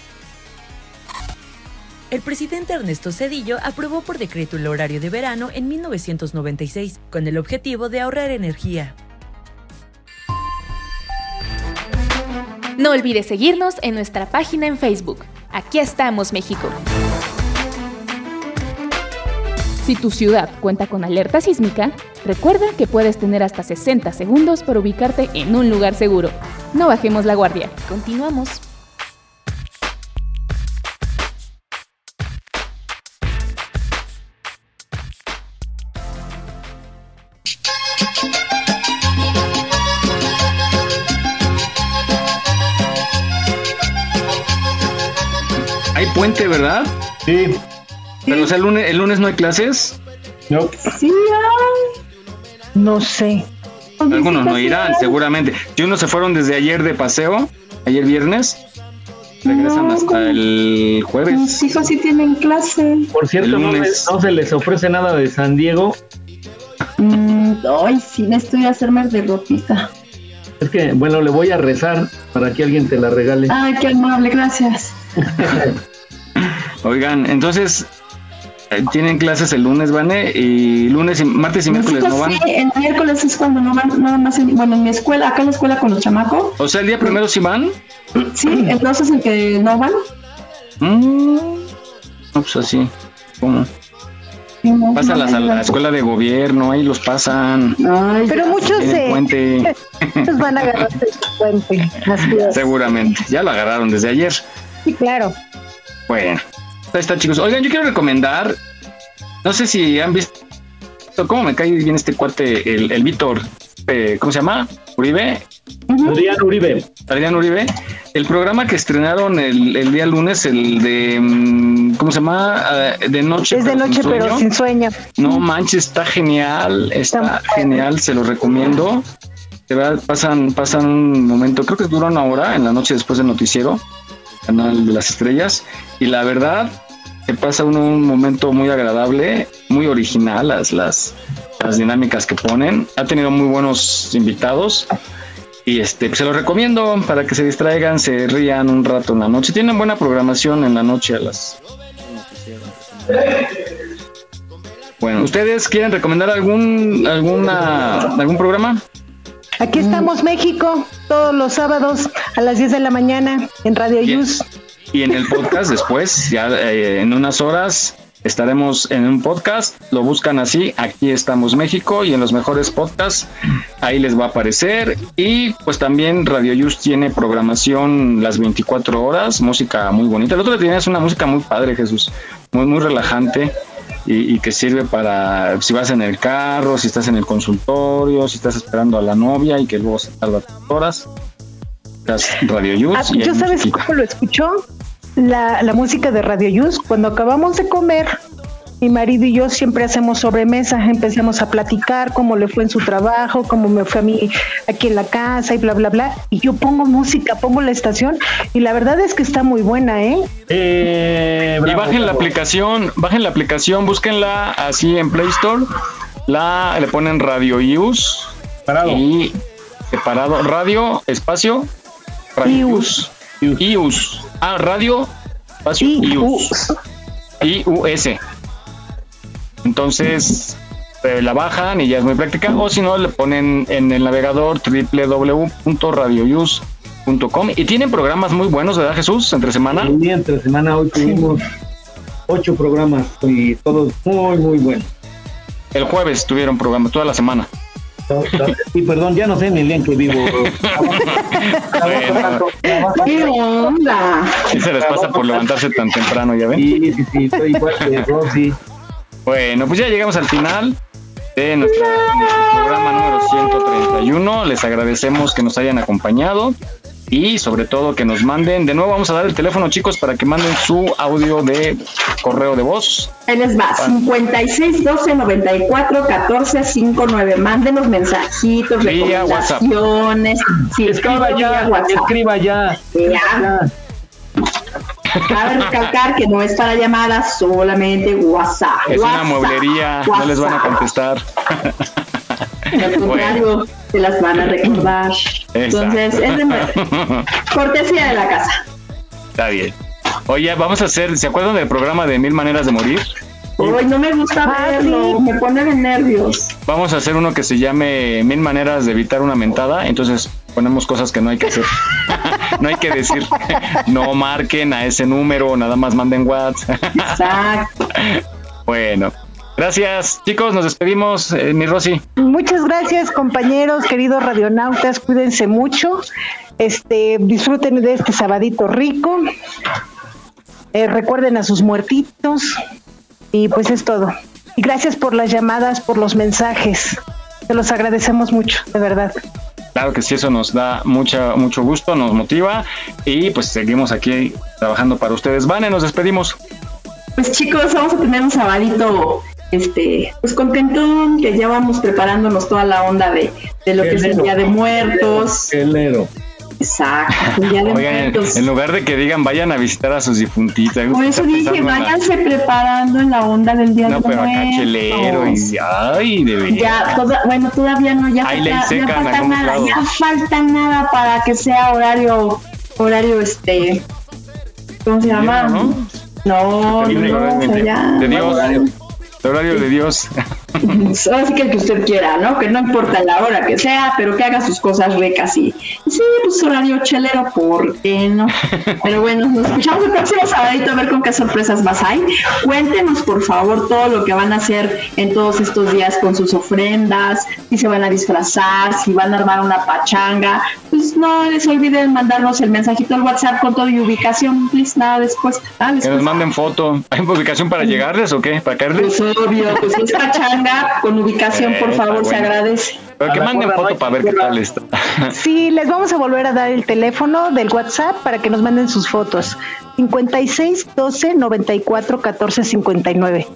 El presidente Ernesto Cedillo aprobó por decreto el horario de verano en 1996, con el objetivo de ahorrar energía. No olvides seguirnos en nuestra página en Facebook. Aquí estamos, México. Si tu ciudad cuenta con alerta sísmica, recuerda que puedes tener hasta 60 segundos para ubicarte en un lugar seguro. No bajemos la guardia. Continuamos. Puente, ¿verdad? Sí. Pero o sea, el lunes, el lunes no hay clases. No. Sí, ay. No sé. Algunos no irán, seguramente. Si unos se fueron desde ayer de paseo, ayer viernes, regresan hasta el jueves. Mis hijos sí tienen clase. Por cierto, El no, lunes. les- no se les ofrece nada de San Diego. Mm, ay, sí, necesito hacerme derrotista. Es que, bueno, le voy a rezar para que alguien te la regale. Ay, qué amable, gracias. [laughs] Oigan, entonces, eh, tienen clases el lunes, Vane, y lunes y martes y miércoles no van. Sí, el miércoles es cuando no van, nada más, en, bueno, en mi escuela, acá en la escuela con los chamacos. O sea, el día primero sí van. Sí, entonces el que no van. Mm, no, pues así. ¿Cómo? Pásalas a la escuela de gobierno, ahí los pasan. Pero muchos el se puente. [laughs] muchos van a agarrarse su puente. Así es. Seguramente. Ya lo agarraron desde ayer. Sí, claro. Bueno, ahí está, chicos. Oigan, yo quiero recomendar. No sé si han visto. ¿Cómo me cae bien este cuate, el, el Víctor? eh, ¿Cómo se llama? Uribe. Adrián Uribe. Adrián Uribe. El programa que estrenaron el, el día lunes, el de. mm, ¿Cómo se llama? Ah, de noche. Es de noche, sin pero sin sueño. No manches, está genial, está genial, se lo recomiendo. De verdad, pasan, pasan un momento, creo que dura una hora en la noche después del noticiero, canal de las estrellas, y la verdad, se pasa uno un momento muy agradable, muy original, las, las, las dinámicas que ponen. Ha tenido muy buenos invitados. Y este, pues, se lo recomiendo para que se distraigan, se rían un rato en la noche. Tienen buena programación en la noche a las Bueno, ¿ustedes quieren recomendar algún alguna algún programa? Aquí estamos, México, todos los sábados a las 10 de la mañana en Radio Yus. Y en el podcast después, ya eh, en unas horas estaremos en un podcast, lo buscan así, aquí estamos México y en los mejores podcasts, ahí les va a aparecer. Y pues también Radio Yus tiene programación las 24 horas, música muy bonita. El otro día tenías una música muy padre, Jesús, muy, muy relajante. Y, y que sirve para si vas en el carro, si estás en el consultorio, si estás esperando a la novia y que luego se tarda horas. Radio Yus. Ah, ¿Yo sabes cómo lo escuchó? La, la música de Radio Yus. Cuando acabamos de comer, mi marido y yo siempre hacemos sobremesa, empezamos a platicar cómo le fue en su trabajo, cómo me fue a mí aquí en la casa y bla, bla, bla. Y yo pongo música, pongo la estación y la verdad es que está muy buena, ¿eh? y bajen la aplicación, bajen la aplicación, búsquenla así en Play Store. La le ponen Radio Ius y separado radio espacio Radio Ius. Ius. Ah, radio espacio Ius. IUS. Entonces eh, la bajan y ya es muy práctica o si no le ponen en el navegador www.radioyus.com y tienen programas muy buenos, ¿verdad Jesús? Entre semana. Sí, entre semana hoy tuvimos ocho programas y todos muy, muy buenos. El jueves tuvieron programa, toda la semana. Y perdón, ya no sé ni el día en que vivo. ¿Qué onda? Sí se les pasa por levantarse tan temprano, ¿ya ven? Sí, sí, sí, estoy igual que Rosy. Bueno, pues ya llegamos al final de nuestra- nuestro programa número 131. Les agradecemos que nos hayan acompañado y sobre todo que nos manden. De nuevo vamos a dar el teléfono, chicos, para que manden su audio de correo de voz. Ahí les va, 56 12 94 14 59. Mándenos mensajitos, Vía WhatsApp. recomendaciones. Sí, Escriba ya, WhatsApp. escriba ya. Ya. Cabe recalcar que no es para llamadas, solamente WhatsApp. Es una WhatsApp, mueblería, no les van a contestar. Al contrario, se las van a recordar. Entonces, es de cortesía de la casa. Está bien. Oye, vamos a hacer, ¿se acuerdan del programa de Mil Maneras de Morir? Hoy no me gusta verlo, me pone de nervios. Vamos a hacer uno que se llame Mil Maneras de Evitar una Mentada. Entonces ponemos cosas que no hay que hacer. [laughs] no hay que decir. No marquen a ese número, nada más manden WhatsApp. Exacto. [laughs] bueno, gracias chicos, nos despedimos, eh, mi Rosy. Muchas gracias, compañeros, queridos radionautas, cuídense mucho. Este, disfruten de este sabadito rico. Eh, recuerden a sus muertitos. Y pues es todo. Y gracias por las llamadas, por los mensajes. Se los agradecemos mucho, de verdad. Claro que sí, eso nos da mucha, mucho gusto, nos motiva y pues seguimos aquí trabajando para ustedes. Vane, nos despedimos. Pues chicos, vamos a tener un sabadito, este, pues contentón, que ya vamos preparándonos toda la onda de, de lo que es el Día de Muertos. Enero. Exacto, el Día de Oigan, Muertos. en lugar de que digan vayan a visitar a sus difuntitas. Por eso dije, la- váyanse preparando en la onda del Día No, de pero acá Muertos. chelero y ay, de. Ya, toda- bueno, todavía no, ya falta, ya falta nada, ya falta nada para que sea horario, horario este, ¿cómo se llama? No, no, totalmente. ya. De Dios. Horario de Dios. Ahora sí que el que usted quiera, ¿no? Que no importa la hora que sea, pero que haga sus cosas ricas y, sí, pues horario chelero, ¿por qué no? Pero bueno, nos escuchamos el próximo sabadito a ver con qué sorpresas más hay. Cuéntenos, por favor, todo lo que van a hacer en todos estos días con sus ofrendas, si se van a disfrazar, si van a armar una pachanga. Pues no les olviden mandarnos el mensajito al WhatsApp con todo y ubicación, please, nada después. Ah, Que nos manden foto. ¿Hay ubicación para llegarles o qué? ¿Para caerles? Pues obvio, pues es pachanga, con ubicación, por favor, se agradece. Pero que manden foto para ver qué tal está. [laughs] Sí, les vamos a volver a dar el teléfono del WhatsApp para que nos manden sus fotos. 56 12 94 14 59.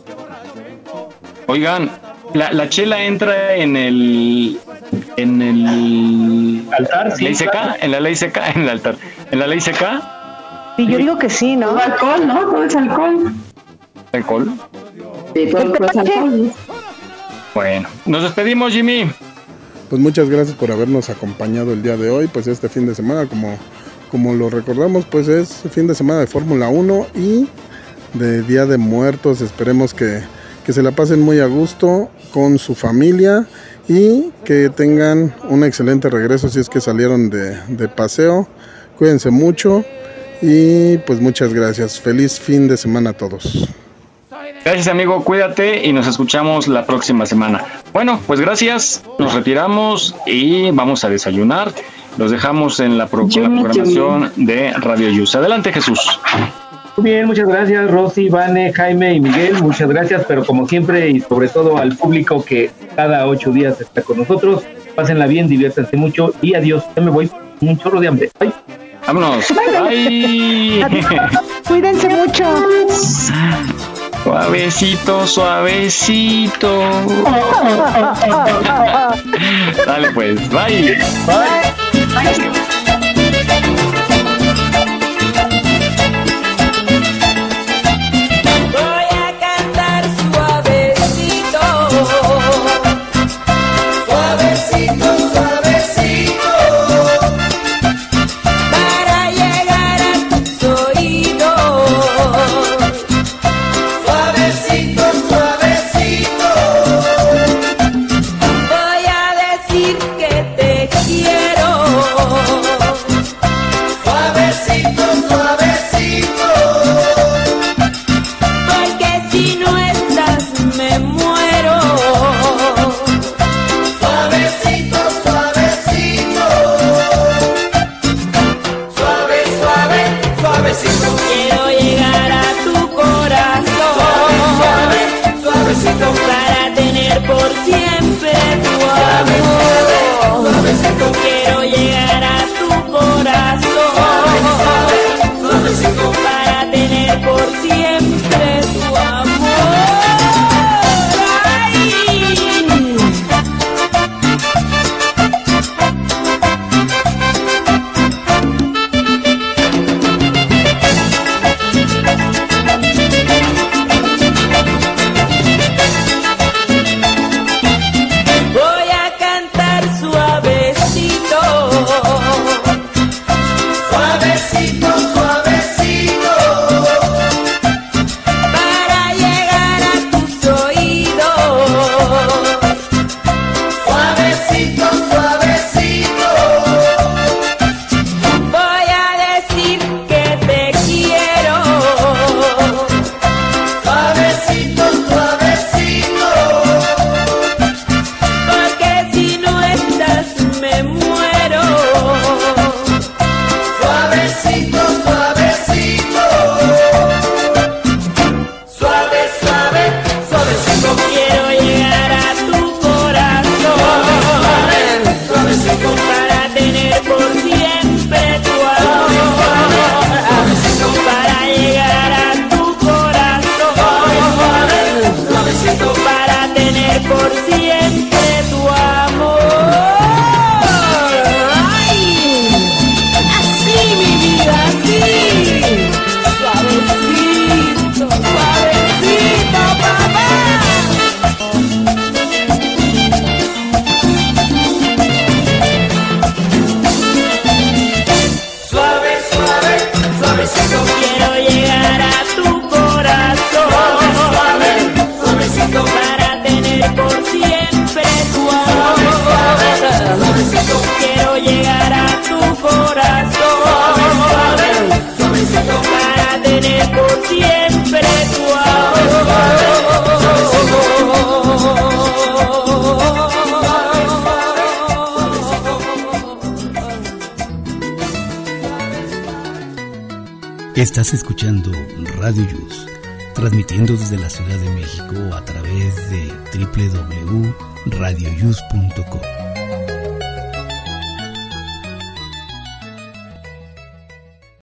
Oigan, la, la chela entra en el. En el. Altar, sí, ¿Ley seca? claro. En la ley seca, en el altar. En la ley seca, Y yo digo que sí, ¿no? Todo alcohol, ¿no? Todo es alcohol. alcohol. Sí, todo, todo es alcohol. Bueno, nos despedimos, Jimmy. Pues muchas gracias por habernos acompañado el día de hoy, pues este fin de semana, como, como lo recordamos, pues es fin de semana de Fórmula 1 y de Día de Muertos. Esperemos que, que se la pasen muy a gusto con su familia y que tengan un excelente regreso si es que salieron de, de paseo. Cuídense mucho y pues muchas gracias. Feliz fin de semana a todos. Gracias, amigo. Cuídate y nos escuchamos la próxima semana. Bueno, pues gracias. Nos retiramos y vamos a desayunar. Los dejamos en la, pro- la programación de Radio Yus. Adelante, Jesús. Muy bien, muchas gracias Rosy, Vane, Jaime y Miguel, muchas gracias, pero como siempre y sobre todo al público que cada ocho días está con nosotros, pásenla bien, diviértanse mucho y adiós, ya me voy, un chorro de hambre, bye. Vámonos. Bye. [laughs] Cuídense mucho. Suavecito, suavecito. [laughs] Dale pues, bye. Voy